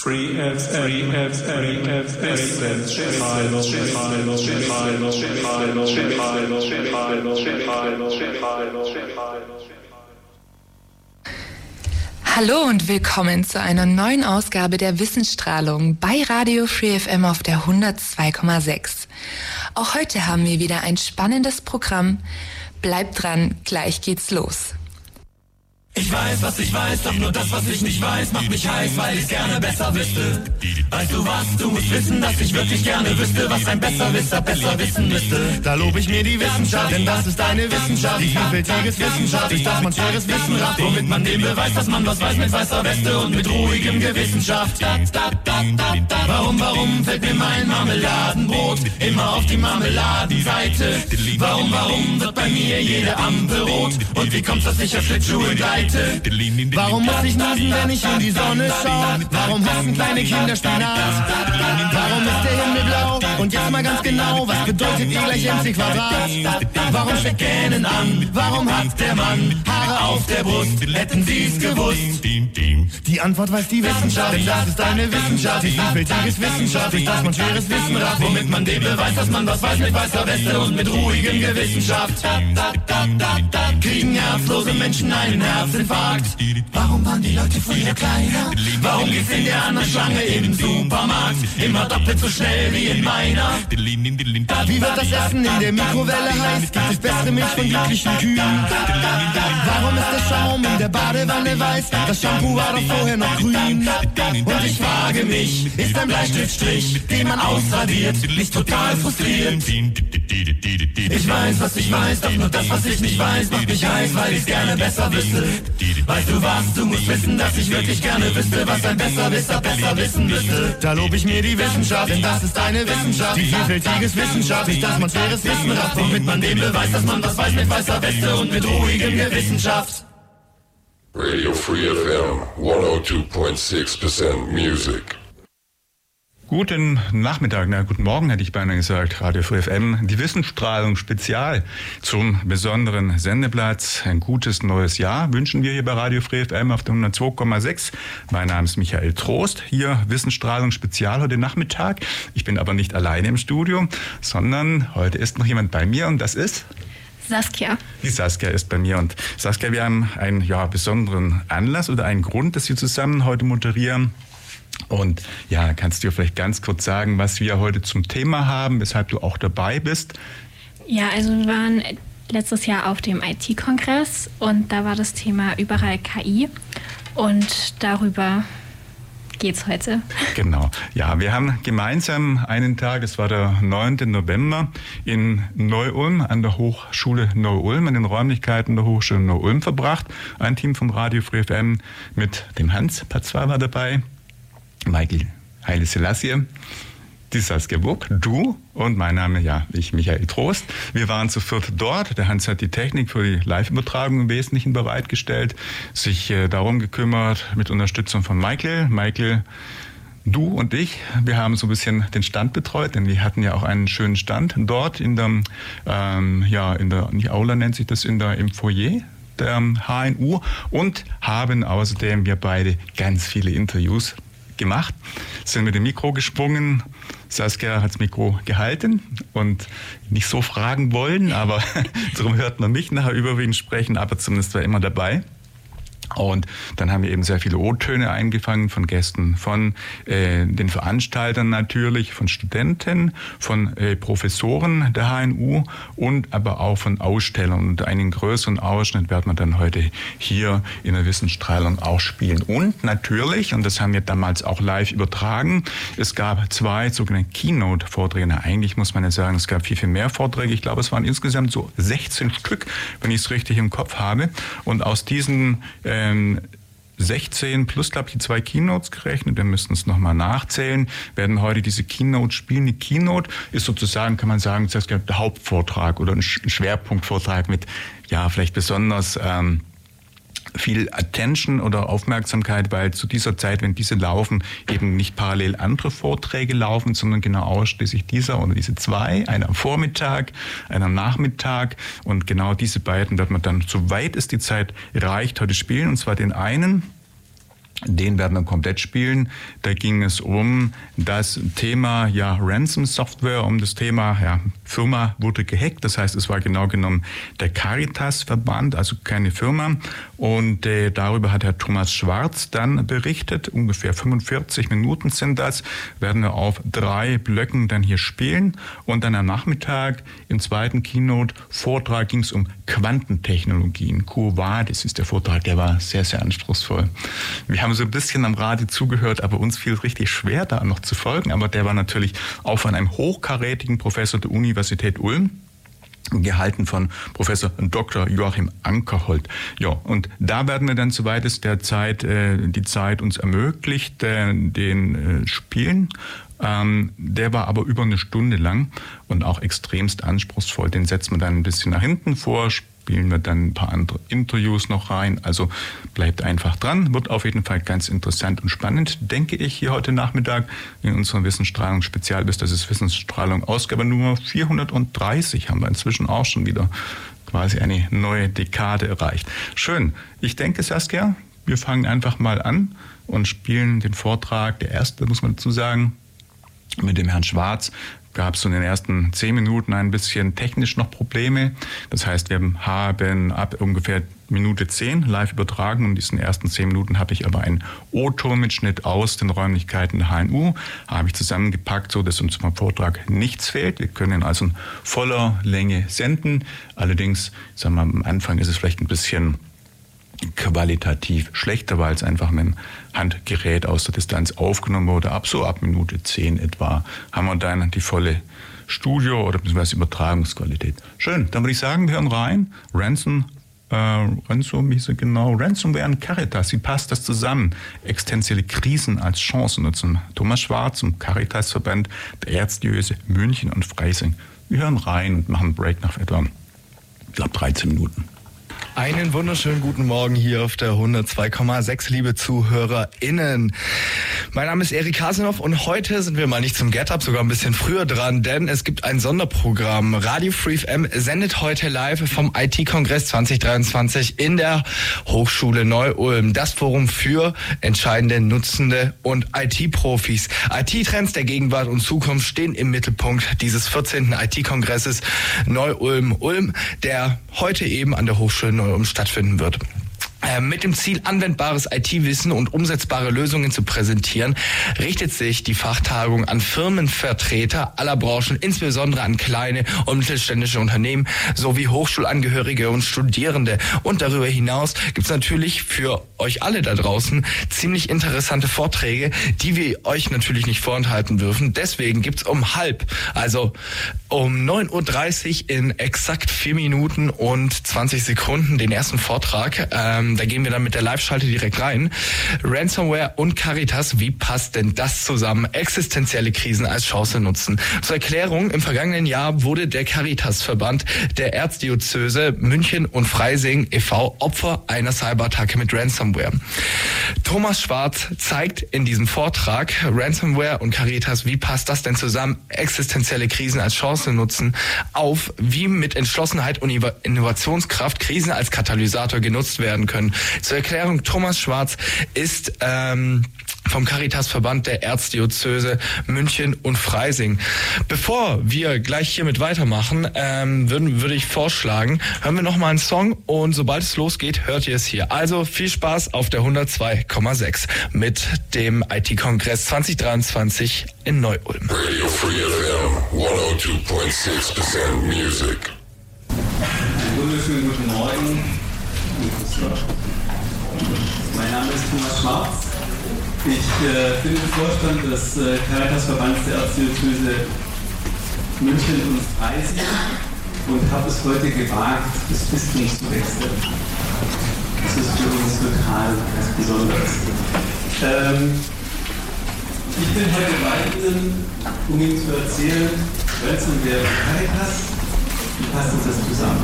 Free FM, FM, Hallo und willkommen zu einer neuen Ausgabe der Wissensstrahlung bei Radio Free FM auf der 102,6. Auch heute haben wir wieder ein spannendes Programm. Bleibt dran, gleich geht's los. Ich weiß, was ich weiß, doch nur das, was ich nicht weiß, macht mich heiß, weil ich's gerne besser wüsste. Weißt du was, du musst wissen, dass ich wirklich gerne wüsste, was ein Besserwisser besser wissen müsste. Da lob ich mir die Wissenschaft, denn das ist eine Wissenschaft, die vielfältiges Wissenschaft, ich dass man schweres Wissen rafft, womit man dem beweist, dass man was weiß mit weißer Weste und mit ruhigem da, da. Warum, warum fällt mir mein Marmeladenbrot immer auf die Marmeladenseite? Warum, warum wird bei mir jede Ampel rot? Und wie kommt's, dass ich auf Schlittschuhe gleite? Warum muss ich nasen, wenn ich in die Sonne schaue? Warum hassen kleine Kinder Spinat? Warum ist der Himmel blau? Und jetzt mal ganz genau, was bedeutet E gleich MC Quadrat? Warum steckt Gähnen an? Warum hat der Mann Haare auf der Brust? Hätten Sie's gewusst? Die Antwort weiß die Wissenschaft, denn das ist eine Wissenschaft. Die vielfältiges Wissenschaft, durch das man schweres Wissen rafft, womit man dem beweist, dass man was weiß mit weißer Weste und mit ruhigem Gewissenschaft. Kriegen herzlose Menschen einen Herzinfarkt? Warum waren die Leute früher kleiner? Warum geht's in der anderen Schlange im Supermarkt immer doppelt so schnell wie in meiner? Wie wird das Essen in der Mikrowelle heiß? Gibt es bessere Milch von glücklichen Kühen? Warum ist der Schaum in der Badewanne weiß? Das Shampoo war doch vorher noch grün. Und ich frage mich, ist ein Bleistiftstrich, den man ausradiert, nicht total frustriert? Ich weiß, was ich weiß, doch nur das, was ich nicht weiß, macht mich heiß, weil ich's gerne besser wüsste. Weißt du was, du musst wissen, dass ich wirklich gerne wüsste, was ein Besserwisser besser wissen müsste. Da lob ich mir die Wissenschaft, denn das ist eine Wissenschaft, die vielfältiges Wissenschaft, nicht dass man schweres Wissen rafft, womit man dem beweist, dass man was weiß mit weißer Weste und mit ruhigem Gewissenschaft. Radio Free FM 102.6% Music. Guten Nachmittag, na guten Morgen hätte ich beinahe gesagt, Radio Free FM, die Wissensstrahlung Spezial zum besonderen Sendeplatz. Ein gutes neues Jahr wünschen wir hier bei Radio Free FM auf der 102,6. Mein Name ist Michael Trost, hier Wissensstrahlung Spezial heute Nachmittag. Ich bin aber nicht alleine im Studio, sondern heute ist noch jemand bei mir und das ist... Saskia. Die Saskia ist bei mir und Saskia, wir haben einen ja, besonderen Anlass oder einen Grund, dass wir zusammen heute moderieren. Und ja, kannst du vielleicht ganz kurz sagen, was wir heute zum Thema haben, weshalb du auch dabei bist? Ja, also wir waren letztes Jahr auf dem IT-Kongress und da war das Thema überall KI und darüber geht's heute. Genau. Ja, wir haben gemeinsam einen Tag, es war der 9. November, in Neu-Ulm an der Hochschule Neu-Ulm, in den Räumlichkeiten der Hochschule Neu-Ulm verbracht. Ein Team vom Radio Free FM mit dem Hans Patzwa war dabei, Michael Heile Selassie, die Saskia Buck, du und mein Name, ja, ich, Michael Trost. Wir waren zu viert dort. Der Hans hat die Technik für die Live-Übertragung im Wesentlichen bereitgestellt, sich äh, darum gekümmert mit Unterstützung von Michael. Michael, du und ich, wir haben so ein bisschen den Stand betreut, denn wir hatten ja auch einen schönen Stand dort in der, ähm, ja, in der, nicht Aula nennt sich das, in der, im Foyer der HNU und haben außerdem wir beide ganz viele Interviews gemacht, sind mit dem Mikro gesprungen. Saskia hat das Mikro gehalten und nicht so fragen wollen, aber darum hört man mich nachher überwiegend sprechen, aber zumindest war immer dabei. Und dann haben wir eben sehr viele O-Töne eingefangen von Gästen, von äh, den Veranstaltern natürlich, von Studenten, von äh, Professoren der HNU und aber auch von Ausstellern. Und einen größeren Ausschnitt werden wir dann heute hier in der Wissensstrahlung auch spielen. Und natürlich, und das haben wir damals auch live übertragen, es gab zwei sogenannte Keynote-Vorträge. Eigentlich muss man ja sagen, es gab viel, viel mehr Vorträge. Ich glaube, es waren insgesamt so 16 Stück, wenn ich es richtig im Kopf habe. Und aus diesen äh, 16 plus, glaube ich, die zwei Keynotes gerechnet. Wir müssen es nochmal nachzählen. Werden heute diese Keynote spielen. Die Keynote ist sozusagen, kann man sagen, das der Hauptvortrag oder ein Schwerpunktvortrag mit, ja, vielleicht besonders ähm, viel Attention oder Aufmerksamkeit, weil zu dieser Zeit, wenn diese laufen, eben nicht parallel andere Vorträge laufen, sondern genau ausschließlich dieser oder diese zwei, einer am Vormittag, einer am Nachmittag. Und genau diese beiden wird man dann, soweit es die Zeit reicht, heute spielen. Und zwar den einen, Den werden wir komplett spielen. Da ging es um das Thema ja Ransom Software, um das Thema ja Firma wurde gehackt. Das heißt, es war genau genommen der Caritas Verband, also keine Firma. Und äh, darüber hat Herr Thomas Schwarz dann berichtet. Ungefähr 45 Minuten sind das. Werden wir auf drei Blöcken dann hier spielen. Und dann am Nachmittag im zweiten Keynote Vortrag ging es um Quantentechnologien. das ist der Vortrag, der war sehr, sehr anspruchsvoll. Wir haben so ein bisschen am Radio zugehört, aber uns fiel es richtig schwer, da noch zu folgen. Aber der war natürlich auch von einem hochkarätigen Professor der Universität Ulm gehalten von Professor Dr. Joachim Ankerhold. Ja, und da werden wir dann, soweit es der Zeit, äh, die Zeit uns ermöglicht, äh, den äh, spielen. Ähm, der war aber über eine Stunde lang und auch extremst anspruchsvoll. Den setzen wir dann ein bisschen nach hinten vor, spielen wir dann ein paar andere Interviews noch rein. Also bleibt einfach dran. Wird auf jeden Fall ganz interessant und spannend, denke ich, hier heute Nachmittag in unserer Wissensstrahlung Spezialbiss. Das ist Wissensstrahlung Ausgabe Nummer 430 haben wir inzwischen auch schon wieder quasi eine neue Dekade erreicht. Schön. Ich denke, Saskia, wir fangen einfach mal an und spielen den Vortrag. Der erste, muss man dazu sagen, mit dem Herrn Schwarz gab es in den ersten zehn Minuten ein bisschen technisch noch Probleme. Das heißt, wir haben ab ungefähr Minute zehn live übertragen. In diesen ersten zehn Minuten habe ich aber einen O-Ton-Mitschnitt aus den Räumlichkeiten der HNU, habe ich zusammengepackt, so dass uns vom Vortrag nichts fehlt. Wir können also in voller Länge senden. Allerdings, sagen wir, am Anfang ist es vielleicht ein bisschen qualitativ schlechter, weil es einfach mit dem Handgerät aus der Distanz aufgenommen wurde. Ab so ab Minute 10 etwa haben wir dann die volle Studio- oder beziehungsweise Übertragungsqualität. Schön, dann würde ich sagen, wir hören rein. Ransom, äh, Ransom, hieß er genau? Ransomware und Caritas, wie passt das zusammen? Existenzielle Krisen als Chance nutzen. Thomas Schwarz zum Caritas-Verband der Erzdiöse München und Freising. Wir hören rein und machen einen Break nach etwa, ich glaube, 13 Minuten. Einen wunderschönen guten Morgen hier auf der 102,6, liebe ZuhörerInnen. Mein Name ist Erik Hasenhoff und heute sind wir mal nicht zum Get Up, sogar ein bisschen früher dran, denn es gibt ein Sonderprogramm. Radio Free FM sendet heute live vom IT-Kongress 2023 in der Hochschule Neu-Ulm. Das Forum für entscheidende Nutzende und IT-Profis. IT-Trends der Gegenwart und Zukunft stehen im Mittelpunkt dieses 14. IT-Kongresses Neu-Ulm-Ulm, der heute eben an der Hochschule stattfinden wird. Äh, mit dem Ziel, anwendbares IT-Wissen und umsetzbare Lösungen zu präsentieren, richtet sich die Fachtagung an Firmenvertreter aller Branchen, insbesondere an kleine und mittelständische Unternehmen sowie Hochschulangehörige und Studierende. Und darüber hinaus gibt es natürlich für euch alle da draußen ziemlich interessante Vorträge, die wir euch natürlich nicht vorenthalten dürfen. Deswegen gibt es um halb, also um 9.30 Uhr in exakt vier Minuten und 20 Sekunden den ersten Vortrag. Ähm, ähm, da gehen wir dann mit der Live-Schalte direkt rein. Ransomware und Caritas, wie passt denn das zusammen? Existenzielle Krisen als Chance nutzen. Zur Erklärung, im vergangenen Jahr wurde der Caritas-Verband der Erzdiözese München und Freising e.V. Opfer einer Cyberattacke mit Ransomware. Thomas Schwarz zeigt in diesem Vortrag Ransomware und Caritas, wie passt das denn zusammen? Existenzielle Krisen als Chance nutzen auf, wie mit Entschlossenheit und Innovationskraft Krisen als Katalysator genutzt werden können können. Zur Erklärung, Thomas Schwarz ist ähm, vom Caritas-Verband der Erzdiözese München und Freising. Bevor wir gleich hiermit weitermachen, ähm, würden, würde ich vorschlagen, hören wir noch mal einen Song und sobald es losgeht, hört ihr es hier. Also viel Spaß auf der 102,6 mit dem IT-Kongress 2023 in Neu-Ulm. Radio Free FM 102.6% Music. Einen wunderschönen guten Morgen. Mein Name ist Thomas Schwarz. Ich äh, bin im Vorstand des äh, Caritas-Verbands der Erzdiözese München und Freising und habe es heute gewagt, das Bistum zu wechseln. Das ist für uns total ganz besonders. Ähm, ich bin heute bei Ihnen, um Ihnen zu erzählen, Ransomware und Caritas, wie passt uns das zusammen?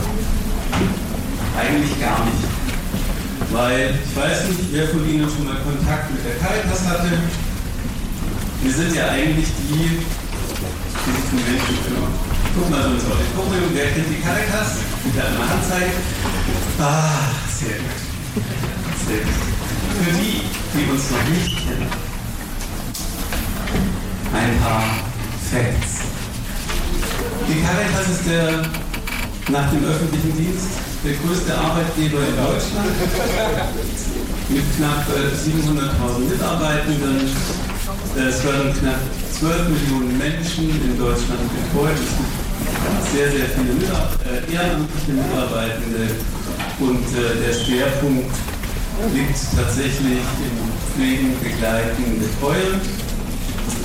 Eigentlich gar nicht. Weil ich weiß nicht, wer von Ihnen schon mal Kontakt mit der Caritas hatte. Wir sind ja eigentlich die, die sich um Menschen kümmern. Guck mal so ins Auditorium, wer kennt die Caritas? Mit der zeigt. Ah, sehr gut. selbst. Für die, die uns noch nicht kennen, ein paar Facts. Die Caritas ist der nach dem öffentlichen Dienst der größte Arbeitgeber in Deutschland mit knapp 700.000 Mitarbeitenden. Es werden knapp 12 Millionen Menschen in Deutschland betreut. Es gibt sehr, sehr viele äh, ehrenamtliche Mitarbeitende und äh, der Schwerpunkt liegt tatsächlich im Pflegen, Begleiten, Betreuen.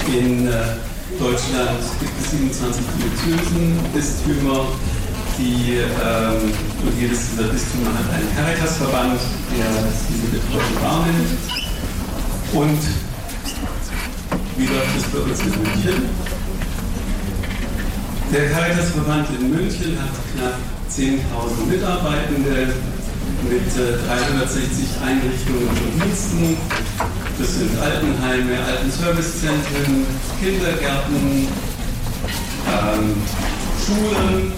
In äh, Deutschland gibt es 27 Diözesen-Bistümer die, ähm, jedes dieser Bistümer hat einen Caritas-Verband, der diese Betreuung wahrnimmt. Und wie läuft es bei uns in München? Der Caritas-Verband in München hat knapp 10.000 Mitarbeitende mit äh, 360 Einrichtungen und Diensten. Das sind Altenheime, Altenservicezentren, Kindergärten, ähm, Schulen,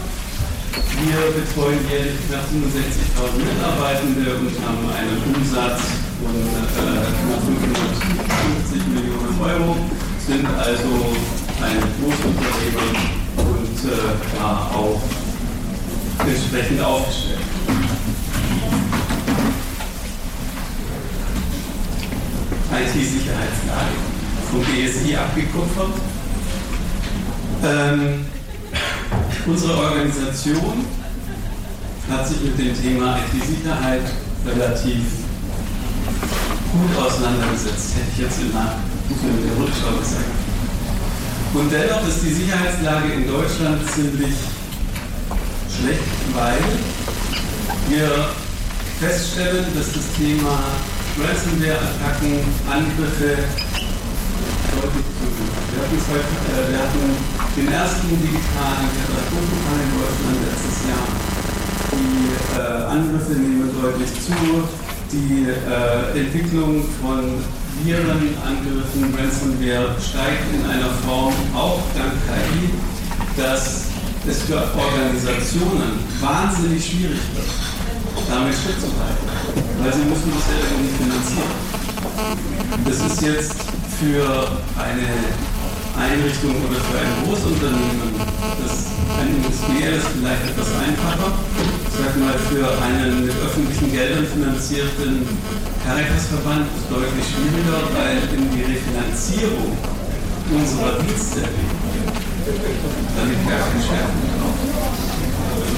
wir betreuen jährlich knapp 65.000 Mitarbeitende und haben einen Umsatz von äh, knapp 550 Millionen Euro, sind also ein Großunternehmen und äh, ja, auch entsprechend aufgestellt. IT-Sicherheitslage vom BSI abgekupfert. Ähm, Unsere Organisation hat sich mit dem Thema IT-Sicherheit relativ gut auseinandergesetzt, hätte ich jetzt in der, mit der Rückschau gesagt. Und dennoch ist die Sicherheitslage in Deutschland ziemlich schlecht, weil wir feststellen, dass das Thema Ransomware-Attacken, Angriffe deutlich zunimmt. Wir hatten, den ersten digitalen Katastrophenfall in Deutschland letztes Jahr. Die äh, Angriffe nehmen deutlich zu. Die äh, Entwicklung von Virenangriffen, Ransomware steigt in einer Form, auch dank KI, dass es für Organisationen wahnsinnig schwierig wird, damit Schritt zu halten, weil sie müssen das ja irgendwie finanzieren. Das ist jetzt für eine Einrichtung oder für ein Großunternehmen, das ein industrielles vielleicht etwas einfacher, ich sag mal für einen mit öffentlichen Geldern finanzierten Caritas-Verband deutlich schwieriger, weil in die Refinanzierung unserer Dienste gar kein Schwerpunkt drauf.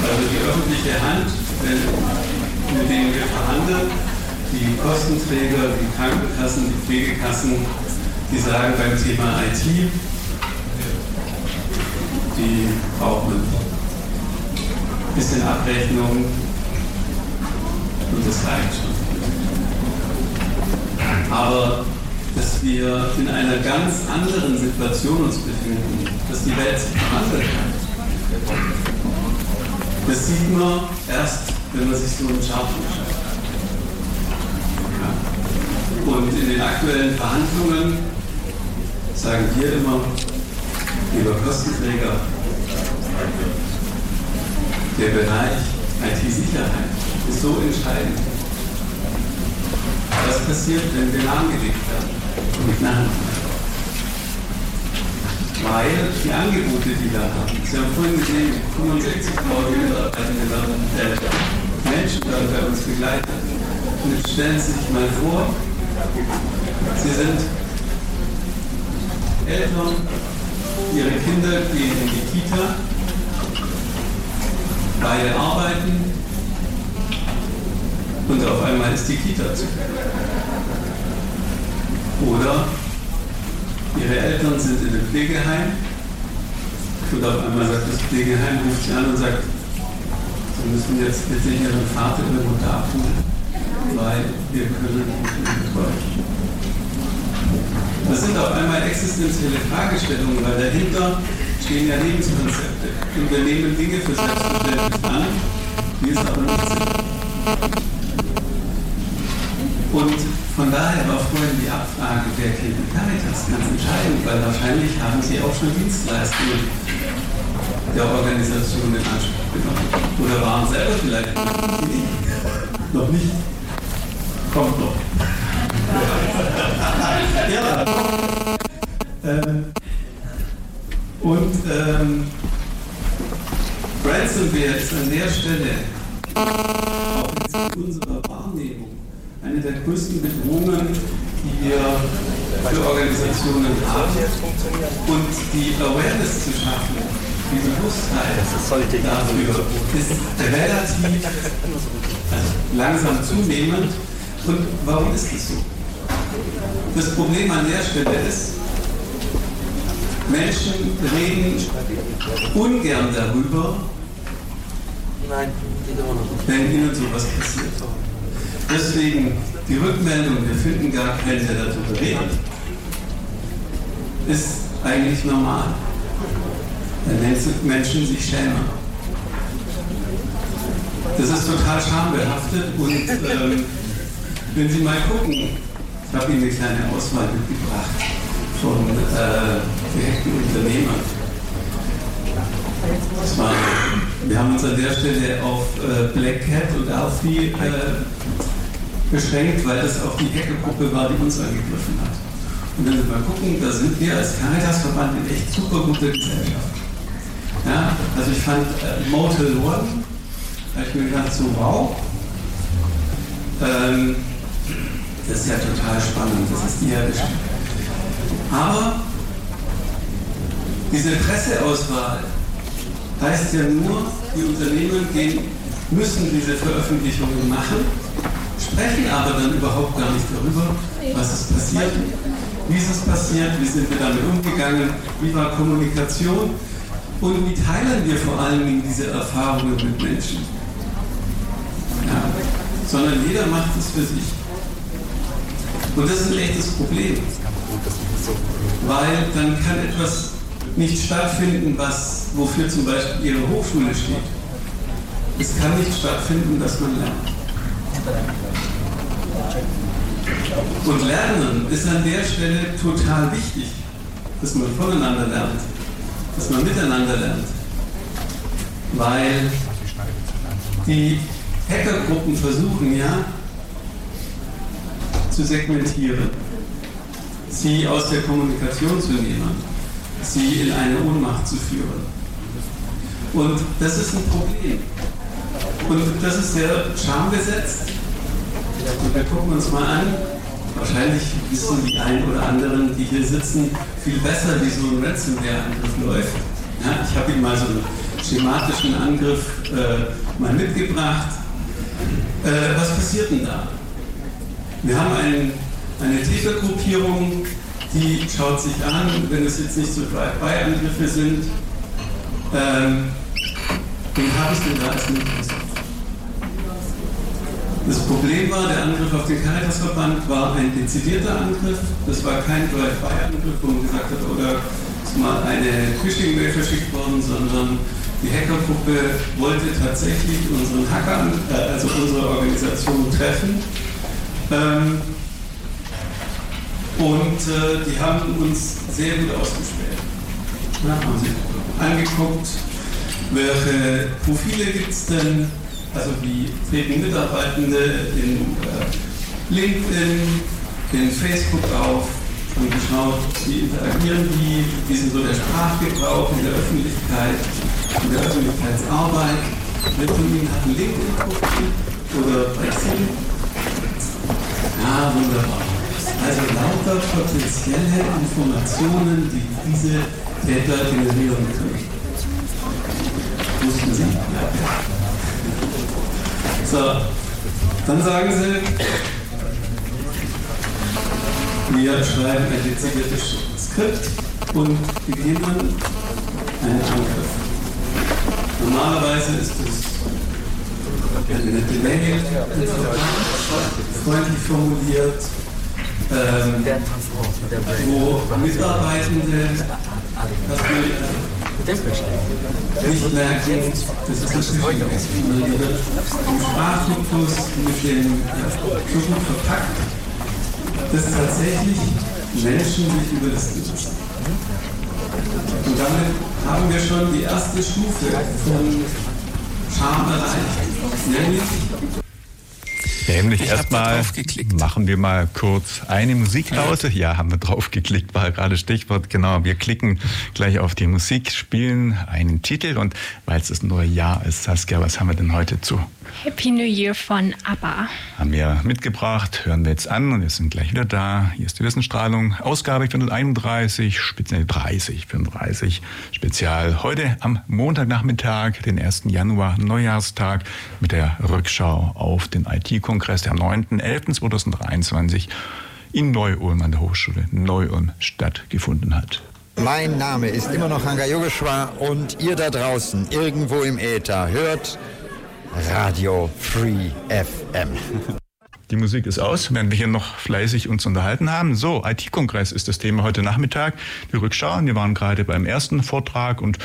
Also die öffentliche Hand, mit denen wir verhandeln, die Kostenträger, die Krankenkassen, die Pflegekassen, die sagen beim Thema IT, die brauchen ein bisschen Abrechnung und das reicht schon. Aber dass wir in einer ganz anderen Situation uns befinden, dass die Welt sich verwandelt hat, das sieht man erst, wenn man sich so einen Chart anschaut. Und in den aktuellen Verhandlungen sagen wir immer, lieber Kostenträger, der Bereich IT-Sicherheit ist so entscheidend. Was passiert, wenn wir lahmgelegt werden und nicht Weil die Angebote, die wir haben, Sie haben vorhin gesehen, 65.000 Mitarbeitende äh, Menschen werden bei uns begleitet. Und jetzt stellen Sie sich mal vor, Sie sind Eltern, ihre Kinder gehen in die Kita, beide arbeiten und auf einmal ist die Kita zu. Oder ihre Eltern sind in einem Pflegeheim und auf einmal sagt das Pflegeheim, ruft sie an und sagt, Sie müssen jetzt bitte Ihren Vater und Mutter abholen, weil wir können nicht mehr betreuen. Das sind auf einmal existenzielle Fragestellungen, weil dahinter stehen ja Lebenskonzepte. Und wir nehmen Dinge für selbstverständlich an, die es aber nicht sind. Und von daher war vorhin die Abfrage, kennt die Caritas, ganz entscheidend, weil wahrscheinlich haben sie auch schon Dienstleistungen der Organisation in Anspruch genommen. Oder waren selber vielleicht noch nicht. Kommt noch. Ja. Ähm, und ähm, Ransomware ist an der Stelle auch in unserer Wahrnehmung eine der größten Bedrohungen, die wir für Organisationen haben. Und die Awareness zu schaffen, die Bewusstheit darüber, ist relativ langsam zunehmend. Und warum ist das so? Das Problem an der Stelle ist, Menschen reden ungern darüber, wenn ihnen sowas passiert. Deswegen die Rückmeldung, wir finden gar keinen, der darüber redet, ist eigentlich normal. Wenn Menschen sich schämen. Das ist total schambehaftet und ähm, wenn Sie mal gucken, ich habe Ihnen eine kleine Auswahl mitgebracht von äh, gehackten Unternehmern. War, wir haben uns an der Stelle auf äh, Black Cat und Alfie äh, beschränkt, weil das auch die Hackergruppe war, die uns angegriffen hat. Und wenn wir mal gucken, da sind wir als Caritas-Verband in echt super gute Gesellschaft. Ja, also ich fand äh, Motel One, da habe ich mir gedacht, so wow, ähm, das ist ja total spannend, das ist Erde. Aber diese Presseauswahl heißt ja nur, die Unternehmen gehen, müssen diese Veröffentlichungen machen, sprechen aber dann überhaupt gar nicht darüber, was ist passiert, wie ist es passiert, wie sind wir damit umgegangen, wie war Kommunikation und wie teilen wir vor allen Dingen diese Erfahrungen mit Menschen. Ja, sondern jeder macht es für sich. Und das ist ein echtes Problem. Weil dann kann etwas nicht stattfinden, was, wofür zum Beispiel Ihre Hochschule steht. Es kann nicht stattfinden, dass man lernt. Und Lernen ist an der Stelle total wichtig, dass man voneinander lernt, dass man miteinander lernt. Weil die Hackergruppen versuchen ja zu segmentieren, sie aus der Kommunikation zu nehmen, sie in eine Ohnmacht zu führen. Und das ist ein Problem. Und das ist sehr schambesetzt. Und wir gucken uns mal an, wahrscheinlich wissen die einen oder anderen, die hier sitzen, viel besser, wie so ein Ransomware-Angriff läuft. Ja, ich habe Ihnen mal so einen schematischen Angriff äh, mal mitgebracht. Äh, was passiert denn da? Wir haben ein, eine Tätergruppierung, die schaut sich an, wenn es jetzt nicht so Drive-by-Angriffe sind, ähm, wen habe ich denn da als Mitwisser? Das Problem war, der Angriff auf den Caritasverband war ein dezidierter Angriff. Das war kein Drive-by-Angriff, wo man gesagt hat, oder ist mal eine Phishing-Mail verschickt worden, sondern die Hackergruppe wollte tatsächlich unseren Hacker, äh, also unsere Organisation treffen. Ähm, und äh, die haben uns sehr gut ausgespäht. Ja, haben sich angeguckt, welche Profile gibt es denn, also wie treten Mitarbeitende in äh, LinkedIn, in Facebook auf, und geschaut, wie interagieren die, wie sind so der Sprachgebrauch in der Öffentlichkeit, in der Öffentlichkeitsarbeit. Wer von Ihnen hat ein LinkedIn-Profil oder bei Xing? Ja, wunderbar. Also lauter potenzielle Informationen, die diese Täter generieren können. Wussten Sie? Ja. So, dann sagen Sie, wir schreiben ein dezidiertes Skript und beginnen einen Angriff. Normalerweise ist es eine nette Mail, freundlich formuliert, ähm, wo Mitarbeitende das nicht merken, das ist das Schwierige. Im Sprachtypus mit dem Versuch verpackt, dass tatsächlich Menschen sich über das Interessieren. Und damit haben wir schon die erste Stufe von Scham erreicht, nämlich Nämlich erstmal machen wir mal kurz eine Musiklause. Ja, haben wir draufgeklickt, war gerade Stichwort. Genau, wir klicken gleich auf die Musik, spielen einen Titel und weil es das neue Jahr ist, Saskia, was haben wir denn heute zu? Happy New Year von ABBA. Haben wir mitgebracht, hören wir jetzt an und wir sind gleich wieder da. Hier ist die Wissenstrahlung, Ausgabe 431, speziell 30, 35, Spezial. Heute am Montagnachmittag, den 1. Januar, Neujahrstag, mit der Rückschau auf den IT-Kongress, der am 9.11.2023 in Neu-Ulm an der Hochschule Neu-Ulm stattgefunden hat. Mein Name ist immer noch Hanga Yogeshwar und ihr da draußen, irgendwo im Äther, hört Radio Free FM. Die Musik ist aus, während wir hier noch fleißig uns unterhalten haben. So, IT-Kongress ist das Thema heute Nachmittag. Die Rückschau. Wir waren gerade beim ersten Vortrag und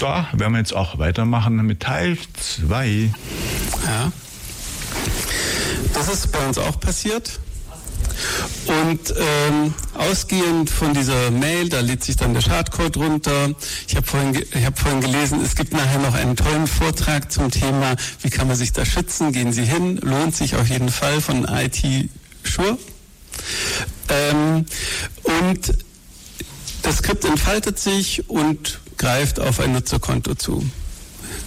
da werden wir jetzt auch weitermachen mit Teil 2. Ja. Das ist bei uns auch passiert. Und ähm, ausgehend von dieser Mail, da lädt sich dann der Schadcode runter. Ich habe vorhin, hab vorhin gelesen, es gibt nachher noch einen tollen Vortrag zum Thema, wie kann man sich da schützen. Gehen Sie hin, lohnt sich auf jeden Fall von IT Sure. Ähm, und das Skript entfaltet sich und greift auf ein Nutzerkonto zu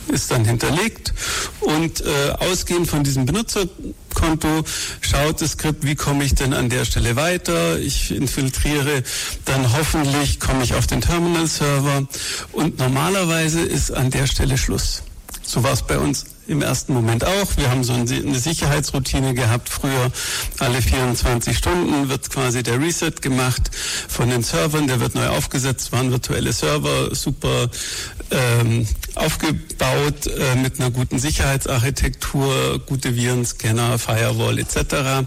ist dann hinterlegt und äh, ausgehend von diesem Benutzerkonto schaut das Skript, wie komme ich denn an der Stelle weiter. Ich infiltriere dann hoffentlich, komme ich auf den Terminal-Server und normalerweise ist an der Stelle Schluss. So war es bei uns im ersten Moment auch. Wir haben so eine Sicherheitsroutine gehabt. Früher alle 24 Stunden wird quasi der Reset gemacht von den Servern. Der wird neu aufgesetzt, waren virtuelle Server, super ähm, aufgebaut äh, mit einer guten Sicherheitsarchitektur, gute Virenscanner, Firewall etc.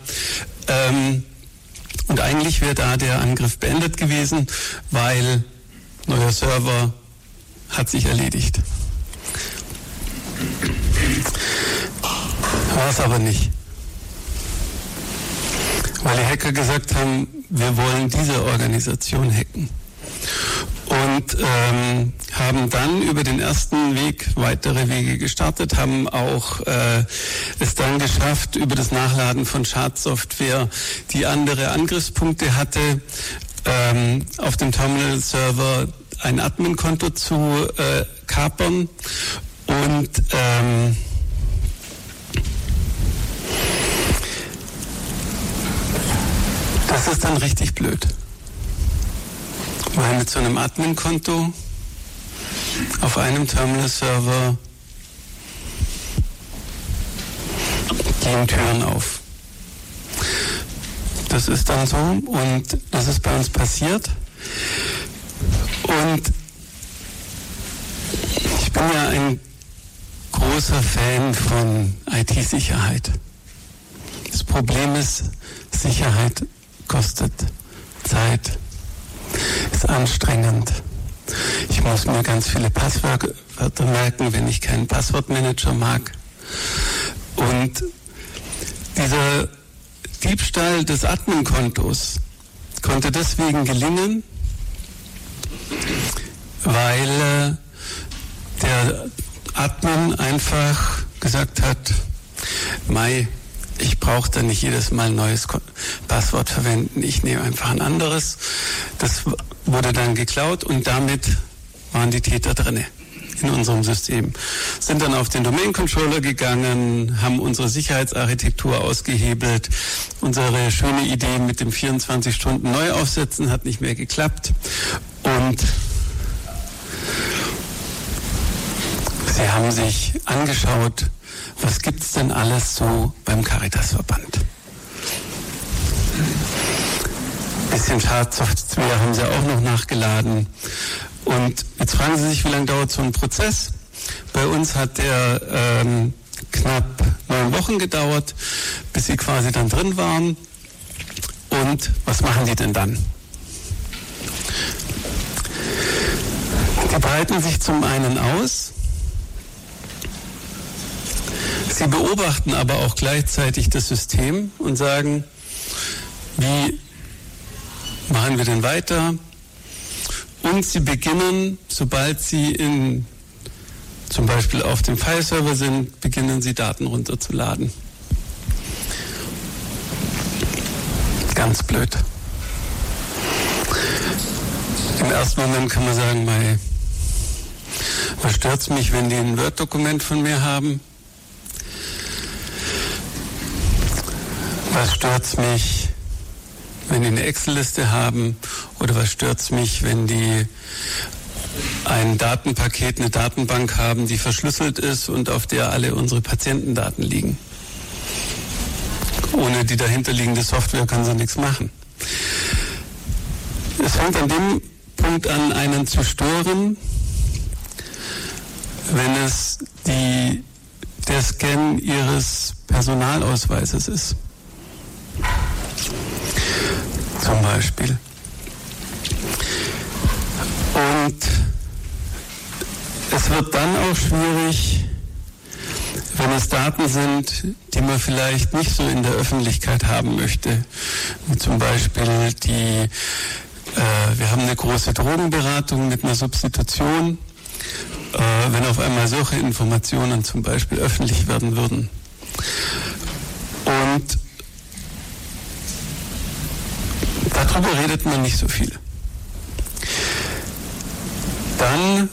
Ähm, und eigentlich wäre da der Angriff beendet gewesen, weil neuer Server hat sich erledigt. War es aber nicht. Weil die Hacker gesagt haben, wir wollen diese Organisation hacken. Und ähm, haben dann über den ersten Weg weitere Wege gestartet, haben auch äh, es dann geschafft, über das Nachladen von Schadsoftware, die andere Angriffspunkte hatte, ähm, auf dem Terminal-Server ein Admin-Konto zu äh, kapern und ähm, das ist dann richtig blöd. Weil mit so einem Admin-Konto auf einem Terminal-Server gehen Türen auf. Das ist dann so und das ist bei uns passiert. Und ich bin ja ein großer Fan von IT-Sicherheit. Das Problem ist, Sicherheit kostet Zeit, ist anstrengend. Ich muss mir ganz viele Passwörter merken, wenn ich keinen Passwortmanager mag. Und dieser Diebstahl des Admin-Kontos konnte deswegen gelingen, weil äh, der Admin einfach gesagt hat, Mai, ich brauche da nicht jedes Mal ein neues Passwort verwenden, ich nehme einfach ein anderes. Das wurde dann geklaut und damit waren die Täter drinne in unserem System. Sind dann auf den Domain Controller gegangen, haben unsere Sicherheitsarchitektur ausgehebelt. Unsere schöne Idee mit dem 24 Stunden Neuaufsetzen hat nicht mehr geklappt. Und Sie haben sich angeschaut, was gibt es denn alles so beim Caritasverband. Bisschen Schadsoftware haben Sie auch noch nachgeladen. Und jetzt fragen Sie sich, wie lange dauert so ein Prozess? Bei uns hat der ähm, knapp neun Wochen gedauert, bis Sie quasi dann drin waren. Und was machen die denn dann? Die breiten sich zum einen aus, Sie beobachten aber auch gleichzeitig das System und sagen, wie machen wir denn weiter? Und sie beginnen, sobald sie in, zum Beispiel auf dem File-Server sind, beginnen sie Daten runterzuladen. ganz blöd. Im ersten Moment kann man sagen, mei, was stört mich, wenn die ein Word-Dokument von mir haben? Was stört mich, wenn die eine Excel-Liste haben? Oder was stört mich, wenn die ein Datenpaket, eine Datenbank haben, die verschlüsselt ist und auf der alle unsere Patientendaten liegen? Ohne die dahinterliegende Software kann sie nichts machen. Es fängt an dem Punkt an, einen zu stören, wenn es die, der Scan Ihres Personalausweises ist. Zum Beispiel. Und es wird dann auch schwierig, wenn es Daten sind, die man vielleicht nicht so in der Öffentlichkeit haben möchte. Wie zum Beispiel die, äh, wir haben eine große Drogenberatung mit einer Substitution. Äh, wenn auf einmal solche Informationen zum Beispiel öffentlich werden würden. Und darüber redet man nicht so viel. Dann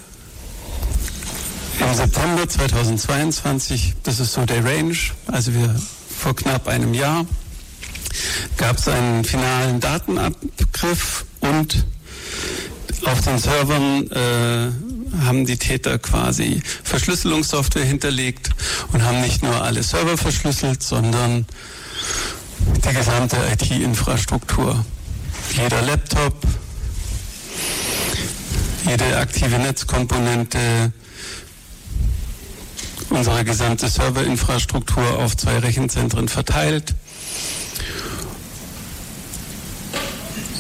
im September 2022, das ist so der Range, also wir vor knapp einem Jahr, gab es einen finalen Datenabgriff und auf den Servern äh, haben die Täter quasi Verschlüsselungssoftware hinterlegt und haben nicht nur alle Server verschlüsselt, sondern die gesamte IT-Infrastruktur. Jeder Laptop, jede aktive Netzkomponente, unsere gesamte Serverinfrastruktur auf zwei Rechenzentren verteilt.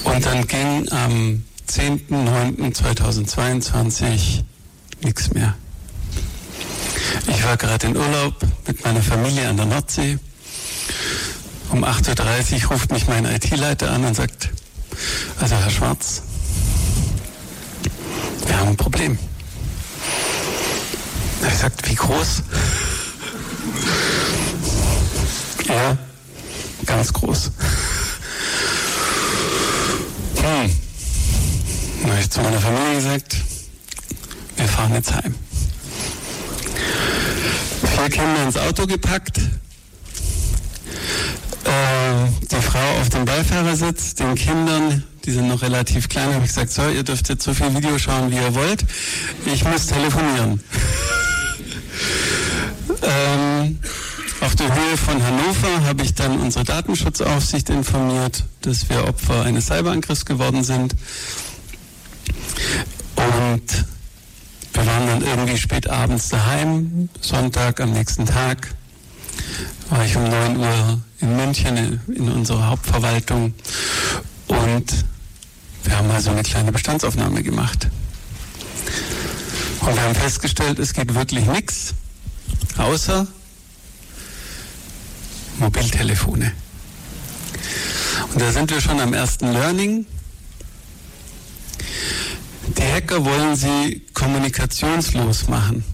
Und dann ging am 10.09.2022 nichts mehr. Ich war gerade in Urlaub mit meiner Familie an der Nordsee. Um 8.30 Uhr ruft mich mein IT-Leiter an und sagt, also Herr Schwarz, wir haben ein Problem. Er sagt, wie groß? Ja, ganz groß. Hm. Dann habe ich zu meiner Familie gesagt, wir fahren jetzt heim. Vier Kinder ins Auto gepackt, äh, die Frau auf dem Beifahrersitz, den Kindern, die sind noch relativ klein, habe ich gesagt, so, ihr dürft jetzt so viel Video schauen, wie ihr wollt. Ich muss telefonieren. Ähm, auf der Höhe von Hannover habe ich dann unsere Datenschutzaufsicht informiert, dass wir Opfer eines Cyberangriffs geworden sind. Und wir waren dann irgendwie spät abends daheim, Sonntag am nächsten Tag war ich um 9 Uhr in München in unserer Hauptverwaltung und wir haben also eine kleine Bestandsaufnahme gemacht. Und wir haben festgestellt, es geht wirklich nichts außer Mobiltelefone. Und da sind wir schon am ersten Learning. Die Hacker wollen sie kommunikationslos machen.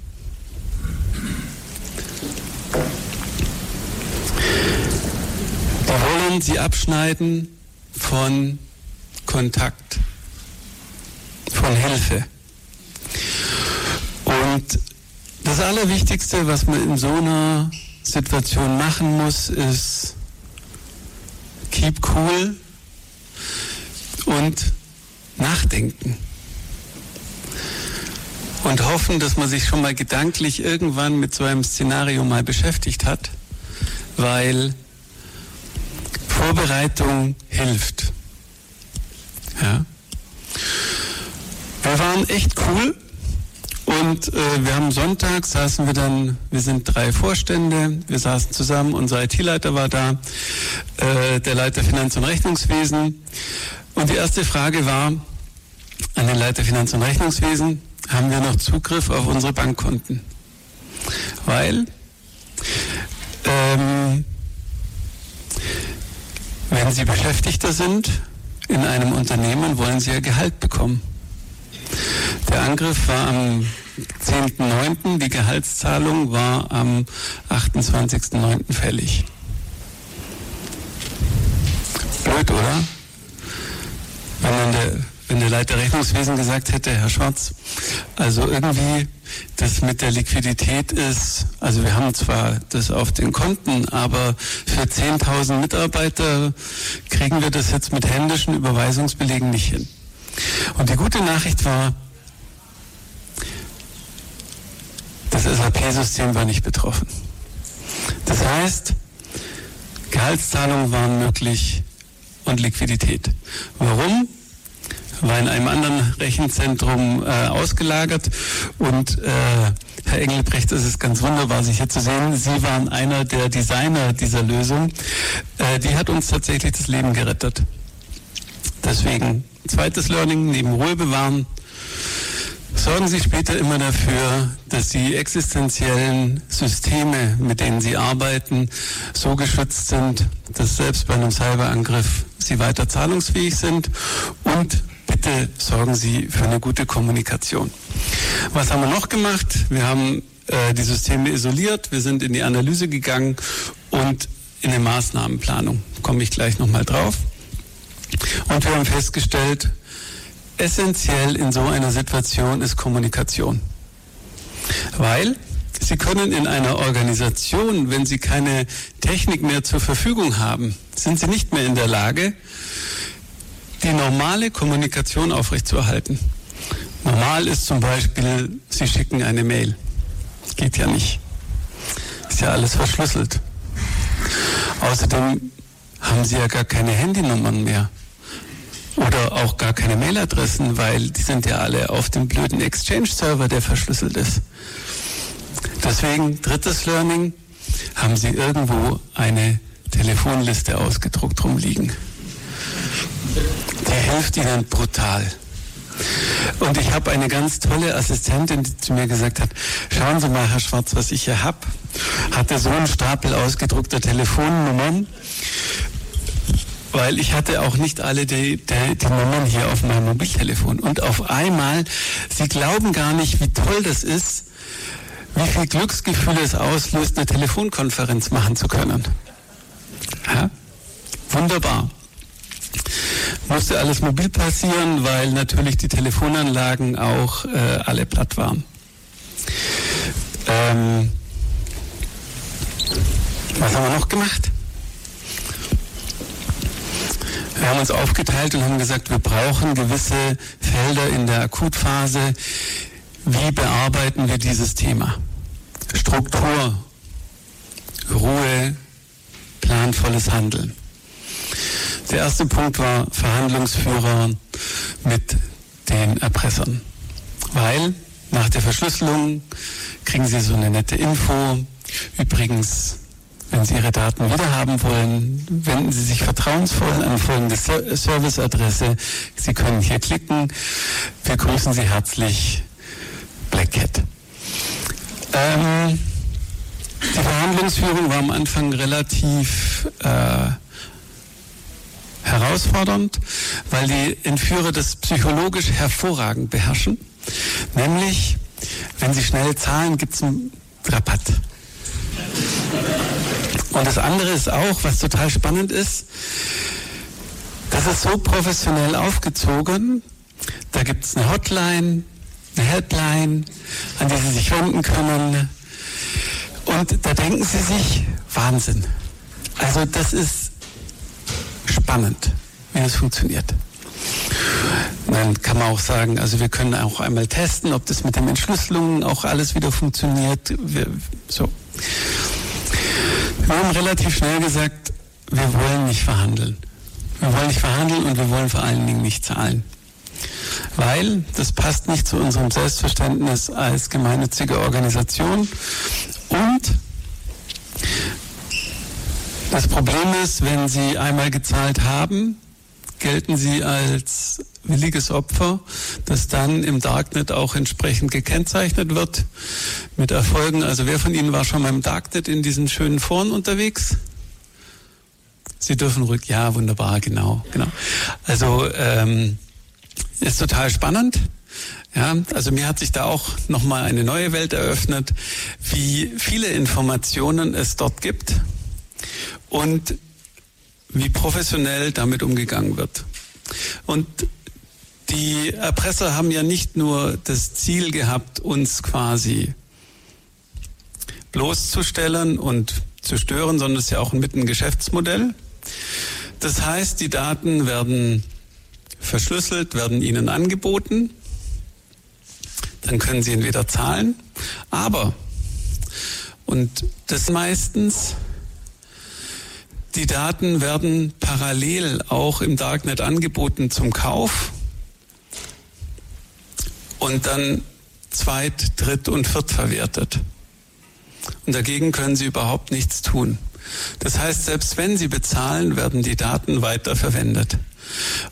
Wollen sie abschneiden von Kontakt, von Hilfe. Und das Allerwichtigste, was man in so einer Situation machen muss, ist keep cool und nachdenken. Und hoffen, dass man sich schon mal gedanklich irgendwann mit so einem Szenario mal beschäftigt hat, weil Vorbereitung hilft. Ja. Wir waren echt cool und äh, wir haben Sonntag, saßen wir dann, wir sind drei Vorstände, wir saßen zusammen, unser IT-Leiter war da, äh, der Leiter Finanz- und Rechnungswesen. Und die erste Frage war an den Leiter Finanz- und Rechnungswesen, haben wir noch Zugriff auf unsere Bankkonten? Weil ähm, wenn Sie Beschäftigter sind in einem Unternehmen, wollen Sie ja Gehalt bekommen. Der Angriff war am 10.9., die Gehaltszahlung war am 28.9. fällig. Blöd, oder? Wenn dann der, wenn der Leiter Rechnungswesen gesagt hätte, Herr Schwarz, also irgendwie das mit der Liquidität ist, also wir haben zwar das auf den Konten, aber für 10.000 Mitarbeiter kriegen wir das jetzt mit händischen Überweisungsbelegen nicht hin. Und die gute Nachricht war, das SAP-System war nicht betroffen. Das heißt, Gehaltszahlungen waren möglich und Liquidität. Warum? War in einem anderen Rechenzentrum äh, ausgelagert und äh, Herr Engelbrecht, es ist ganz wunderbar, Sie hier zu sehen. Sie waren einer der Designer dieser Lösung. Äh, die hat uns tatsächlich das Leben gerettet. Deswegen zweites Learning, neben Ruhe bewahren, sorgen Sie später immer dafür, dass die existenziellen Systeme, mit denen Sie arbeiten, so geschützt sind, dass selbst bei einem Cyberangriff Sie weiter zahlungsfähig sind und bitte sorgen Sie für eine gute Kommunikation. Was haben wir noch gemacht? Wir haben äh, die Systeme isoliert, wir sind in die Analyse gegangen und in eine Maßnahmenplanung. Komme ich gleich nochmal drauf. Und wir haben festgestellt, essentiell in so einer Situation ist Kommunikation. Weil Sie können in einer Organisation, wenn Sie keine Technik mehr zur Verfügung haben, sind Sie nicht mehr in der Lage, die normale Kommunikation aufrechtzuerhalten. Normal ist zum Beispiel, Sie schicken eine Mail. Geht ja nicht. Ist ja alles verschlüsselt. Außerdem haben Sie ja gar keine Handynummern mehr. Oder auch gar keine Mailadressen, weil die sind ja alle auf dem blöden Exchange-Server, der verschlüsselt ist. Deswegen, drittes Learning, haben Sie irgendwo eine Telefonliste ausgedruckt rumliegen. Die hilft Ihnen brutal. Und ich habe eine ganz tolle Assistentin, die zu mir gesagt hat, schauen Sie mal, Herr Schwarz, was ich hier habe. Hatte so einen Stapel ausgedruckter Telefonnummern weil ich hatte auch nicht alle die, die, die, Nummern hier auf meinem Mobiltelefon. Und auf einmal, Sie glauben gar nicht, wie toll das ist, wie viel Glücksgefühle es auslöst, eine Telefonkonferenz machen zu können. Ja? Wunderbar. Musste alles mobil passieren, weil natürlich die Telefonanlagen auch äh, alle platt waren. Ähm, was haben wir noch gemacht? Wir haben uns aufgeteilt und haben gesagt, wir brauchen gewisse Felder in der Akutphase. Wie bearbeiten wir dieses Thema? Struktur, Ruhe, planvolles Handeln. Der erste Punkt war Verhandlungsführer mit den Erpressern. Weil nach der Verschlüsselung kriegen sie so eine nette Info. Übrigens, wenn Sie Ihre Daten wiederhaben wollen, wenden Sie sich vertrauensvoll an folgende Serviceadresse. Sie können hier klicken. Wir grüßen Sie herzlich, Black Cat. Ähm, die Verhandlungsführung war am Anfang relativ äh, herausfordernd, weil die Entführer das psychologisch hervorragend beherrschen. Nämlich, wenn sie schnell zahlen, gibt es einen Rabatt. Und das andere ist auch, was total spannend ist, das ist so professionell aufgezogen. Da gibt es eine Hotline, eine Helpline, an die Sie sich wenden können. Und da denken Sie sich, Wahnsinn. Also das ist spannend, wie das funktioniert. dann kann man auch sagen, also wir können auch einmal testen, ob das mit den Entschlüsselungen auch alles wieder funktioniert. Wir, so. Wir haben relativ schnell gesagt, wir wollen nicht verhandeln. Wir wollen nicht verhandeln und wir wollen vor allen Dingen nicht zahlen. Weil das passt nicht zu unserem Selbstverständnis als gemeinnützige Organisation. Und das Problem ist, wenn Sie einmal gezahlt haben, gelten Sie als williges Opfer, das dann im Darknet auch entsprechend gekennzeichnet wird mit Erfolgen. Also wer von Ihnen war schon mal im Darknet in diesen schönen Foren unterwegs? Sie dürfen ruhig, ja, wunderbar, genau, genau. Also ähm, ist total spannend. Ja, also mir hat sich da auch nochmal eine neue Welt eröffnet, wie viele Informationen es dort gibt und wie professionell damit umgegangen wird. Und die Erpresser haben ja nicht nur das Ziel gehabt, uns quasi bloßzustellen und zu stören, sondern es ist ja auch mit ein Geschäftsmodell. Das heißt, die Daten werden verschlüsselt, werden Ihnen angeboten. Dann können Sie entweder zahlen, aber, und das meistens, die Daten werden parallel auch im Darknet angeboten zum Kauf und dann zweit-, dritt- und viertverwertet. Und dagegen können Sie überhaupt nichts tun. Das heißt, selbst wenn Sie bezahlen, werden die Daten weiter verwendet.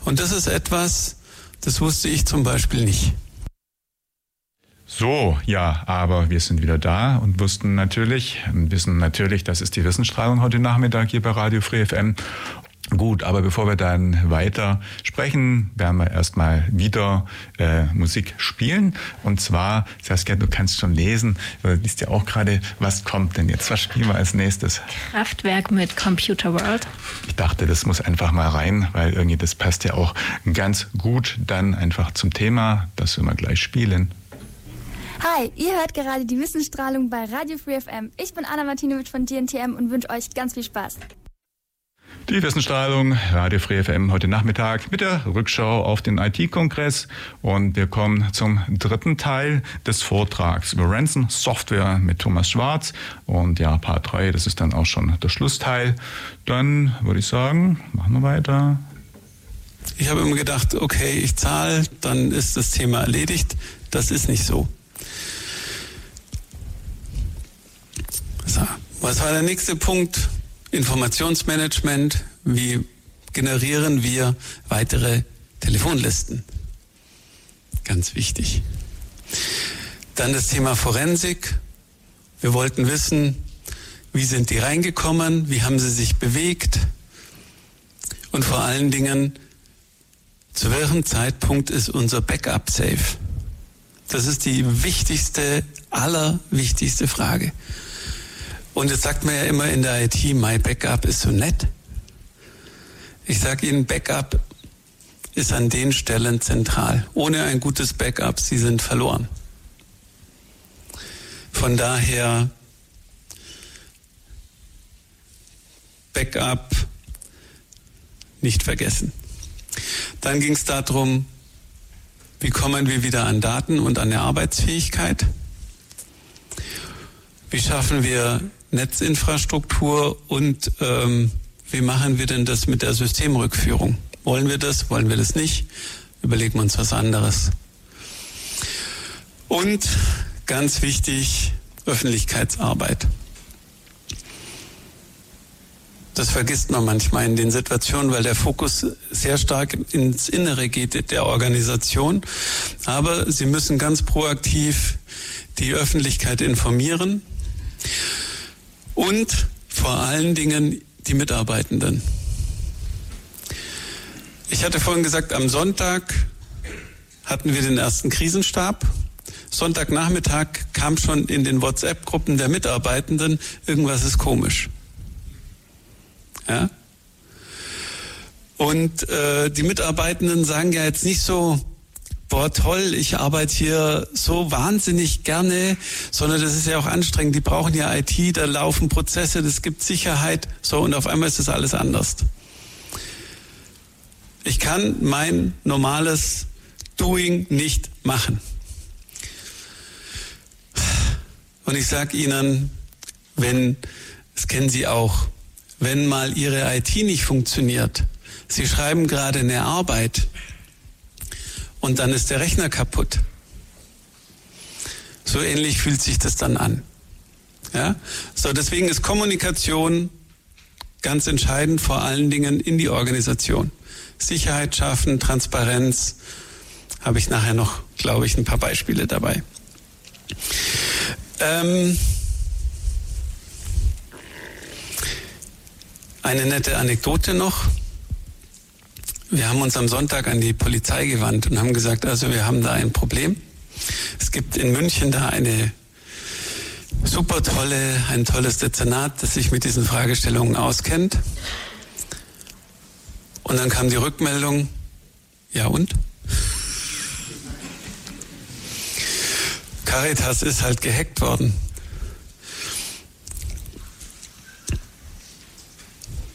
Und das ist etwas, das wusste ich zum Beispiel nicht. So, ja, aber wir sind wieder da und wussten natürlich, wissen natürlich, das ist die Wissensstrahlung heute Nachmittag hier bei Radio Free FM. Gut, aber bevor wir dann weiter sprechen, werden wir erstmal wieder äh, Musik spielen. Und zwar, Saskia, du kannst schon lesen, du liest ja auch gerade, was kommt denn jetzt? Was spielen wir als nächstes? Kraftwerk mit Computer World. Ich dachte, das muss einfach mal rein, weil irgendwie das passt ja auch ganz gut dann einfach zum Thema, das wir mal gleich spielen. Hi, ihr hört gerade die Wissensstrahlung bei Radio Free FM. Ich bin Anna Martinovic von DNTM und wünsche euch ganz viel Spaß. Die Wissensstrahlung, Radio Free FM heute Nachmittag mit der Rückschau auf den IT-Kongress. Und wir kommen zum dritten Teil des Vortrags über Ransom Software mit Thomas Schwarz. Und ja, Part 3, das ist dann auch schon der Schlussteil. Dann würde ich sagen, machen wir weiter. Ich habe immer gedacht, okay, ich zahle, dann ist das Thema erledigt. Das ist nicht so. So, was war der nächste Punkt? Informationsmanagement, wie generieren wir weitere Telefonlisten? Ganz wichtig. Dann das Thema Forensik. Wir wollten wissen, wie sind die reingekommen, wie haben sie sich bewegt und vor allen Dingen, zu welchem Zeitpunkt ist unser Backup safe? Das ist die wichtigste, allerwichtigste Frage. Und jetzt sagt man ja immer in der IT, my Backup ist so nett. Ich sage Ihnen, Backup ist an den Stellen zentral. Ohne ein gutes Backup, Sie sind verloren. Von daher Backup nicht vergessen. Dann ging es darum, wie kommen wir wieder an Daten und an der Arbeitsfähigkeit? Wie schaffen wir Netzinfrastruktur und ähm, wie machen wir denn das mit der Systemrückführung? Wollen wir das? Wollen wir das nicht? Überlegen wir uns was anderes. Und ganz wichtig, Öffentlichkeitsarbeit. Das vergisst man manchmal in den Situationen, weil der Fokus sehr stark ins Innere geht der Organisation. Aber Sie müssen ganz proaktiv die Öffentlichkeit informieren und vor allen Dingen die Mitarbeitenden. Ich hatte vorhin gesagt, am Sonntag hatten wir den ersten Krisenstab. Sonntagnachmittag kam schon in den WhatsApp-Gruppen der Mitarbeitenden, irgendwas ist komisch. Ja? Und äh, die Mitarbeitenden sagen ja jetzt nicht so, boah, toll, ich arbeite hier so wahnsinnig gerne, sondern das ist ja auch anstrengend. Die brauchen ja IT, da laufen Prozesse, das gibt Sicherheit. So, und auf einmal ist das alles anders. Ich kann mein normales Doing nicht machen. Und ich sage Ihnen, wenn, das kennen Sie auch, wenn mal Ihre IT nicht funktioniert, Sie schreiben gerade eine Arbeit, und dann ist der Rechner kaputt. So ähnlich fühlt sich das dann an. Ja? So, deswegen ist Kommunikation ganz entscheidend, vor allen Dingen in die Organisation. Sicherheit schaffen, Transparenz, habe ich nachher noch, glaube ich, ein paar Beispiele dabei. Ähm, eine nette Anekdote noch. Wir haben uns am Sonntag an die Polizei gewandt und haben gesagt, also wir haben da ein Problem. Es gibt in München da eine super tolle, ein tolles Dezernat, das sich mit diesen Fragestellungen auskennt. Und dann kam die Rückmeldung, ja und? Caritas ist halt gehackt worden.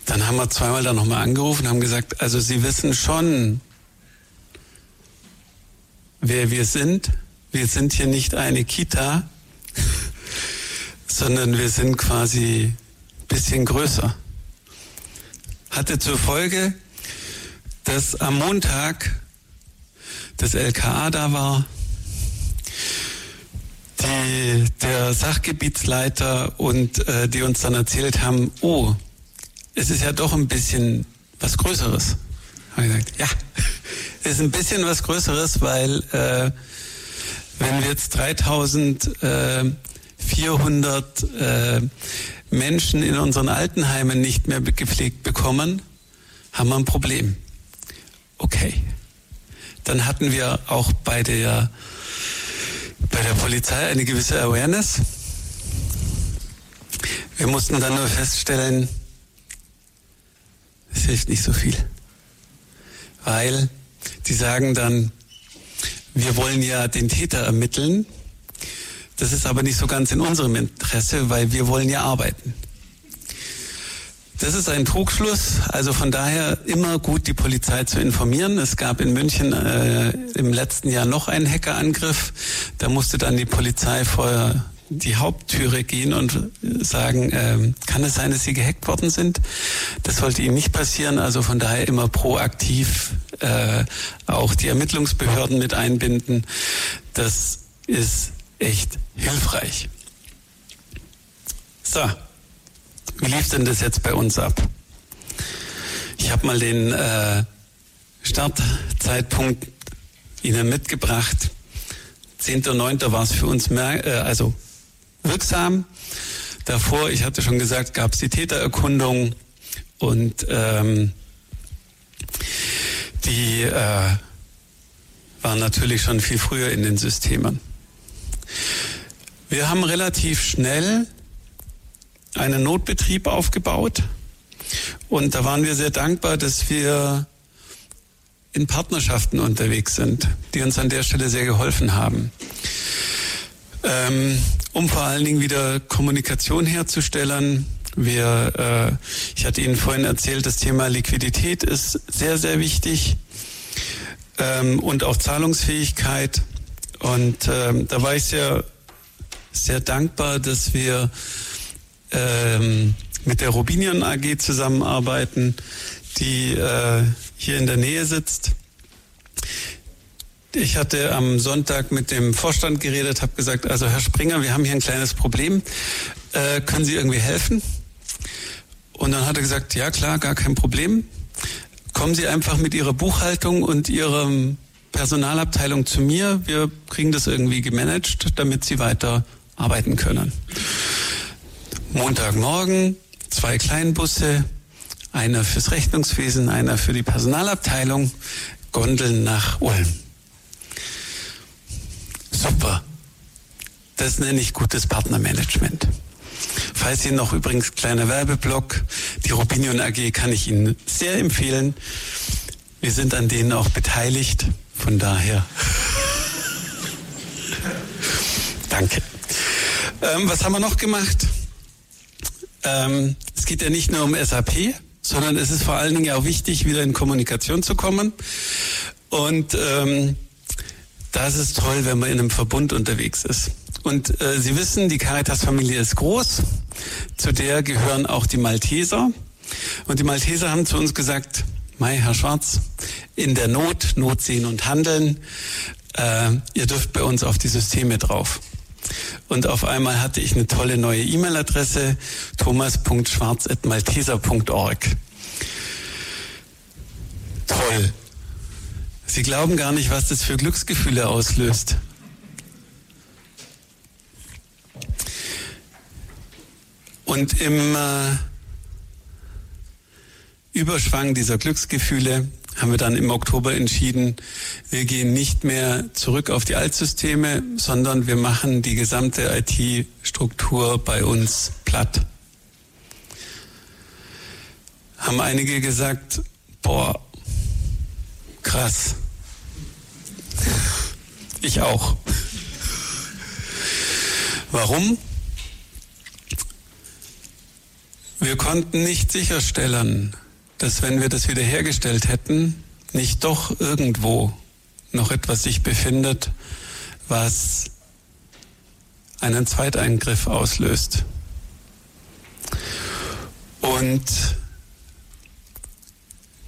Dann haben wir zweimal da nochmal angerufen und haben gesagt, also Sie wissen schon, wer wir sind. Wir sind hier nicht eine Kita, sondern wir sind quasi ein bisschen größer. Hatte zur Folge, dass am Montag das LKA da war, die, der Sachgebietsleiter und äh, die uns dann erzählt haben, oh, es ist ja doch ein bisschen was Größeres. Habe ich gesagt, ja, es ist ein bisschen was Größeres, weil äh, wenn wir jetzt 3400 äh, Menschen in unseren Altenheimen nicht mehr gepflegt bekommen, haben wir ein Problem. Okay. Dann hatten wir auch bei der, bei der Polizei eine gewisse Awareness. Wir mussten dann nur feststellen, es hilft nicht so viel. Weil die sagen dann, wir wollen ja den Täter ermitteln. Das ist aber nicht so ganz in unserem Interesse, weil wir wollen ja arbeiten. Das ist ein Trugschluss. Also von daher immer gut die Polizei zu informieren. Es gab in München äh, im letzten Jahr noch einen Hackerangriff. Da musste dann die Polizei vor die Haupttüre gehen und sagen, äh, kann es sein, dass sie gehackt worden sind? Das sollte ihnen nicht passieren. Also von daher immer proaktiv äh, auch die Ermittlungsbehörden mit einbinden. Das ist echt hilfreich. So, wie lief denn das jetzt bei uns ab? Ich habe mal den äh, Startzeitpunkt Ihnen mitgebracht. 10.9. war es für uns mehr, äh, also wirksam. Davor, ich hatte schon gesagt, gab es die Tätererkundung und ähm, die äh, waren natürlich schon viel früher in den Systemen. Wir haben relativ schnell einen Notbetrieb aufgebaut und da waren wir sehr dankbar, dass wir in Partnerschaften unterwegs sind, die uns an der Stelle sehr geholfen haben. Ähm, um vor allen Dingen wieder Kommunikation herzustellen. Wir, äh, ich hatte Ihnen vorhin erzählt, das Thema Liquidität ist sehr, sehr wichtig ähm, und auch Zahlungsfähigkeit. Und ähm, da war ich sehr, sehr dankbar, dass wir ähm, mit der Robinion AG zusammenarbeiten, die äh, hier in der Nähe sitzt. Ich hatte am Sonntag mit dem Vorstand geredet, habe gesagt, also Herr Springer, wir haben hier ein kleines Problem. Äh, können Sie irgendwie helfen? Und dann hat er gesagt, ja klar, gar kein Problem. Kommen Sie einfach mit Ihrer Buchhaltung und Ihrer Personalabteilung zu mir. Wir kriegen das irgendwie gemanagt, damit Sie weiter arbeiten können. Montagmorgen zwei Kleinbusse, einer fürs Rechnungswesen, einer für die Personalabteilung, Gondeln nach Ulm. Super. Das nenne ich gutes Partnermanagement. Falls Sie noch übrigens kleiner Werbeblock, die Rubinion AG kann ich Ihnen sehr empfehlen. Wir sind an denen auch beteiligt. Von daher. Danke. Ähm, was haben wir noch gemacht? Ähm, es geht ja nicht nur um SAP, sondern es ist vor allen Dingen auch wichtig, wieder in Kommunikation zu kommen. Und ähm, das ist toll, wenn man in einem Verbund unterwegs ist. Und äh, Sie wissen, die Caritas-Familie ist groß. Zu der gehören auch die Malteser. Und die Malteser haben zu uns gesagt, Mai, Herr Schwarz, in der Not, Not sehen und handeln, äh, ihr dürft bei uns auf die Systeme drauf. Und auf einmal hatte ich eine tolle neue E-Mail-Adresse, thomas.schwarz.malteser.org. Toll. Sie glauben gar nicht, was das für Glücksgefühle auslöst. Und im äh, Überschwang dieser Glücksgefühle haben wir dann im Oktober entschieden, wir gehen nicht mehr zurück auf die Altsysteme, sondern wir machen die gesamte IT-Struktur bei uns platt. Haben einige gesagt, Boah, krass. Ich auch. Warum? Wir konnten nicht sicherstellen, dass wenn wir das wiederhergestellt hätten, nicht doch irgendwo noch etwas sich befindet, was einen Zweiteingriff auslöst. Und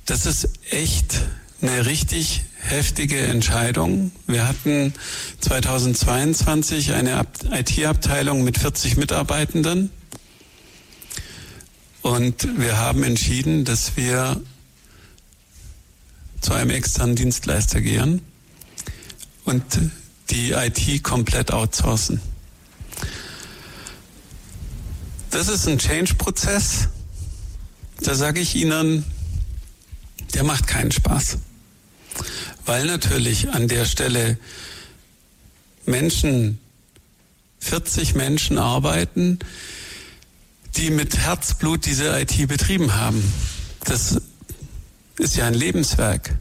das ist echt eine richtig heftige Entscheidung. Wir hatten 2022 eine IT-Abteilung mit 40 Mitarbeitenden und wir haben entschieden, dass wir zu einem externen Dienstleister gehen und die IT komplett outsourcen. Das ist ein Change-Prozess. Da sage ich Ihnen, der macht keinen Spaß. Weil natürlich an der Stelle Menschen, 40 Menschen arbeiten, die mit Herzblut diese IT betrieben haben. Das ist ja ein Lebenswerk.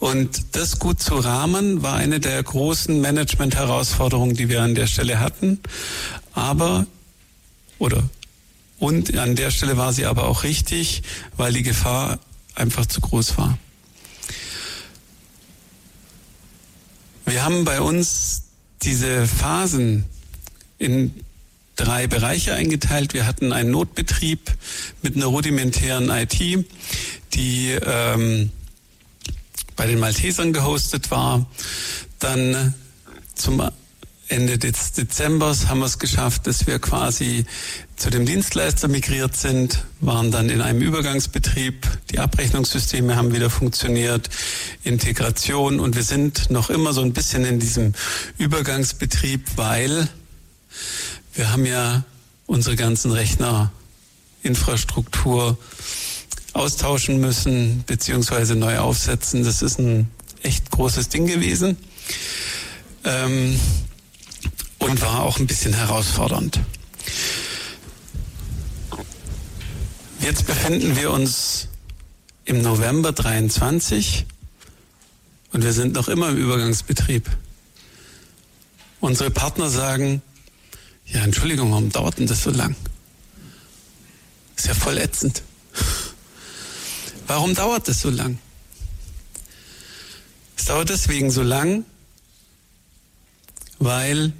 Und das gut zu rahmen war eine der großen Management-Herausforderungen, die wir an der Stelle hatten. Aber, oder, und an der Stelle war sie aber auch richtig, weil die Gefahr einfach zu groß war. Wir haben bei uns diese Phasen in drei Bereiche eingeteilt. Wir hatten einen Notbetrieb mit einer rudimentären IT, die ähm, bei den Maltesern gehostet war. Dann zum Ende des Dezembers haben wir es geschafft, dass wir quasi zu dem Dienstleister migriert sind, waren dann in einem Übergangsbetrieb. Die Abrechnungssysteme haben wieder funktioniert, Integration und wir sind noch immer so ein bisschen in diesem Übergangsbetrieb, weil wir haben ja unsere ganzen Rechner, Infrastruktur austauschen müssen, beziehungsweise neu aufsetzen. Das ist ein echt großes Ding gewesen. Ähm, und war auch ein bisschen herausfordernd. Jetzt befinden wir uns im November 23 und wir sind noch immer im Übergangsbetrieb. Unsere Partner sagen, ja, Entschuldigung, warum dauert denn das so lang? Ist ja voll ätzend. Warum dauert das so lang? Es dauert deswegen so lang, weil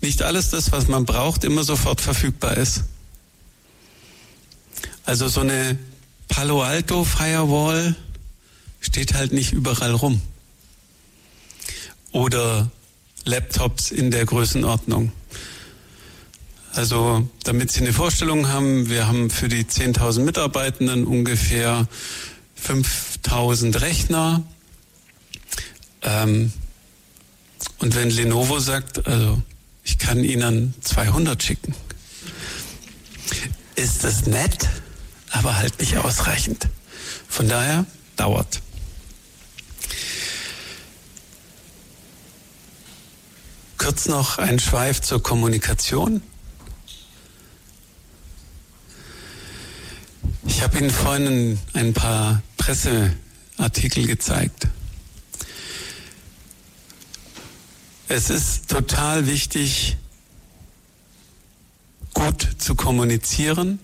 nicht alles das, was man braucht, immer sofort verfügbar ist. Also so eine Palo Alto Firewall steht halt nicht überall rum. Oder Laptops in der Größenordnung. Also damit Sie eine Vorstellung haben, wir haben für die 10.000 Mitarbeitenden ungefähr 5.000 Rechner. Ähm, und wenn Lenovo sagt, also ich kann Ihnen 200 schicken, ist das nett, aber halt nicht ausreichend. Von daher dauert. Kurz noch ein Schweif zur Kommunikation. Ich habe Ihnen vorhin ein paar Presseartikel gezeigt. Es ist total wichtig, gut zu kommunizieren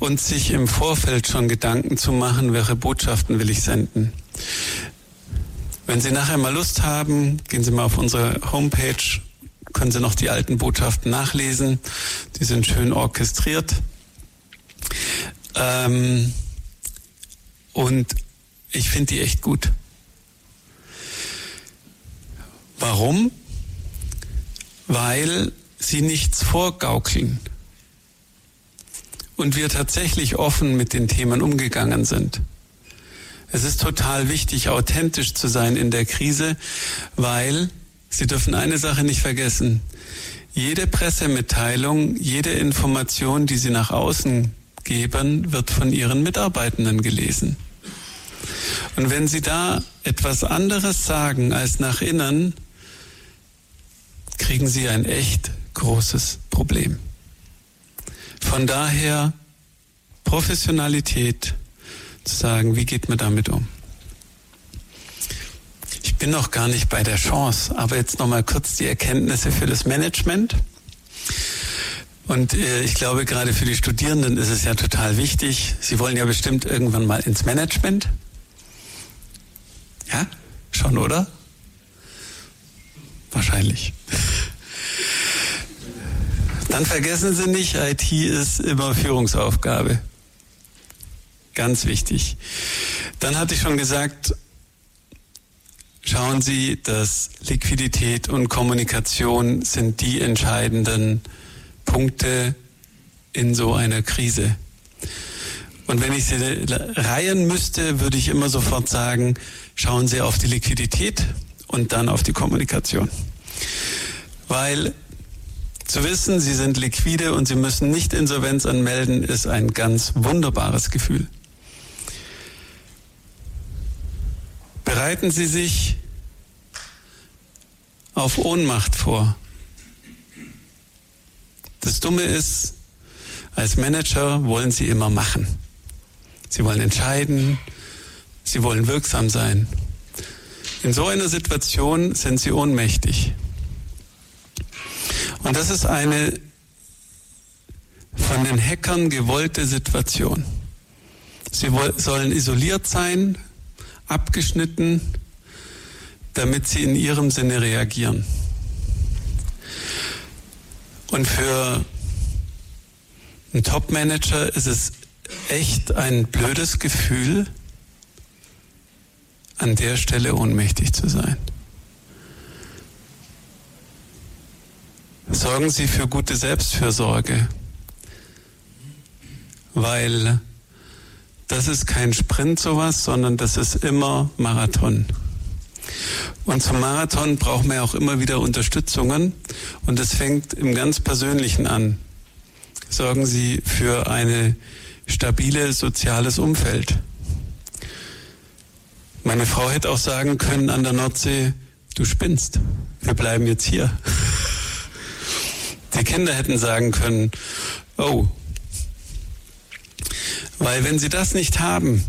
und sich im Vorfeld schon Gedanken zu machen, welche Botschaften will ich senden. Wenn Sie nachher mal Lust haben, gehen Sie mal auf unsere Homepage, können Sie noch die alten Botschaften nachlesen. Die sind schön orchestriert. Ähm, und ich finde die echt gut. Warum? Weil sie nichts vorgaukeln und wir tatsächlich offen mit den Themen umgegangen sind. Es ist total wichtig, authentisch zu sein in der Krise, weil Sie dürfen eine Sache nicht vergessen. Jede Pressemitteilung, jede Information, die Sie nach außen geben, wird von Ihren Mitarbeitenden gelesen. Und wenn Sie da etwas anderes sagen als nach innen, kriegen Sie ein echt großes Problem. Von daher Professionalität zu sagen, wie geht man damit um? Ich bin noch gar nicht bei der Chance, aber jetzt noch mal kurz die Erkenntnisse für das Management. Und äh, ich glaube, gerade für die Studierenden ist es ja total wichtig. Sie wollen ja bestimmt irgendwann mal ins Management. Ja, schon, oder? Wahrscheinlich. Dann vergessen Sie nicht, IT ist immer Führungsaufgabe. Ganz wichtig. Dann hatte ich schon gesagt, schauen Sie, dass Liquidität und Kommunikation sind die entscheidenden Punkte in so einer Krise. Und wenn ich sie reihen müsste, würde ich immer sofort sagen, schauen Sie auf die Liquidität und dann auf die Kommunikation. Weil zu wissen, Sie sind liquide und Sie müssen nicht Insolvenz anmelden, ist ein ganz wunderbares Gefühl. Bereiten Sie sich auf Ohnmacht vor. Das Dumme ist, als Manager wollen Sie immer machen. Sie wollen entscheiden, Sie wollen wirksam sein. In so einer Situation sind Sie ohnmächtig. Und das ist eine von den Hackern gewollte Situation. Sie sollen isoliert sein, abgeschnitten, damit sie in ihrem Sinne reagieren. Und für einen Top-Manager ist es echt ein blödes Gefühl, an der Stelle ohnmächtig zu sein. Sorgen Sie für gute Selbstfürsorge, weil das ist kein Sprint sowas, sondern das ist immer Marathon. Und zum Marathon brauchen wir auch immer wieder Unterstützungen und es fängt im ganz Persönlichen an. Sorgen Sie für ein stabiles soziales Umfeld. Meine Frau hätte auch sagen können an der Nordsee, du spinnst, wir bleiben jetzt hier. Die Kinder hätten sagen können, oh, weil wenn sie das nicht haben,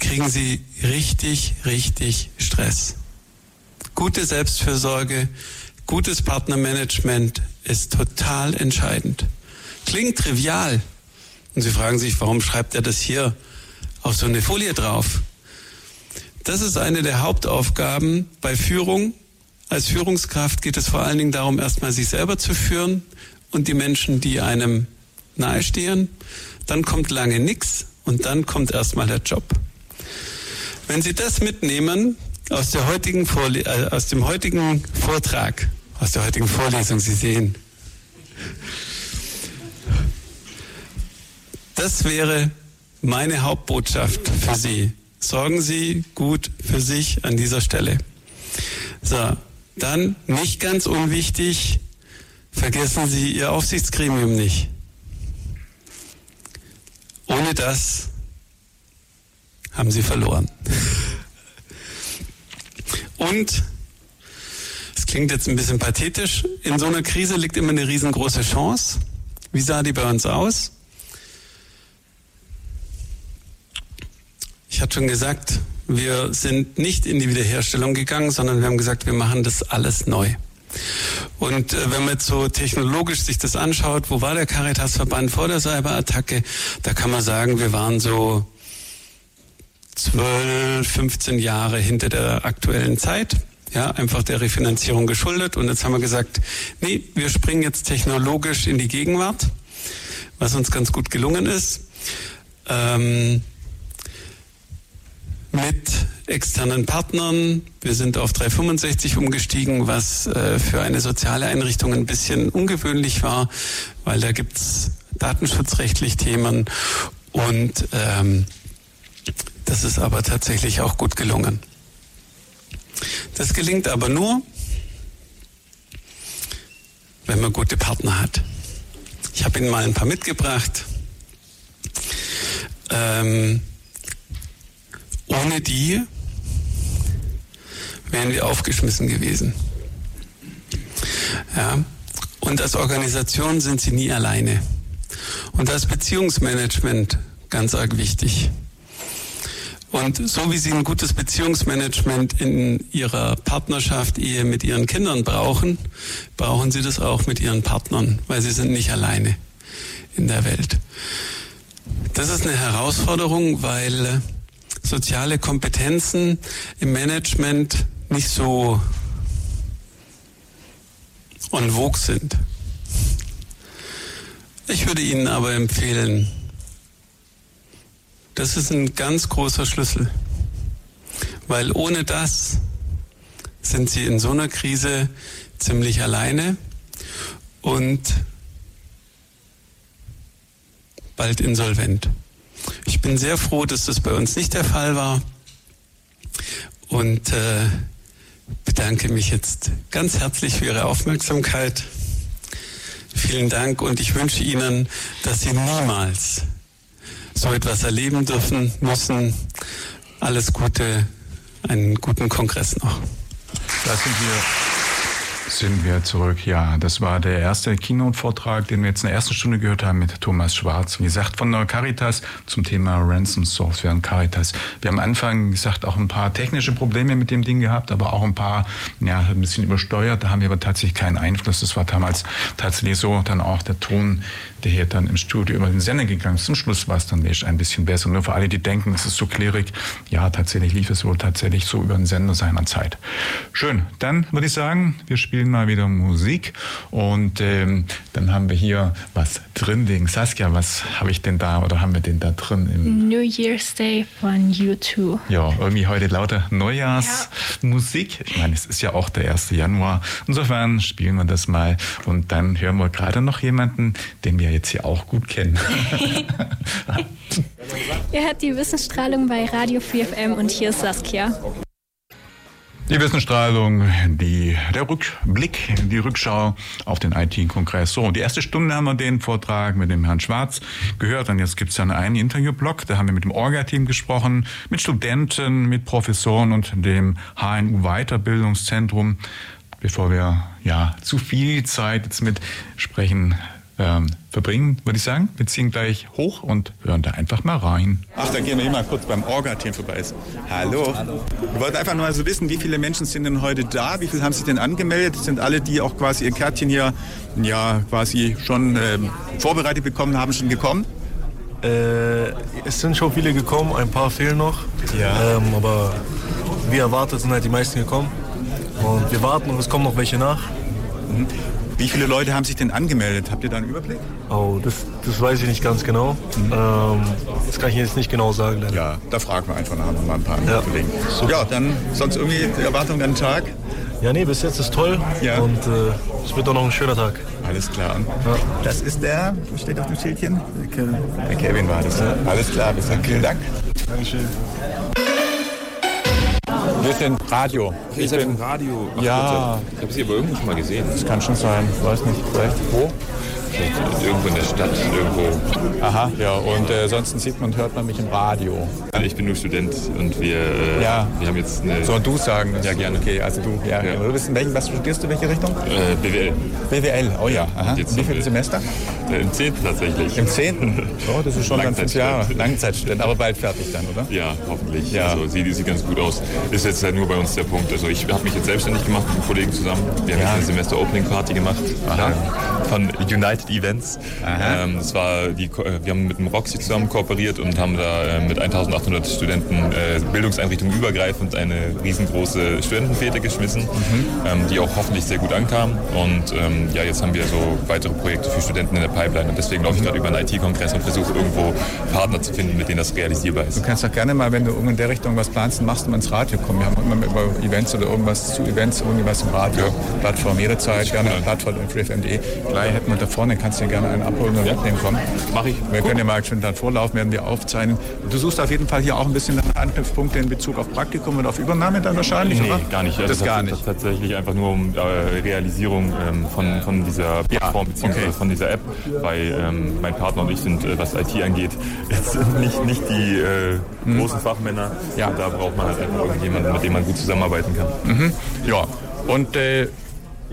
kriegen sie richtig, richtig Stress. Gute Selbstfürsorge, gutes Partnermanagement ist total entscheidend. Klingt trivial. Und Sie fragen sich, warum schreibt er das hier auf so eine Folie drauf? Das ist eine der Hauptaufgaben bei Führung als Führungskraft geht es vor allen Dingen darum, erstmal sich selber zu führen und die Menschen, die einem nahestehen. Dann kommt lange nichts und dann kommt erstmal der Job. Wenn Sie das mitnehmen aus, der heutigen Vorle äh, aus dem heutigen Vortrag, aus der heutigen Vorlesung, Sie sehen, das wäre meine Hauptbotschaft für Sie. Sorgen Sie gut für sich an dieser Stelle. So, dann, nicht ganz unwichtig, vergessen Sie Ihr Aufsichtsgremium nicht. Ohne das haben Sie verloren. Und, es klingt jetzt ein bisschen pathetisch, in so einer Krise liegt immer eine riesengroße Chance. Wie sah die bei uns aus? Ich hatte schon gesagt, wir sind nicht in die Wiederherstellung gegangen, sondern wir haben gesagt, wir machen das alles neu. Und äh, wenn man jetzt so technologisch sich das anschaut, wo war der Caritas-Verband vor der Cyberattacke, da kann man sagen, wir waren so 12, 15 Jahre hinter der aktuellen Zeit. Ja, einfach der Refinanzierung geschuldet. Und jetzt haben wir gesagt, nee, wir springen jetzt technologisch in die Gegenwart, was uns ganz gut gelungen ist. Ähm, mit externen Partnern. Wir sind auf 365 umgestiegen, was äh, für eine soziale Einrichtung ein bisschen ungewöhnlich war, weil da gibt's datenschutzrechtlich Themen und ähm, das ist aber tatsächlich auch gut gelungen. Das gelingt aber nur, wenn man gute Partner hat. Ich habe Ihnen mal ein paar mitgebracht. Ähm, ohne die wären wir aufgeschmissen gewesen. Ja. Und als Organisation sind sie nie alleine. Und da ist Beziehungsmanagement ganz arg wichtig. Und so wie Sie ein gutes Beziehungsmanagement in Ihrer Partnerschaft, Ehe mit Ihren Kindern brauchen, brauchen Sie das auch mit Ihren Partnern, weil Sie sind nicht alleine in der Welt. Das ist eine Herausforderung, weil soziale Kompetenzen im Management nicht so en vogue sind. Ich würde Ihnen aber empfehlen, das ist ein ganz großer Schlüssel, weil ohne das sind Sie in so einer Krise ziemlich alleine und bald insolvent. Ich bin sehr froh, dass das bei uns nicht der Fall war und äh, bedanke mich jetzt ganz herzlich für Ihre Aufmerksamkeit. Vielen Dank und ich wünsche Ihnen, dass Sie niemals so etwas erleben dürfen müssen. Alles Gute, einen guten Kongress noch. Da sind wir sind wir zurück. Ja, das war der erste Keynote-Vortrag, den wir jetzt in der ersten Stunde gehört haben mit Thomas Schwarz. Wie gesagt, von der Caritas zum Thema Ransom Software und Caritas. Wir haben am Anfang gesagt auch ein paar technische Probleme mit dem Ding gehabt, aber auch ein paar, ja, ein bisschen übersteuert. Da haben wir aber tatsächlich keinen Einfluss. Das war damals tatsächlich so. Dann auch der Ton, der hier dann im Studio über den Sender gegangen ist. Zum Schluss war es dann ein bisschen besser. Nur für alle, die denken, es ist so klirrig. Ja, tatsächlich lief es wohl tatsächlich so über den Sender seiner Zeit. Schön. Dann würde ich sagen, wir spielen mal wieder Musik und ähm, dann haben wir hier was drin wegen Saskia. Was habe ich denn da oder haben wir denn da drin? Im New Year's Day von U2. Ja, irgendwie heute lauter Neujahrsmusik. Ja. Ich meine, es ist ja auch der 1. Januar. Insofern spielen wir das mal und dann hören wir gerade noch jemanden, den wir jetzt hier auch gut kennen. Ihr hört die Wissensstrahlung bei Radio 4FM und hier ist Saskia. Die Wissensstrahlung, die, der Rückblick, die Rückschau auf den IT-Kongress. So, die erste Stunde haben wir den Vortrag mit dem Herrn Schwarz gehört. Und jetzt gibt es ja einen Interviewblock. Da haben wir mit dem Orga-Team gesprochen, mit Studenten, mit Professoren und dem HNU-Weiterbildungszentrum. Bevor wir ja zu viel Zeit jetzt mit sprechen, ähm, verbringen, würde ich sagen. Wir ziehen gleich hoch und hören da einfach mal rein. Ach, dann gehen wir mal kurz beim Orga-Team vorbei. Hallo. Hallo. Wir wollten einfach nur mal so wissen, wie viele Menschen sind denn heute da? Wie viele haben sich denn angemeldet? Sind alle, die auch quasi ihr Kärtchen hier ja, quasi schon äh, vorbereitet bekommen haben, schon gekommen? Äh, es sind schon viele gekommen, ein paar fehlen noch. Ja. Ähm, aber wie erwartet sind halt die meisten gekommen. Und wir warten und es kommen noch welche nach. Mhm. Wie viele Leute haben sich denn angemeldet? Habt ihr da einen Überblick? Oh, das, das weiß ich nicht ganz genau. Mhm. Ähm, das kann ich jetzt nicht genau sagen. Leider. Ja, da fragen wir einfach nach mal ein paar ja. Kollegen. So. Ja, dann sonst irgendwie die Erwartung an den Tag? Ja, nee, bis jetzt ist toll ja. und äh, es wird auch noch ein schöner Tag. Alles klar. Ja. Das ist der, was steht auf dem Schildchen? Der Kevin. Der Kevin war das. Ja. Alles klar, bis dann. Vielen Dank. Dankeschön. Wir sind Radio. Ich bin Radio. Ach, ja. Ich habe sie aber irgendwo schon mal gesehen. Das kann schon sein. Weiß nicht. Vielleicht wo? Irgendwo in der Stadt, irgendwo. Aha, ja. Und äh, sonst sieht man und hört man mich im Radio. Ich bin nur Student und wir, äh, ja. wir haben jetzt eine... Soll du sagen? Ja, gerne. Okay, also du. Ja, ja. Du bist in welchem, was studierst du, welche Richtung? Äh, BWL. BWL, oh ja. Aha. Jetzt Wie viele Semester? Äh, Im zehnten tatsächlich. Im zehnten? Oh, das ist schon dann fünf Jahre. Langzeitstudent, aber bald fertig dann, oder? Ja, hoffentlich. Ja. Also sieht, sieht ganz gut aus. Ist jetzt halt nur bei uns der Punkt. Also ich habe mich jetzt selbstständig gemacht mit einem Kollegen zusammen. Wir haben ja. eine Semester-Opening-Party gemacht. Aha. Von United Events. Ähm, das war die, wir haben mit dem Roxy zusammen kooperiert und haben da äh, mit 1800 Studenten äh, Bildungseinrichtungen übergreifend eine riesengroße Studentenfete geschmissen, mhm. ähm, die auch hoffentlich sehr gut ankam. Und ähm, ja, jetzt haben wir so weitere Projekte für Studenten in der Pipeline. Und deswegen laufe ich gerade über einen IT-Kongress und versuche irgendwo Partner zu finden, mit denen das realisierbar ist. Du kannst doch gerne mal, wenn du in der Richtung was planst, machst du mal ins Radio kommen. Wir haben immer über Events oder irgendwas zu Events, irgendwas im Radio. Ja. Plattform jederzeit, gerne ja. Plattform in freefm.de. Gleich hätten wir da vorne, kannst du dir gerne einen abholen und ja. mitnehmen kommen. Mach ich. Wir Gut. können ja mal schön dann vorlaufen, werden wir aufzeichnen. Du suchst auf jeden Fall hier auch ein bisschen Anknüpfpunkte in Bezug auf Praktikum und auf Übernahme dann wahrscheinlich, nee, oder? gar nicht. Das, das gar nicht. Das tatsächlich einfach nur um äh, Realisierung ähm, von, von dieser Plattform ja, bzw. Okay. von dieser App, weil ähm, mein Partner und ich sind, äh, was IT angeht, jetzt nicht, nicht die äh, mhm. großen Fachmänner. Ja. Und da braucht man halt einfach irgendjemanden, mit dem man gut zusammenarbeiten kann. Mhm. Ja, und äh,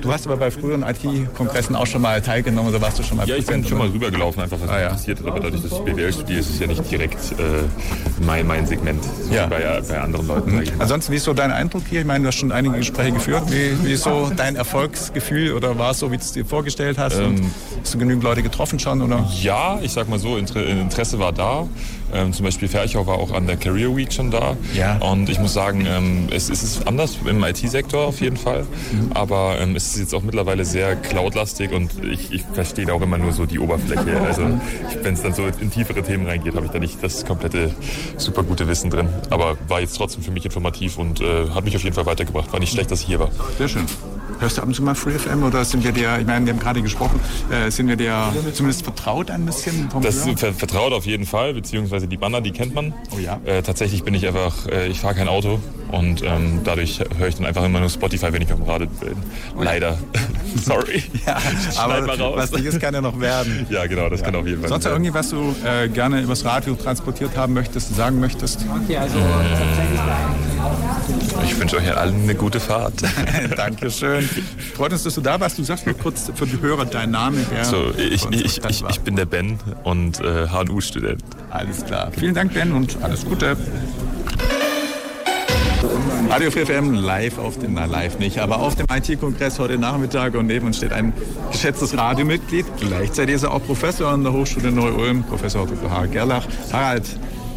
Du hast aber bei früheren IT-Kongressen auch schon mal teilgenommen, oder warst du schon mal Ja, ich bin schon mal rübergelaufen, einfach was Ah, ja. interessiert hat. Aber dadurch, dass ich BWL studiere, ist es ja nicht direkt äh, mein, mein Segment, so Ja. wie bei, bei anderen Leuten. mal. Ansonsten, wie ist so dein Eindruck hier? Ich meine, du hast schon einige Gespräche geführt. Wie, wie ist so dein Erfolgsgefühl oder war es so, wie du es dir vorgestellt hast? Ähm, hast du genügend Leute getroffen schon? Oder? Ja, ich sag mal so, Inter Interesse war da. Ähm, zum Beispiel Ferchau war auch an der Career Week schon da. Ja. Und ich muss sagen, ähm, es, es ist anders im IT-Sektor auf jeden Fall. Aber ähm, es ist jetzt auch mittlerweile sehr cloudlastig und ich, ich verstehe da auch immer nur so die Oberfläche. Also wenn es dann so in tiefere Themen reingeht, habe ich da nicht das komplette super gute Wissen drin. Aber war jetzt trotzdem für mich informativ und äh, hat mich auf jeden Fall weitergebracht. War nicht schlecht, dass ich hier war. Sehr schön. Hörst du ab und zu mal Free FM oder sind wir dir, ich meine, wir haben gerade gesprochen, äh, sind wir dir zumindest vertraut ein bisschen? Vom Das Hören? ver vertraut auf jeden Fall, beziehungsweise die Banner, die kennt man. Oh ja. Äh, tatsächlich bin ich einfach, äh, ich fahre kein Auto und ähm, dadurch höre ich dann einfach immer nur Spotify, wenn ich auf dem Rad bin. Leider. Sorry. Ja, aber raus. was nicht ist, kann ja noch werden. Ja, genau, das kann auf jeden Fall. Sonst werden. irgendwie, was du äh, gerne übers Radio transportiert haben möchtest, sagen möchtest? Ich wünsche euch allen eine gute Fahrt. Dankeschön. Freut uns, dass du da warst. Du sagst mir kurz für die Hörer deinen Namen. Wer So, ich, ich, ich, ich bin der Ben und äh, HNU-Student. Alles klar. Vielen Dank, Ben, und alles Gute. Radio 4 FM live auf dem, na live nicht, aber auf dem IT-Kongress heute Nachmittag und neben uns steht ein geschätztes Radiomitglied. Gleichzeitig ist er auch Professor an der Hochschule Neu-Ulm, Professor Dr. Harald Gerlach. Harald,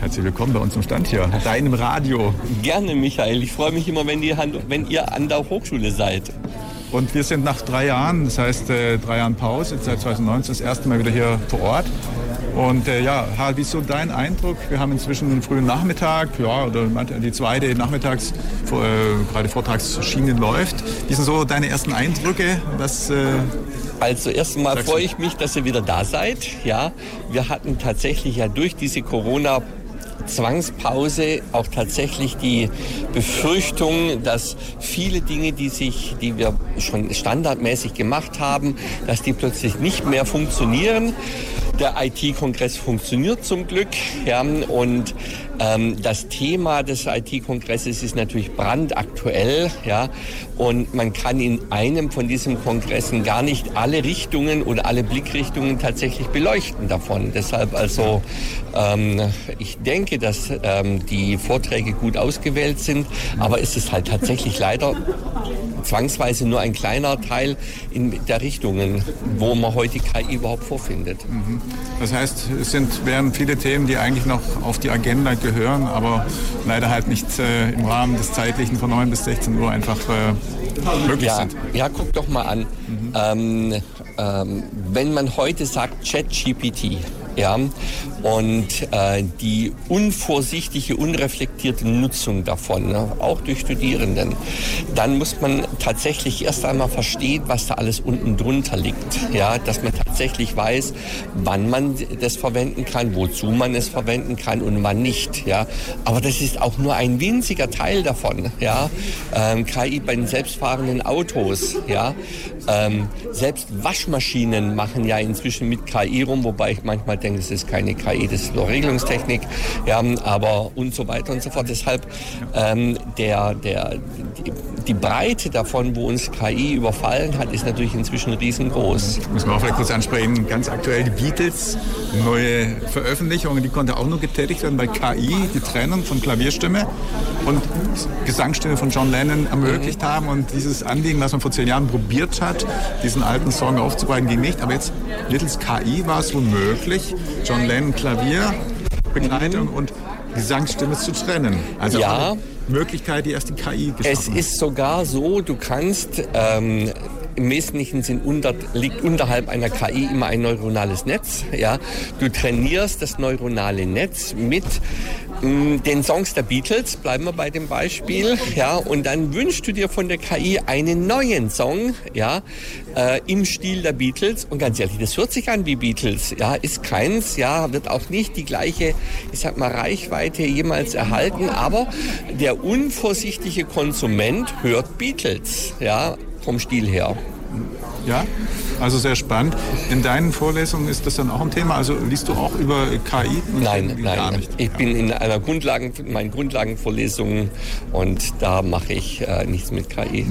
herzlich willkommen bei uns im Stand hier, deinem Radio. Gerne, Michael. Ich freue mich immer, wenn ihr, wenn ihr an der Hochschule seid. Und wir sind nach drei Jahren, das heißt äh, drei Jahren Pause, jetzt seit 2019 das erste Mal wieder hier vor Ort. Und äh, ja, Harald, wie ist so dein Eindruck? Wir haben inzwischen einen frühen Nachmittag, ja, oder die zweite Nachmittags, äh, gerade Vortragsschiene läuft. Wie sind so deine ersten Eindrücke? Was, äh, Also erst einmal Sagst du? freue ich mich, dass ihr wieder da seid. Ja, wir hatten tatsächlich ja durch diese Corona Zwangspause auch tatsächlich die Befürchtung, dass viele Dinge, die sich, die wir schon standardmäßig gemacht haben, dass die plötzlich nicht mehr funktionieren. Der IT-Kongress funktioniert zum Glück, ja, und ähm, das Thema des IT-Kongresses ist natürlich brandaktuell, ja, und man kann in einem von diesen Kongressen gar nicht alle Richtungen oder alle Blickrichtungen tatsächlich beleuchten davon. Deshalb also, ähm, ich denke, dass ähm, die Vorträge gut ausgewählt sind, aber es ist halt tatsächlich leider zwangsweise nur ein kleiner Teil in der Richtungen, wo man heute KI überhaupt vorfindet. das heißt, es sind, wären viele Themen, die eigentlich noch auf die Agenda gehören, aber leider halt nicht äh, im Rahmen des zeitlichen von 9 bis 16 Uhr einfach äh, möglich Ja, sind. ja, guck doch mal an. Ähm, ähm, wenn man heute sagt ChatGPT, ja, und äh, die unvorsichtige, unreflektierte Nutzung davon, ne, auch durch Studierenden, dann muss man tatsächlich erst einmal verstehen, was da alles unten drunter liegt. Ja, dass man tatsächlich weiß, wann man das verwenden kann, wozu man es verwenden kann und wann nicht. Ja, aber das ist auch nur ein winziger Teil davon. Ja, ähm, KI bei den selbstfahrenden Autos. Ja, ähm, selbst Waschmaschinen machen ja inzwischen mit KI rum, wobei ich manchmal denke, es ist keine KI, das ist nur Regelungstechnik. Ja, aber und so weiter und so fort. Deshalb ähm, der, der, die, die Breite davon, wo uns KI überfallen hat, ist natürlich inzwischen riesengroß. Müssen wir auch vielleicht kurz ansprechen, ganz aktuell die Beatles, neue Veröffentlichungen, die konnte auch nur getätigt werden bei KI, die Trennung von Klavierstimme und Gesangsstimme von John Lennon ermöglicht haben und dieses Anliegen, was man vor zehn Jahren probiert hat, diesen alten Song aufzubereiten, ging nicht, aber jetzt mittels KI war es wohl möglich, John Lennon Klavier, Begleitung und Gesangsstimme zu trennen. Also Ja. Möglichkeit, die erst die KI geschaffen Es ist sogar so, du kannst ähm, im wesentlichen Sinn unter, liegt unterhalb einer KI immer ein neuronales Netz. Ja, du trainierst das neuronale Netz mit mh, den Songs der Beatles. Bleiben wir bei dem Beispiel. Ja, und dann wünschst du dir von der KI einen neuen Song. Ja, äh, im Stil der Beatles. Und ganz ehrlich, das hört sich an wie Beatles. Ja, ist keins. Ja, wird auch nicht die gleiche, ich sag mal, Reichweite jemals erhalten. Aber der unvorsichtige Konsument hört Beatles. Ja, vom Stil her. Ja, also sehr spannend. In deinen Vorlesungen ist das dann auch ein Thema? Also liest du auch über KI? Nein, nein. Ich bin in einer Grundlagen, meinen Grundlagenvorlesungen und da mache ich äh, nichts mit KI.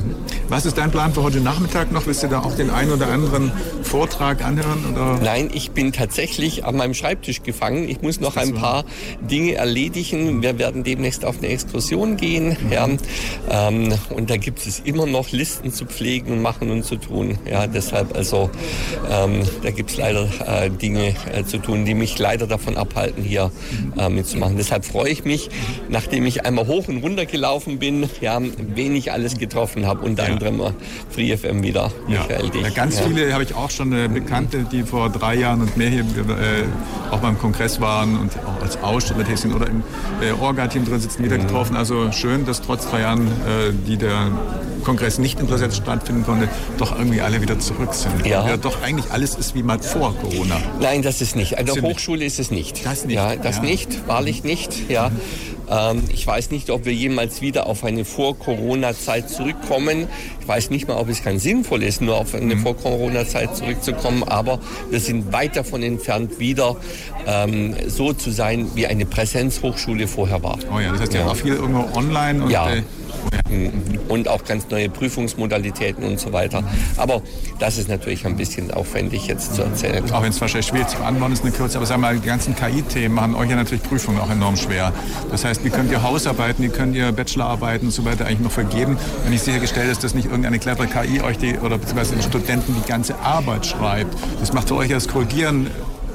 Was ist dein Plan für heute Nachmittag noch? Willst du da auch den einen oder anderen Vortrag anhören? Oder? Nein, ich bin tatsächlich an meinem Schreibtisch gefangen. Ich muss noch ein paar Dinge erledigen. Wir werden demnächst auf eine Exkursion gehen. Mhm. Ja. Ähm, und da gibt es immer noch Listen zu pflegen und machen und zu tun. Ja, deshalb also, ähm, da gibt es leider äh, Dinge äh, zu tun, die mich leider davon abhalten, hier äh, mitzumachen. Deshalb freue ich mich, nachdem ich einmal hoch und runter gelaufen bin, ja, wen ich alles getroffen habe, unter ja. anderem Free FM wieder, Michael ja. ja ganz viele habe ich auch schon äh, Bekannte, die vor drei Jahren und mehr hier äh, auch beim Kongress waren und auch als Aussteller tätig oder im Orga-Team drin sitzen, wieder mhm. getroffen. Also schön, dass trotz drei Jahren, die der Kongress nicht in Präsenz stattfinden konnte, doch irgendwie alle wieder zurück sind. Ja. ja. Doch eigentlich alles ist wie mal vor Corona. Nein, das ist nicht. An der Hochschule ist es nicht. Das nicht. Ja, das ja. nicht, wahrlich nicht. Ja. Mhm. Ähm, ich weiß nicht, ob wir jemals wieder auf eine Vor-Corona-Zeit zurückkommen. Ich weiß nicht mal, ob es kein sinnvoll ist, nur auf eine mhm. Vor-Corona-Zeit zurückzukommen. Aber wir sind weit davon entfernt, wieder ähm, so zu sein, wie eine Präsenzhochschule vorher war. Oh ja, das heißt ja, ja auch viel irgendwo online und ja. Äh, und auch ganz neue Prüfungsmodalitäten und so weiter. Aber das ist natürlich ein bisschen aufwendig jetzt zu erzählen. Auch wenn es wahrscheinlich schwierig zu beantworten ist, eine Kürze. Aber sagen wir mal, die ganzen KI-Themen machen euch ja natürlich Prüfungen auch enorm schwer. Das heißt, wie könnt ihr Hausarbeiten, wie könnt ihr Bachelorarbeiten und so weiter eigentlich noch vergeben, wenn nicht sichergestellt ist, dass nicht irgendeine clevere KI euch die, oder beziehungsweise den Studenten die ganze Arbeit schreibt. Das macht für euch das Korrigieren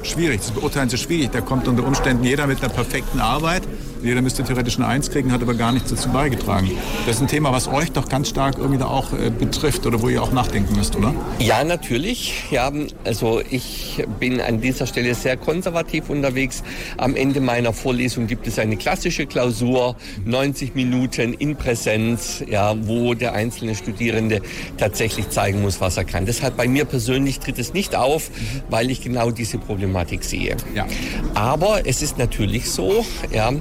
schwierig. Das Beurteilen ist schwierig. Da kommt unter Umständen jeder mit einer perfekten Arbeit jeder müsste theoretisch eine Eins kriegen, hat aber gar nichts dazu beigetragen. Das ist ein Thema, was euch doch ganz stark irgendwie da auch äh, betrifft oder wo ihr auch nachdenken müsst, oder? Ja, natürlich. Ja, also ich bin an dieser Stelle sehr konservativ unterwegs. Am Ende meiner Vorlesung gibt es eine klassische Klausur, 90 Minuten in Präsenz, ja, wo der einzelne Studierende tatsächlich zeigen muss, was er kann. Deshalb bei mir persönlich tritt es nicht auf, weil ich genau diese Problematik sehe. Ja. Aber es ist natürlich so, ja,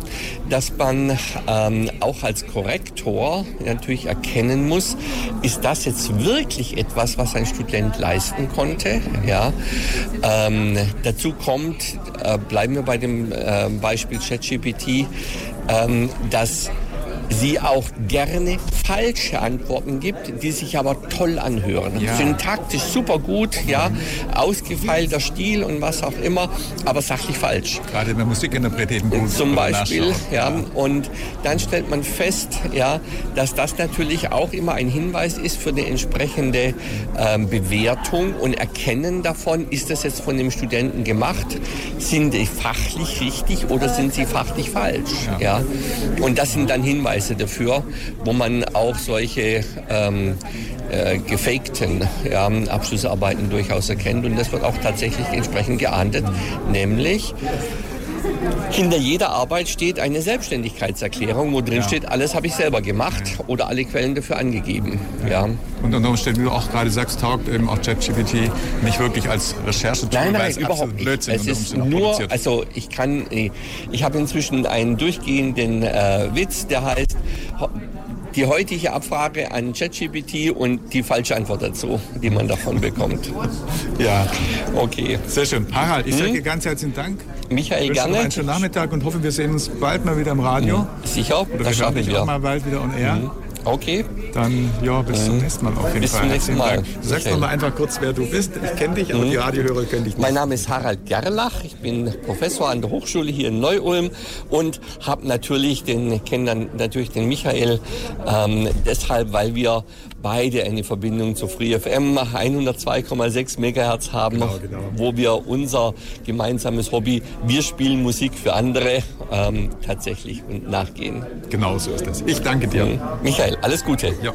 dass man ähm, auch als Korrektor natürlich erkennen muss, ist das jetzt wirklich etwas, was ein Student leisten konnte? Ja. Ähm, dazu kommt, äh, bleiben wir bei dem äh, Beispiel ChatGPT, ähm, dass sie auch gerne falsche Antworten gibt, die sich aber toll anhören. Ja. Syntaktisch super gut, ja, ausgefeilter Stil und was auch immer, aber sachlich falsch. Gerade in der Musikinterpreten gut. Zum Beispiel, ja. Und dann stellt man fest, ja, dass das natürlich auch immer ein Hinweis ist für eine entsprechende ähm, Bewertung und Erkennen davon, ist das jetzt von dem Studenten gemacht, sind die fachlich richtig oder sind sie fachlich falsch, ja. ja? Und das sind dann Hinweise Hinweise dafür, wo man auch solche ähm, äh, gefakten ja, Abschlussarbeiten durchaus erkennt. Und das wird auch tatsächlich entsprechend geahndet, nämlich hinter jeder Arbeit steht eine Selbstständigkeitserklärung, wo drin ja. steht, alles habe ich selber gemacht oder alle Quellen dafür angegeben. Ja. ja. Und unter Umständen, wie du auch gerade sagst, taugt eben auch ChatGPT nicht wirklich als Recherchetool, nein, nein, überhaupt nicht. Blödsinn es ist nur, also ich kann, ich habe inzwischen einen durchgehenden äh, Witz, der heißt, die heutige Abfrage an ChatGPT und die falsche Antwort dazu, die man davon bekommt. Ja, okay. Sehr schön. Harald, ich hm? sage dir ganz herzlichen Dank. Michael, ich gerne. einen schönen Nachmittag und hoffe, wir sehen uns bald mal wieder im Radio. Hm. Sicher, Oder das schaffen wir. auch mal bald wieder on air. Hm. Okay. Dann, ja, bis zum nächsten Mal auf jeden bis Fall. Bis zum nächsten Mal. Du sagst mal einfach kurz, wer du bist. Ich kenne dich, aber mhm. die Radiohörer kennen dich nicht. Mein Name ist Harald Gerlach. Ich bin Professor an der Hochschule hier in Neu-Ulm und habe natürlich den, kenne dann natürlich den Michael ähm, deshalb, weil wir beide eine Verbindung zu Free FM 102,6 Megahertz haben, genau, genau. wo wir unser gemeinsames Hobby, wir spielen Musik für andere, ähm, tatsächlich nachgehen. Genau so ist das. Ich danke dir. Mhm. Michael, alles Gute. Ja.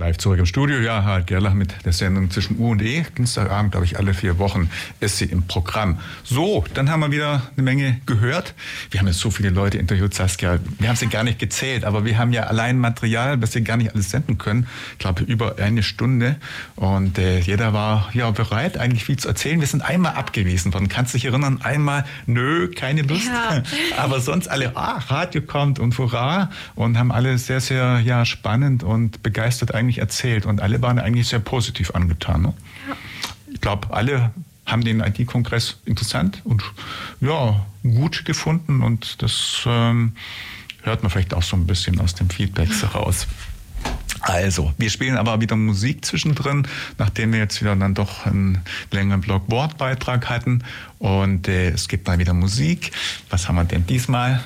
Live zurück im Studio, ja, Harald Gerlach mit der Sendung zwischen U und E. Dienstagabend, glaube ich, alle vier Wochen ist sie im Programm. So, dann haben wir wieder eine Menge gehört. Wir haben jetzt so viele Leute interviewt, Saskia. Wir haben sie gar nicht gezählt, aber wir haben ja allein Material, das wir gar nicht alles senden können. Ich glaube, über eine Stunde. Und äh, jeder war ja bereit, eigentlich viel zu erzählen. Wir sind einmal abgewiesen worden. Kannst du dich erinnern? Einmal, nö, keine Lust. Ja. aber sonst alle, ah, Radio kommt und hurra. Und haben alle sehr, sehr ja, spannend und begeistert eigentlich nämlich erzählt und alle waren eigentlich sehr positiv angetan. Ne? Ja. Ich glaube, alle haben den IT-Kongress interessant und ja, gut gefunden und das ähm, hört man vielleicht auch so ein bisschen aus dem Feedback heraus. Also, wir spielen aber wieder Musik zwischendrin, nachdem wir jetzt wieder dann doch einen längeren Blog-Wortbeitrag hatten. Und äh, es gibt mal wieder Musik. Was haben wir denn diesmal?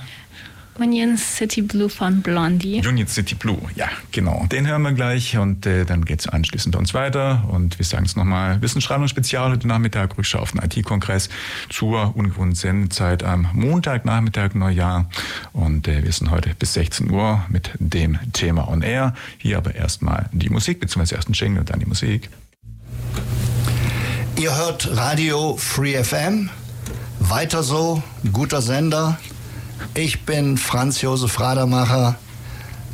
Union City Blue von Blondie. Union City Blue, ja, genau. Den hören wir gleich und äh, dann geht es anschließend bei uns weiter. Und wir sagen es nochmal, Wissensstrahlung Spezial heute Nachmittag, Rückschau auf den IT-Kongress zur ungewohnten Sendezeit am Montagnachmittag Neujahr. Und äh, wir sind heute bis 16 Uhr mit dem Thema On Air. Hier aber erstmal die Musik, beziehungsweise erst ein Jingle und dann die Musik. Ihr hört Radio Free FM. Weiter so, guter Sender. Ich bin Franz Josef Radermacher,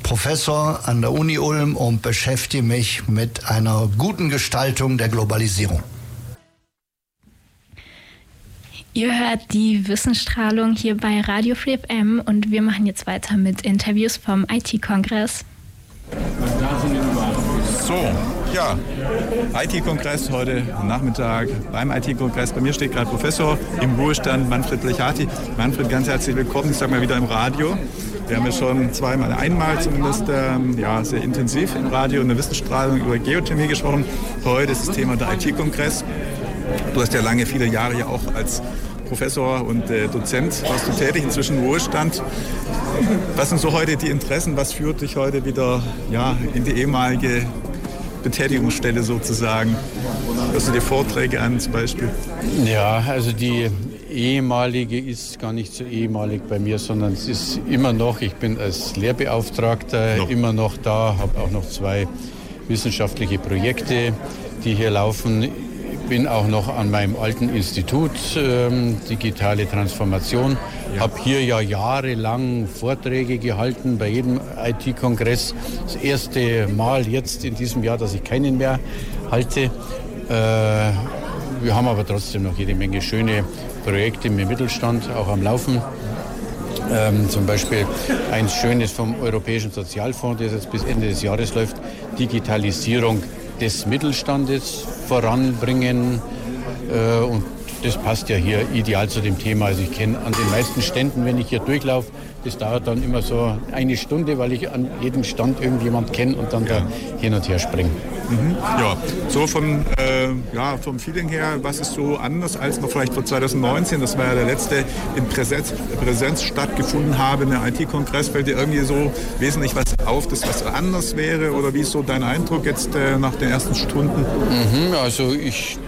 Professor an der Uni Ulm und beschäftige mich mit einer guten Gestaltung der Globalisierung. Ihr hört die Wissensstrahlung hier bei Radio Free FM und wir machen jetzt weiter mit Interviews vom IT-Kongress. So, ja, IT-Kongress heute Nachmittag beim IT-Kongress. Bei mir steht gerade Professor im Ruhestand Manfred Blechati. Manfred, ganz herzlich willkommen. Ich sage mal wieder im Radio. Wir haben ja schon zweimal, einmal zumindest, ähm, ja, sehr intensiv im Radio in der Wissensstrahlung über Geothermie gesprochen. Heute ist das Thema der IT-Kongress. Du hast ja lange, viele Jahre ja auch als Professor und äh, Dozent warst du tätig, inzwischen Ruhestand. Was sind so heute die Interessen? Was führt dich heute wieder ja, in die ehemalige Betätigungsstelle sozusagen? Hörst du dir Vorträge an zum Beispiel? Ja, also die ehemalige ist gar nicht so ehemalig bei mir, sondern es ist immer noch, ich bin als Lehrbeauftragter noch. immer noch da, habe auch noch zwei wissenschaftliche Projekte, die hier laufen bin auch noch an meinem alten Institut ähm, Digitale Transformation. Ja. Habe hier ja jahrelang Vorträge gehalten bei jedem IT-Kongress. Das erste Mal jetzt in diesem Jahr, dass ich keinen mehr halte. Äh, wir haben aber trotzdem noch jede Menge schöne Projekte im Mittelstand auch am Laufen. Ähm, zum Beispiel ein schönes vom Europäischen Sozialfonds, das jetzt bis Ende des Jahres läuft, Digitalisierung des Mittelstandes voranbringen. Äh, und das passt ja hier ideal zu dem Thema. Also ich kenne an den meisten Ständen, wenn ich hier durchlaufe, das dauert dann immer so eine Stunde, weil ich an jedem Stand irgendjemand kenne und dann ja. da hin und her springe. Mhm. Ja, so vom, äh, ja, vom Feeling her, was ist so anders als noch vielleicht vor 2019? Das war ja der letzte in Präsenz, Präsenz stattgefunden habe, der IT-Kongress. Fällt dir irgendwie so wesentlich was auf, das was anders wäre? Oder wie ist so dein Eindruck jetzt äh, nach den ersten Stunden? Mhm, also ich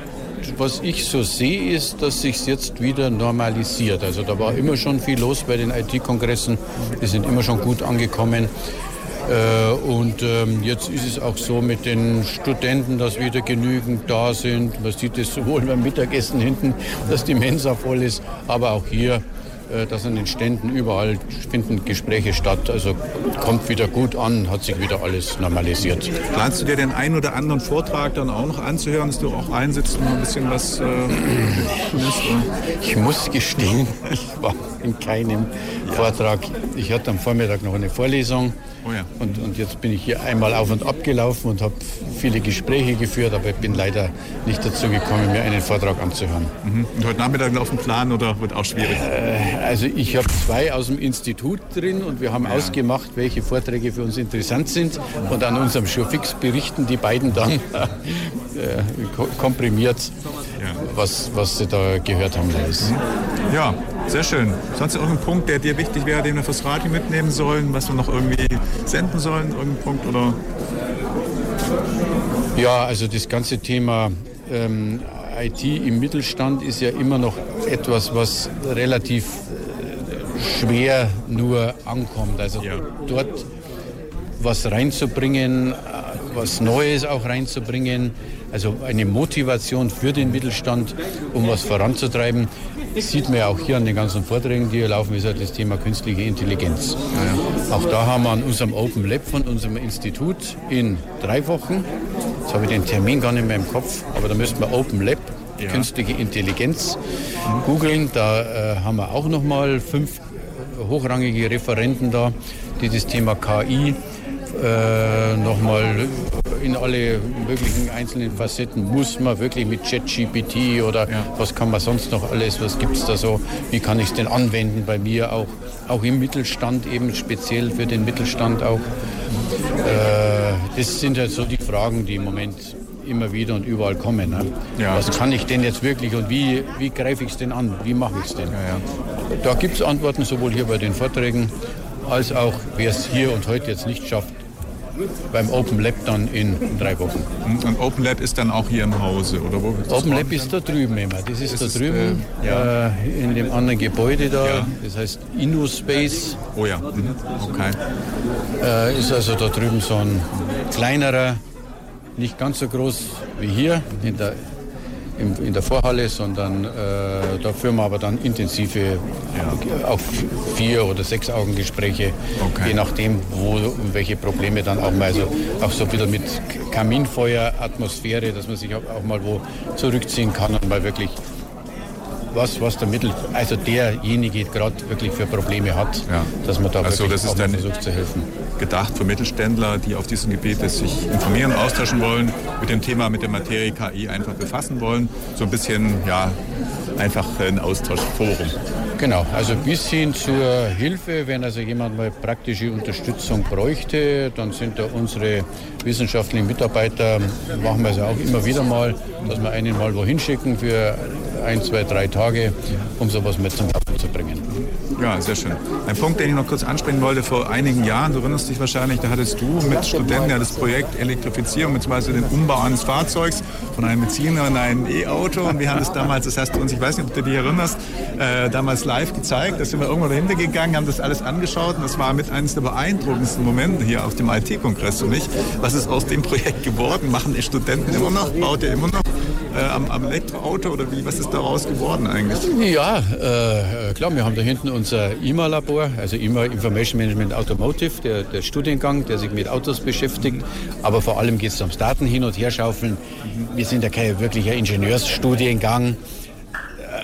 was ich so sehe, ist, dass sich jetzt wieder normalisiert. Also da war immer schon viel los bei den IT-Kongressen. Die sind immer schon gut angekommen. Äh, und ähm, jetzt ist es auch so mit den Studenten, dass wieder genügend da sind. Man sieht es sowohl beim Mittagessen hinten, dass die Mensa voll ist, aber auch hier dass an den Ständen überall finden Gespräche statt. Also kommt wieder gut an, hat sich wieder alles normalisiert. Planst du dir den einen oder anderen Vortrag dann auch noch anzuhören, dass du auch einsitzt und ein bisschen was äh, Ich muss gestehen, ich war in keinem ja. Vortrag. Ich hatte am Vormittag noch eine Vorlesung. Oh ja. und, und jetzt bin ich hier einmal auf und ab gelaufen und habe viele Gespräche geführt, aber ich bin leider nicht dazu gekommen, mir einen Vortrag anzuhören. Mhm. Und heute Nachmittag auf dem Plan oder wird auch schwierig? Äh, also ich habe zwei aus dem Institut drin und wir haben ja. ausgemacht, welche Vorträge für uns interessant sind und an unserem Showfix berichten die beiden dann äh, komprimiert, ja. was, was sie da gehört haben. Mhm. Ja, sehr schön. Sonst irgendein Punkt, der dir wichtig wäre, den wir fürs Radio mitnehmen sollen, was wir noch irgendwie senden sollen, irgendein Punkt oder? Ja, also das ganze Thema ähm, IT im Mittelstand ist ja immer noch etwas, was relativ äh, schwer nur ankommt. Also ja. dort was reinzubringen, äh, was Neues auch reinzubringen, also eine Motivation für den Mittelstand, um was voranzutreiben. Das sieht man ja auch hier an den ganzen Vorträgen, die hier laufen, ist ja das Thema künstliche Intelligenz. Auch da haben wir an unserem Open Lab von unserem Institut in drei Wochen, jetzt habe ich den Termin gar nicht mehr im Kopf, aber da müssten wir Open Lab, ja. künstliche Intelligenz googeln. Da äh, haben wir auch noch mal fünf hochrangige Referenten da, die das Thema KI äh, nochmal in alle möglichen einzelnen Facetten. Muss man wirklich mit ChatGPT oder ja. was kann man sonst noch alles, was gibt es da so, wie kann ich es denn anwenden bei mir auch, auch im Mittelstand eben speziell für den Mittelstand auch. Äh, das sind halt so die Fragen, die im Moment immer wieder und überall kommen. Ne? Ja. Was kann ich denn jetzt wirklich und wie, wie greife ich es denn an? Wie mache ich es denn? Ja. Da gibt es Antworten sowohl hier bei den Vorträgen als auch, wer es hier und heute jetzt nicht schafft, beim Open Lab dann in drei Wochen. Und Open Lab ist dann auch hier im Hause, oder wo? Open Lab ist da drüben immer. Das ist, das da drüben äh, ja. äh, in dem anderen Gebäude da. Ja. Das heißt InnoSpace. Oh ja, mhm. okay. Äh, ist also da drüben so ein kleinerer, nicht ganz so groß wie hier in der in, der Vorhalle, sondern äh, da führen wir aber dann intensive, ja. auch vier oder sechs Augengespräche, okay. je nachdem, wo und welche Probleme dann auch mal, also auch so ein bisschen mit Kaminfeuer, Atmosphäre, dass man sich auch, auch mal wo zurückziehen kann und mal wirklich was, was der Mittel, also derjenige gerade wirklich für Probleme hat, ja. dass man da also wirklich das ist dann versucht zu helfen. Gedacht für Mittelständler, die auf diesem Gebiet sich informieren, austauschen wollen, mit dem Thema, mit der Materie KI einfach befassen wollen. So ein bisschen, ja, einfach ein Austauschforum. Genau, also bis hin zur Hilfe, wenn also jemand mal praktische Unterstützung bräuchte, dann sind da unsere wissenschaftlichen Mitarbeiter, machen wir es auch immer wieder mal, dass wir einen mal wohin schicken für ein, zwei, drei Tage, um sowas mit zum Laufen zu bringen. Ja, sehr schön. Ein Punkt, den ich noch kurz ansprechen wollte, vor einigen Jahren, du erinnerst dich wahrscheinlich, da hattest du mit Studenten ja das Projekt Elektrifizierung, beziehungsweise den Umbau eines Fahrzeugs von einem Benziner in ein E-Auto. Und wir haben das damals, das hast du uns, ich weiß nicht, ob du dich erinnerst, äh, damals live gezeigt. Da sind wir irgendwo dahinter gegangen, haben das alles angeschaut und das war mit eines der beeindruckendsten Momente hier auf dem IT-Kongress für mich. Was ist aus dem Projekt geworden? Machen die Studenten immer noch? Baut ihr immer noch äh, am, am, Elektroauto oder wie? Was ist daraus geworden eigentlich? Ja, äh, klar, wir haben da hinten unser IMA-Labor, also IMA Information Management Automotive, der, der, Studiengang, der sich mit Autos beschäftigt. Aber vor allem geht es ums Daten hin und her schaufeln. Wir sind ja kein wirklicher Ingenieursstudiengang.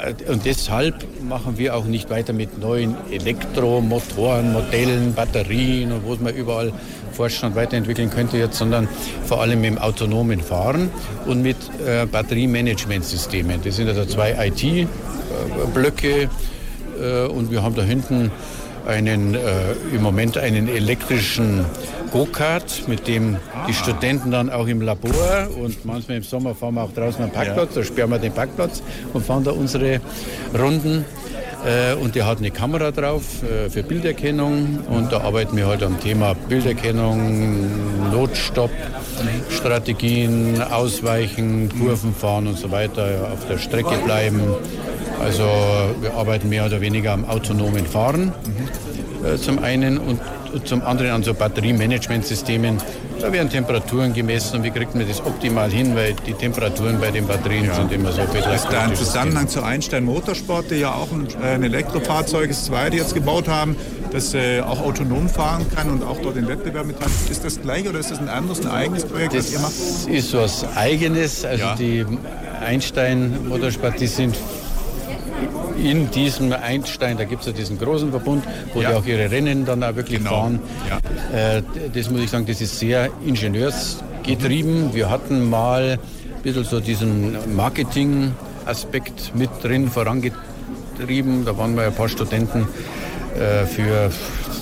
Äh, und deshalb machen wir auch nicht weiter mit neuen Elektromotoren, Modellen, Batterien und wo es man überall Vorstand weiterentwickeln könnte jetzt, sondern vor allem im autonomen Fahren und mit äh, Batteriemanagementsystemen. Das sind also zwei IT-Blöcke äh, und wir haben da hinten einen, äh, im Moment einen elektrischen Go-Kart, mit dem die Studenten dann auch im Labor und manchmal im Sommer fahren wir auch draußen am Parkplatz, ja. da sperren wir den Parkplatz und fahren da unsere Runden. Äh, und der hat eine Kamera drauf äh, für Bilderkennung und da arbeiten wir halt am Thema Bilderkennung, Notstopp, Strategien, Ausweichen, Kurven fahren und so weiter, auf der Strecke bleiben. Also wir arbeiten mehr oder weniger am autonomen Fahren äh, zum einen und zum anderen an so Batteriemanagementsystemen, da werden Temperaturen gemessen und wie kriegt man das optimal hin, weil die Temperaturen bei den Batterien ja. sind immer so viel. Ist da ein Zusammenhang zu Einstein Motorsport, die ja auch ein, ein Elektrofahrzeug, das zweite jetzt gebaut haben, das äh, auch autonom fahren kann und auch dort den Wettbewerb mit hat. Ist das gleich oder ist das ein anderes, ein eigenes Projekt, das was ihr macht? Das ist was Eigenes. Also ja. die Einstein Motorsport, die sind in diesem Einstein, da gibt es ja diesen großen Verbund, wo ja. die auch ihre Rennen dann auch wirklich genau. fahren. Ja. Äh, das muss ich sagen, das ist sehr ingenieursgetrieben. Wir hatten mal ein bisschen so diesen Marketing-Aspekt mit drin vorangetrieben. Da waren wir ein paar Studenten äh, für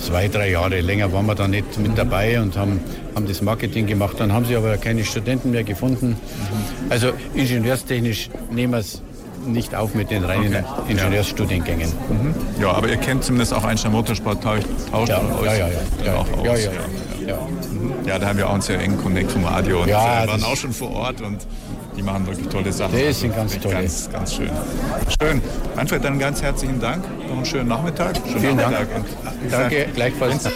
zwei, drei Jahre. Länger waren wir da nicht mit dabei und haben, haben das Marketing gemacht. Dann haben sie aber keine Studenten mehr gefunden. Mhm. Also ingenieurstechnisch nehmen wir es nicht auf mit den reinen okay. Ingenieursstudiengängen. Mhm. Ja, aber ihr kennt zumindest auch Einstein Motorsport, tauscht ja, aus. Ja, ja, ja. Auch aus. Ja, ja, ja. Ja, da haben wir auch einen sehr engen Connect vom Radio und ja, wir waren auch schon vor Ort und die machen wirklich tolle Sachen. Also sind ganz toll. Ganz, ganz schön. Schön. Manfred, dann ganz herzlichen Dank. Noch einen schönen Nachmittag. Schönen Vielen Nachmittag. Dank. Und, Danke, gleichfalls.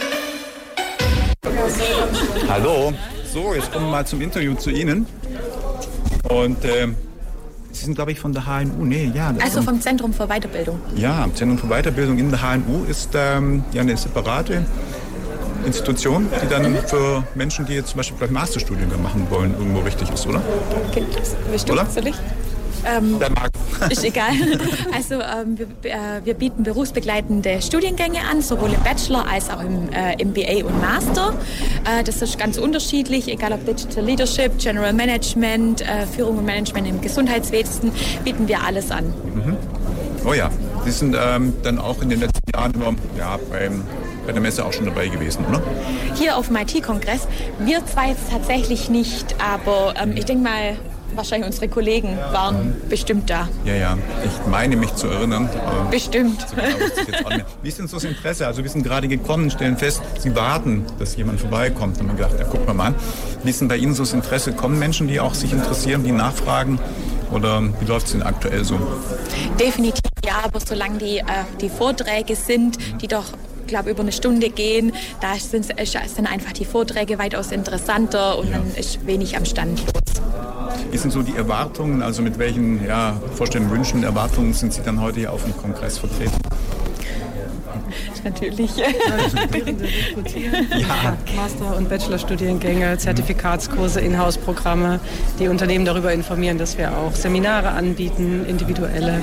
Hallo. So, jetzt kommen wir mal zum Interview zu Ihnen. Und äh, Sie sind, glaube ich, von der HNU. Nee, ja. Also vom Zentrum für Weiterbildung. Ja, Zentrum für Weiterbildung in der HNU ist ähm, ja eine separate Institution, die dann für Menschen, die jetzt zum Beispiel vielleicht Masterstudiengang machen wollen, irgendwo richtig ist, oder? Okay, bestimmt oder? Ähm, der Marc. Ist egal. Also ähm, wir, äh, wir, bieten berufsbegleitende Studiengänge an, sowohl im Bachelor als auch im äh, MBA und Master. Äh, das ist ganz unterschiedlich, egal ob Digital Leadership, General Management, äh, Führung und Management im Gesundheitswesen, bieten wir alles an. Mhm. Oh ja, Sie sind ähm, dann auch in den letzten Jahren immer ja, beim bei der Messe auch schon dabei gewesen, oder? Hier auf dem IT-Kongress. Wir zwei jetzt tatsächlich nicht, aber ähm, ich denke mal, wahrscheinlich unsere Kollegen waren bestimmt da. Ja, ja. Ich meine mich zu erinnern. bestimmt. So genau wie ist denn so das Interesse? Also wir sind gerade gekommen, stellen fest, Sie warten, dass jemand vorbeikommt. Und man gedacht, ja, guck mal mal. Wie ist denn bei Ihnen so das Interesse? Kommen Menschen, die auch sich interessieren, die nachfragen? Oder wie läuft es denn aktuell so? Definitiv ja, aber solange die, äh, die Vorträge sind, die doch glaube über eine Stunde gehen. Da sind, sind einfach die Vorträge weitaus interessanter und ja. dann ist wenig am Stand los. Wie sind so die Erwartungen, also mit welchen ja, Vorstellungen, Wünschen, Erwartungen sind Sie dann heute hier auf dem Kongress vertreten? natürlich. ja. Master- und Bachelorstudiengänge, Zertifikatskurse, Inhouse-Programme, die Unternehmen darüber informieren, dass wir auch Seminare anbieten, individuelle.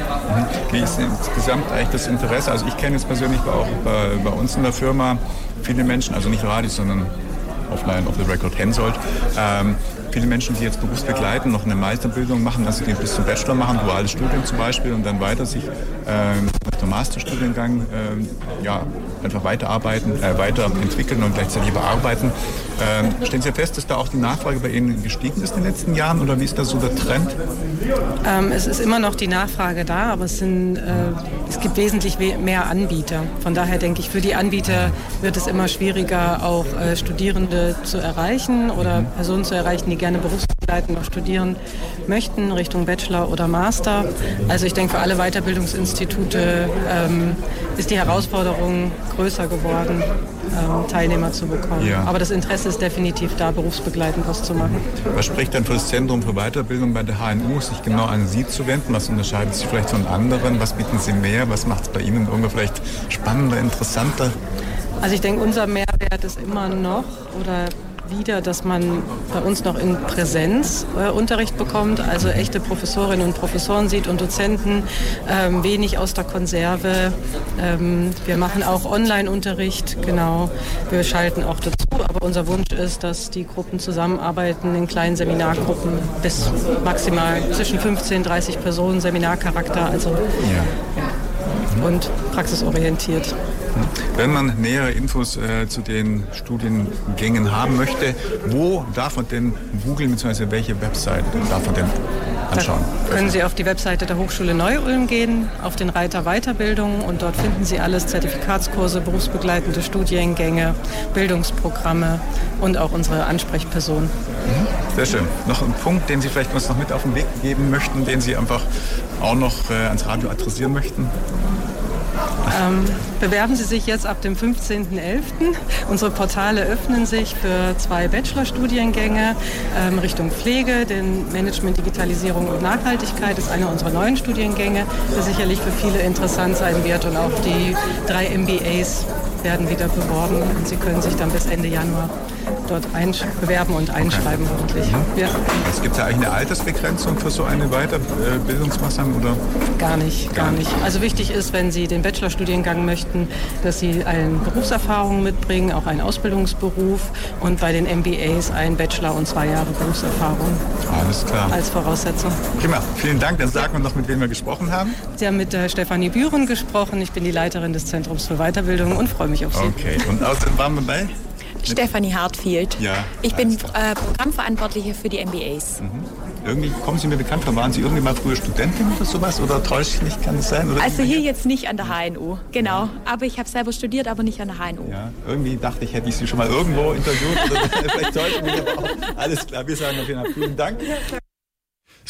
Wie ist insgesamt eigentlich das Interesse? Also ich kenne es persönlich auch bei, bei uns in der Firma viele Menschen, also nicht Radis, sondern offline, off the record, Hensoldt, ähm, viele Menschen, die jetzt berufsbegleiten, noch eine Meisterbildung machen, also die bis zum Bachelor machen, duales Studium zum Beispiel und dann weiter sich ähm, nach dem Masterstudiengang ähm, ja, einfach weiterarbeiten, äh, weiterentwickeln und gleichzeitig bearbeiten. Ähm, stellen Sie fest, dass da auch die Nachfrage bei Ihnen gestiegen ist in den letzten Jahren oder wie ist da so der Trend? Ähm, es ist immer noch die Nachfrage da, aber es, sind, äh, es gibt wesentlich mehr Anbieter. Von daher denke ich, für die Anbieter wird es immer schwieriger, auch äh, Studierende zu erreichen oder Personen zu erreichen, die gerne berufsbegleitend noch studieren möchten, Richtung Bachelor oder Master. Also ich denke, für alle Weiterbildungsinstitute ähm, ist die Herausforderung größer geworden, ähm, Teilnehmer zu bekommen. Ja. Aber das Interesse ist definitiv da, berufsbegleitend was zu machen. Was spricht dann für das Zentrum für Weiterbildung bei der HNU, sich genau an Sie zu wenden? Was unterscheidet sich vielleicht von anderen? Was bieten Sie mehr? Was macht es bei Ihnen irgendwie vielleicht spannender, interessanter? Also ich denke, unser Mehrwert ist immer noch oder wieder, dass man bei uns noch in Präsenz äh, Unterricht bekommt, also echte Professorinnen und Professoren sieht und Dozenten, ähm, wenig aus der Konserve. Ähm, wir machen auch Online-Unterricht, genau. Wir schalten auch dazu, aber unser Wunsch ist, dass die Gruppen zusammenarbeiten in kleinen Seminargruppen bis maximal zwischen 15 und 30 Personen, Seminarcharakter, also ja. Und praxisorientiert. Wenn man nähere Infos äh, zu den Studiengängen haben möchte, wo darf man denn googeln, beziehungsweise welche Website darf man denn anschauen? Da können Sie auf die Webseite der Hochschule Neu-Ulm gehen, auf den Reiter Weiterbildung und dort finden Sie alles, Zertifikatskurse, berufsbegleitende Studiengänge, Bildungsprogramme und auch unsere Ansprechperson. Mhm. Sehr schön. Noch ein Punkt, den Sie vielleicht uns noch mit auf den Weg geben möchten, den Sie einfach auch noch äh, ans Radio adressieren möchten? Ähm, bewerben Sie sich jetzt ab dem 15.11. Unsere Portale öffnen sich für zwei Bachelorstudiengänge ähm, Richtung Pflege, den Management, Digitalisierung und Nachhaltigkeit ist einer unserer neuen Studiengänge, der sicherlich für viele interessant sein wird und auch die drei MBAs werden wieder beworben und Sie können sich dann bis Ende Januar dort bewerben und einschreiben okay. hoffentlich. Mhm. Ja. Es gibt ja eigentlich eine Altersbegrenzung für so eine Weiterbildungsmaßnahme oder? Gar nicht, gar nicht. Also wichtig ist, wenn Sie den Bachelorstudiengang möchten, dass Sie eine Berufserfahrung mitbringen, auch einen Ausbildungsberuf und bei den MBAs ein Bachelor und zwei Jahre Berufserfahrung. Alles klar. Als Voraussetzung. Prima, vielen Dank. Dann sagen wir noch, mit wem wir gesprochen haben. Sie haben mit äh, Stefanie Büren gesprochen. Ich bin die Leiterin des Zentrums für Weiterbildung und freue mich auf Sie. Okay, und außerdem waren wir bei? Stefanie Hartfield. Ja. Ich bin äh, Programmverantwortliche für die MBAs. Mhm. Irgendwie kommen Sie mir bekannt vor. Waren Sie irgendwie mal früher Studentin oder sowas? Oder täusche ich mich? Kann es sein? Oder also hier jetzt nicht an der HNU, genau. Ja. Aber ich habe selber studiert, aber nicht an der HNU. Ja, irgendwie dachte ich, hätte ich Sie schon mal irgendwo interviewt. Oder vielleicht täusche ich mich aber auch. Alles klar, wir sagen auf jeden Fall vielen Dank.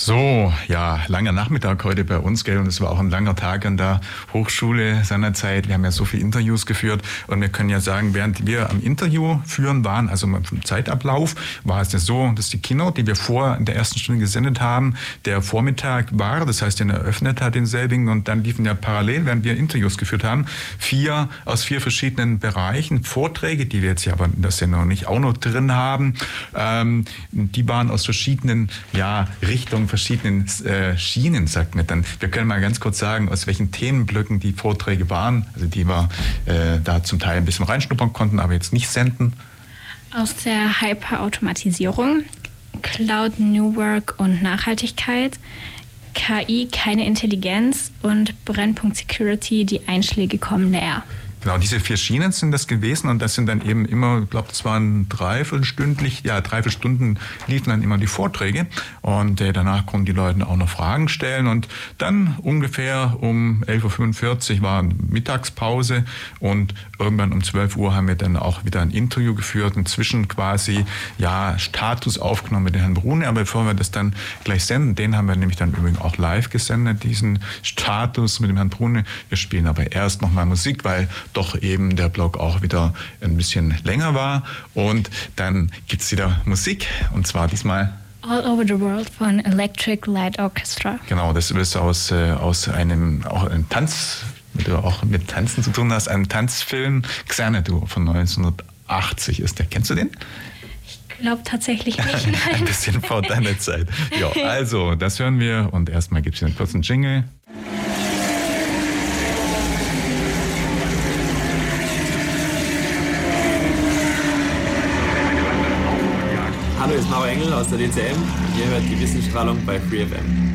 So, ja, langer Nachmittag heute bei uns, gell? Und es war auch ein langer Tag an der Hochschule seinerzeit. Wir haben ja so viele Interviews geführt und wir können ja sagen, während wir am Interview führen waren, also vom Zeitablauf, war es ja so, dass die Keynote, die wir vor in der ersten Stunde gesendet haben, der Vormittag war, das heißt, den eröffnet hat denselbigen und dann liefen ja parallel, während wir Interviews geführt haben, vier aus vier verschiedenen Bereichen Vorträge, die wir jetzt ja aber in der Sendung nicht auch noch drin haben, ähm, die waren aus verschiedenen, ja, Richtungen verschiedenen äh, Schienen, sagt mir dann. Wir können mal ganz kurz sagen, aus welchen Themenblöcken die Vorträge waren, also die wir äh, da zum Teil ein bisschen reinschnuppern konnten, aber jetzt nicht senden. Aus der Hyperautomatisierung, Cloud New Work und Nachhaltigkeit, KI keine Intelligenz und Brennpunkt Security, die Einschläge kommen näher. Genau, diese vier Schienen sind das gewesen und das sind dann eben immer, ich glaube, das waren dreiviertelstündlich, ja, dreiviertelstunden liefen dann immer die Vorträge und äh, danach konnten die Leute auch noch Fragen stellen und dann ungefähr um 11.45 Uhr war Mittagspause und irgendwann um 12 Uhr haben wir dann auch wieder ein Interview geführt, inzwischen quasi, ja, Status aufgenommen mit Herrn Brune, aber bevor wir das dann gleich senden, den haben wir nämlich dann übrigens auch live gesendet, diesen Status mit dem Herrn Brune. Wir spielen aber erst nochmal Musik, weil doch eben der Blog auch wieder ein bisschen länger war. Und dann gibt es wieder Musik und zwar diesmal All Over the World von Electric Light Orchestra. Genau, das ist aus, äh, aus einem, auch einem Tanz, mit du auch mit Tanzen zu tun hast, einem Tanzfilm Xanadu von 1980 ist der. Kennst du den? Ich glaube tatsächlich nicht. Ein bisschen vor deiner Zeit. Ja, also, das hören wir und erstmal gibt es einen kurzen Jingle. Mauer Engel aus der DCM. Ihr hört die Wissensstrahlung bei FreeFM.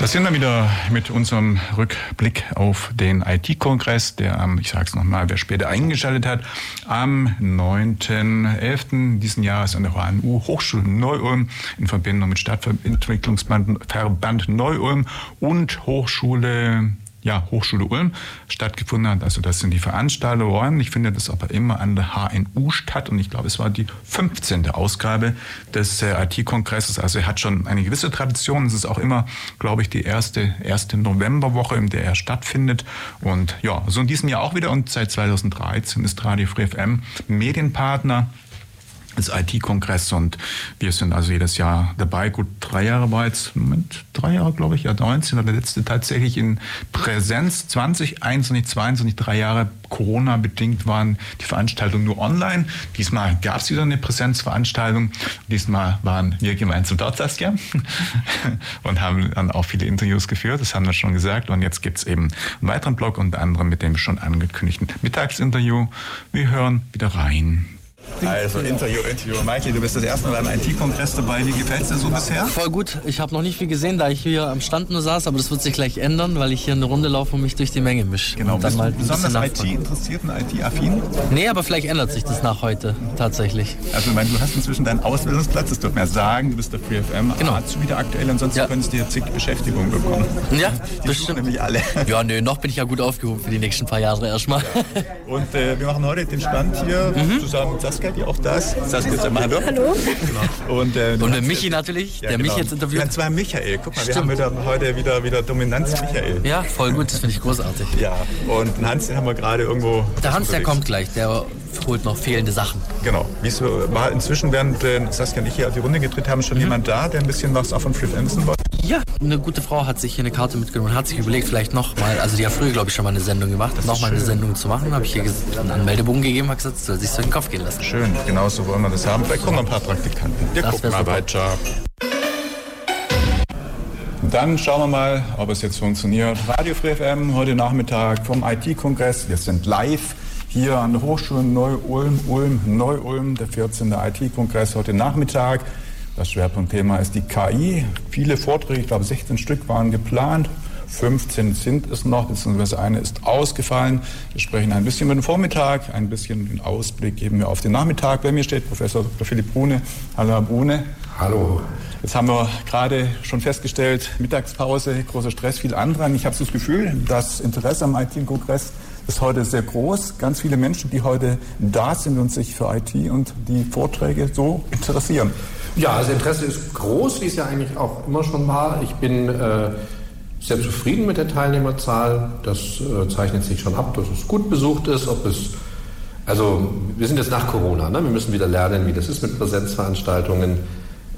Da sind wir wieder mit unserem Rückblick auf den IT-Kongress, der am, ich sage es nochmal, wer später eingeschaltet hat, am 9.11. diesen Jahres an der HNU Hochschule Neu-Ulm in Verbindung mit Stadtentwicklungsverband Neu-Ulm und Hochschule ja, Hochschule Ulm stattgefunden hat. Also das sind die Veranstaltungen. Ich finde das aber immer an der HNU statt und ich glaube, es war die 15. Ausgabe des äh, IT-Kongresses. Also er hat schon eine gewisse Tradition. Es ist auch immer, glaube ich, die erste, erste Novemberwoche, in der er stattfindet. Und ja, so in diesem Jahr auch wieder und seit 2013 ist Radio Free FM Medienpartner des IT-Kongress und wir sind also jedes Jahr dabei. Gut, drei Jahre war jetzt, Moment, drei Jahre glaube ich, ja 19 oder der letzte tatsächlich in Präsenz, 2021, 22, drei Jahre Corona-bedingt waren die Veranstaltungen nur online. Diesmal gab es wieder eine Präsenzveranstaltung. Diesmal waren wir gemeinsam dort, Saskia, und haben dann auch viele Interviews geführt, das haben wir schon gesagt. Und jetzt gibt es eben einen weiteren Blog, unter anderem mit dem schon angekündigten Mittagsinterview. Wir hören wieder rein. Also Interview, Interview. Mikey, du bist das erste Mal beim IT-Kongress dabei. Wie gefällt es dir so bisher? Voll gut. Ich habe noch nicht viel gesehen, da ich hier am Stand nur saß, aber das wird sich gleich ändern, weil ich hier eine Runde laufe und mich durch die Menge mische. Genau. Und dann bist du bisschen besonders. IT-interessiert und IT-affin? Nee, aber vielleicht ändert sich das nach heute tatsächlich. Also ich meine, du hast inzwischen deinen Ausbildungsplatz, das dürfen wir sagen, du bist der Free FM genau. Arzt wieder aktuell, ansonsten könntest du hier zig Beschäftigung bekommen. Ja, Die bestimmt. nämlich alle. Ja, nö, noch bin ich ja gut aufgehoben für die nächsten paar Jahre erstmal. Und äh, wir machen heute den Stand hier Mhm. zusammen mit Saskia, die auch da ist. Saskia, sag mal Hallo. Genau. Und, äh, Und mit Michi natürlich, der genau. mich jetzt interviewt. Ja, und zwar Michael. Guck mal, wir Stimmt. haben wieder, heute wieder, wieder Dominanz Michael. Ja, voll gut, das finde ich großartig. Ja, und den Hans, den haben wir gerade irgendwo... Der Hans, der kommt gleich, der holt noch fehlende Sachen. Genau. Wie war inzwischen, während äh, Saskia und ich hier auf die Runde gedreht haben, Mhm. schon jemand da, der ein bisschen was auch von FM wissen wollte? Ja, eine gute Frau hat sich hier eine Karte mitgenommen und hat sich überlegt, vielleicht nochmal, also die hat früher, glaube ich, schon mal eine Sendung gemacht, nochmal eine. Sendung zu machen. Habe ich ges- einen Anmeldebogen gegeben, habe gesagt, soll sich so in den Kopf gehen lassen. Schön, genau so wollen wir das haben. Vielleicht kommen noch ein paar Praktikanten. Wir Das gucken mal super. weiter. Dann schauen wir mal, ob es jetzt funktioniert. Radio Free FM heute Nachmittag vom IT-Kongress. Wir sind live hier an der Hochschule Neu-Ulm, Ulm, Neu-Ulm, der 14. IT-Kongress heute Nachmittag. Das Schwerpunktthema ist die KI. Viele Vorträge, ich glaube 16 Stück waren geplant. 15 sind es noch, beziehungsweise eine ist ausgefallen. Wir sprechen ein bisschen über den Vormittag, ein bisschen den Ausblick geben wir auf den Nachmittag. Bei mir steht Professor Dr. Philipp Brune. Hallo, Herr Brune. Hallo. Jetzt haben wir gerade schon festgestellt, Mittagspause, großer Stress, viel Andrang. Ich habe so das Gefühl, das Interesse am IT-Kongress ist heute sehr groß. Ganz viele Menschen, die heute da sind und sich für IT und die Vorträge so interessieren. Ja, das Interesse ist groß, wie es ja eigentlich auch immer schon war. Ich bin äh, sehr zufrieden mit der Teilnehmerzahl. Das äh, zeichnet sich schon ab, dass es gut besucht ist. Ob es, also wir sind jetzt nach Corona, ne? wir müssen wieder lernen, wie das ist mit Präsenzveranstaltungen.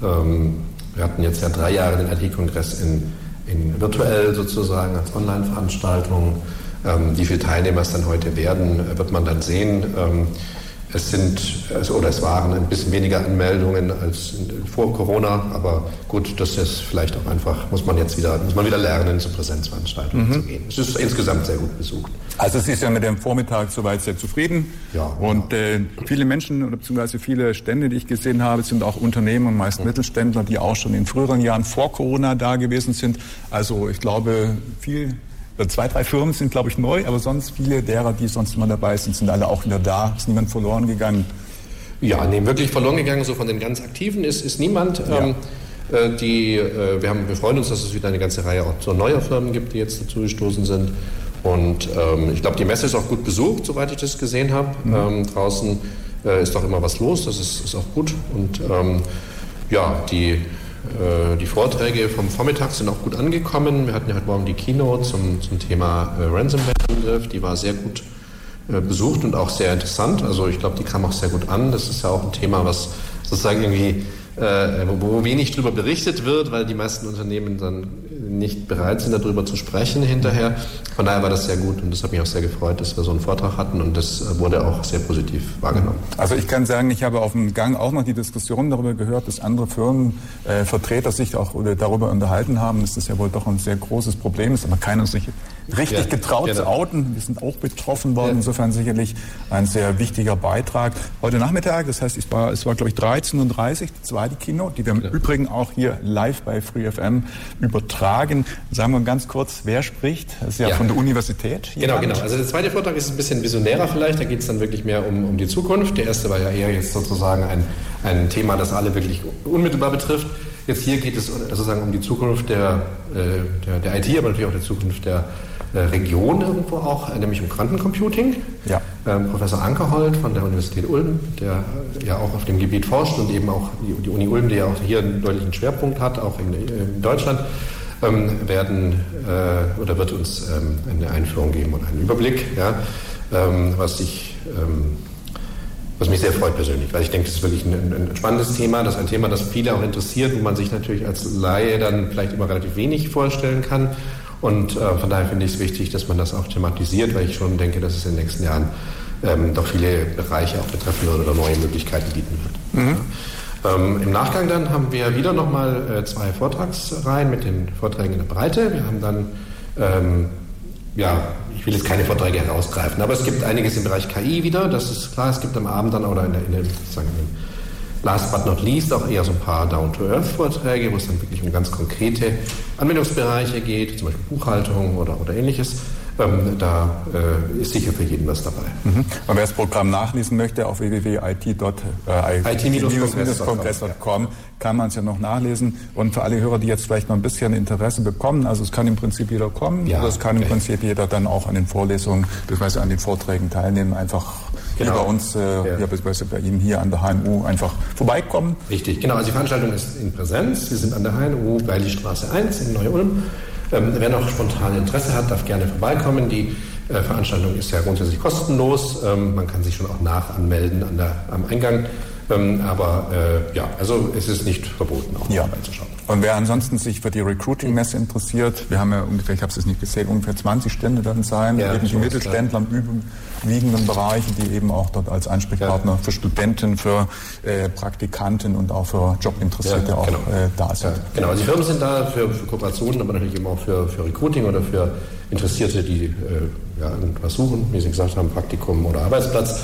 Ähm, wir hatten jetzt ja drei Jahre den IT-Kongress in, in virtuell sozusagen als Online-Veranstaltung. Ähm, wie viele Teilnehmer es dann heute werden, äh, wird man dann sehen. Ähm, es sind, also, oder es waren ein bisschen weniger Anmeldungen als vor Corona, aber gut, das ist vielleicht auch einfach, muss man jetzt wieder, muss man wieder lernen, zu Präsenzveranstaltungen Mhm. zu gehen. Es ist insgesamt sehr gut besucht. Also es ist ja mit dem Vormittag soweit sehr zufrieden. Ja. Und äh, viele Menschen oder beziehungsweise viele Stände, die ich gesehen habe, sind auch Unternehmen und meist Mittelständler, die auch schon in früheren Jahren vor Corona da gewesen sind. Also ich glaube, viel Zwei, drei Firmen sind, glaube ich, neu, aber sonst viele derer, die sonst immer dabei sind, sind alle auch wieder da. Ist niemand verloren gegangen. Ja, nee, wirklich verloren gegangen, so von den ganz Aktiven ist, ist niemand. Ähm, äh, die, äh, wir, haben, wir freuen uns, dass es wieder eine ganze Reihe auch so neuer Firmen gibt, die jetzt dazu gestoßen sind. Und ähm, ich glaube, die Messe ist auch gut besucht, soweit ich das gesehen habe. Ähm, draußen äh, ist auch immer was los, das ist, ist auch gut. Und ähm, ja, die, äh, die Vorträge vom Vormittag sind auch gut angekommen. Wir hatten ja heute Morgen die Keynote zum, zum Thema äh, Ransomware-Angriff, die war sehr gut äh, besucht und auch sehr interessant. Also ich glaube, die kam auch sehr gut an. Das ist ja auch ein Thema, was sozusagen irgendwie, äh, wo, wo wenig darüber berichtet wird, weil die meisten Unternehmen dann nicht bereit sind, darüber zu sprechen hinterher. Von daher war das sehr gut und das hat mich auch sehr gefreut, dass wir so einen Vortrag hatten und das äh, wurde auch sehr positiv wahrgenommen. Also ich kann sagen, ich habe auf dem Gang auch noch die Diskussion darüber gehört, dass andere Firmenvertreter äh, Vertreter sich auch darüber unterhalten haben, dass das ja wohl doch ein sehr großes Problem ist, aber keiner sich richtig Ja, getraut genau. zu outen. Wir sind auch betroffen worden, insofern sicherlich ein sehr wichtiger Beitrag. Heute Nachmittag, das heißt, es war, es war glaube ich 13.30 Uhr, zweite Keynote, die wir im Übrigen auch hier live bei FreeFM übertragen. Sagen wir ganz kurz, wer spricht? Das ist ja, Ja. von der Universität. Genau, genau. Also der zweite Vortrag ist ein bisschen visionärer vielleicht, da geht es dann wirklich mehr um, um die Zukunft. Der erste war ja eher jetzt sozusagen ein, ein Thema, das alle wirklich unmittelbar betrifft. Jetzt hier geht es sozusagen um die Zukunft der, äh, der, der IT, aber natürlich auch der Zukunft der Region irgendwo auch, äh, nämlich um Quantencomputing. Ja. Ähm, Professor Ankerhold von der Universität Ulm, der äh, ja auch auf dem Gebiet forscht und eben auch die, die Uni Ulm, die ja auch hier einen deutlichen Schwerpunkt hat, auch in, in Deutschland, ähm, werden äh, oder wird uns ähm, eine Einführung geben und einen Überblick, ja, ähm, was ich ähm, was mich sehr freut persönlich, weil ich denke, das ist wirklich ein, ein spannendes Thema, das ist ein Thema, das viele auch interessiert, wo man sich natürlich als Laie dann vielleicht immer relativ wenig vorstellen kann. Und äh, von daher finde ich es wichtig, dass man das auch thematisiert, weil ich schon denke, dass es in den nächsten Jahren ähm, doch viele Bereiche auch betreffen wird oder neue Möglichkeiten bieten wird. Mhm. Ähm, Im Nachgang dann haben wir wieder nochmal äh, zwei Vortragsreihen mit den Vorträgen in der Breite. Wir haben dann, ähm, ja, ich will jetzt keine Vorträge herausgreifen, aber es gibt einiges im Bereich KI wieder, das ist klar. Es gibt am Abend dann oder in der, in der in dem last but not least auch eher so ein paar Down-to-Earth-Vorträge, wo es dann wirklich um ganz konkrete Anwendungsbereiche geht, zum Beispiel Buchhaltung oder, oder ähnliches. Ähm, da äh, ist sicher für jeden was dabei. Mhm. Und wer das Programm nachlesen möchte, auf www.it.kongress.com kann man es ja noch nachlesen. Und für alle Hörer, die jetzt vielleicht noch ein bisschen Interesse bekommen, also es kann im Prinzip jeder kommen, Ja, oder es kann im okay. Prinzip jeder dann auch an den Vorlesungen bzw. an den Vorträgen teilnehmen, einfach Genau. hier bei uns, äh, ja. bzw. bei Ihnen hier an der HMU einfach vorbeikommen. Richtig, genau. Also die Veranstaltung ist in Präsenz. Wir sind an der HNU Weilistraße 1 in Neu-Ulm. Ähm, wer noch spontan Interesse hat, darf gerne vorbeikommen. Die äh, Veranstaltung ist ja grundsätzlich kostenlos. Ähm, man kann sich schon auch nachanmelden an der, am Eingang. Ähm, aber äh, ja, also es ist nicht verboten, auch Ja. vorbeizuschauen. Und wer ansonsten sich für die Recruiting-Messe interessiert, wir haben ja ungefähr, ich habe es jetzt nicht gesehen, ungefähr 20 Stände werden sein, Ja, eben die Mittelständler im überwiegenden Bereich, die eben auch dort als Ansprechpartner für Studenten, für äh, Praktikanten und auch für Jobinteressierte Ja, auch genau. äh, da sind. Genau, also die Firmen sind da für, für Kooperationen, aber natürlich eben auch für, für Recruiting oder für Interessierte, die äh, ja, irgendwas suchen, wie Sie gesagt haben, Praktikum oder Arbeitsplatz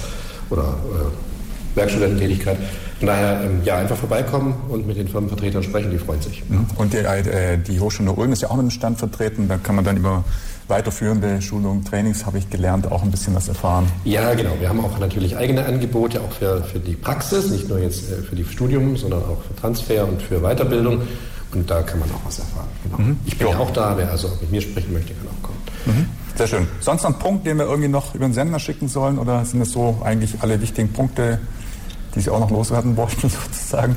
oder äh, Werkstudententätigkeit. Von daher, ähm, ja, einfach vorbeikommen und mit den Firmenvertretern sprechen, die freuen sich. Und die, äh, die Hochschule Ulm ist ja auch mit dem Stand vertreten, da kann man dann über weiterführende Schulungen, Trainings, habe ich gelernt, auch ein bisschen was erfahren. Ja, genau. Wir haben auch natürlich eigene Angebote, auch für, für die Praxis, nicht nur jetzt äh, für die Studium, sondern auch für Transfer und für Weiterbildung. Und da kann man auch was erfahren. Genau. Mhm. Ich bin Ja. auch da, wer also mit mir sprechen möchte, kann auch kommen. Mhm. Sehr schön. Sonst noch ein Punkt, den wir irgendwie noch über den Sender schicken sollen oder sind es so eigentlich alle wichtigen Punkte, die Sie auch noch loswerden wollten sozusagen?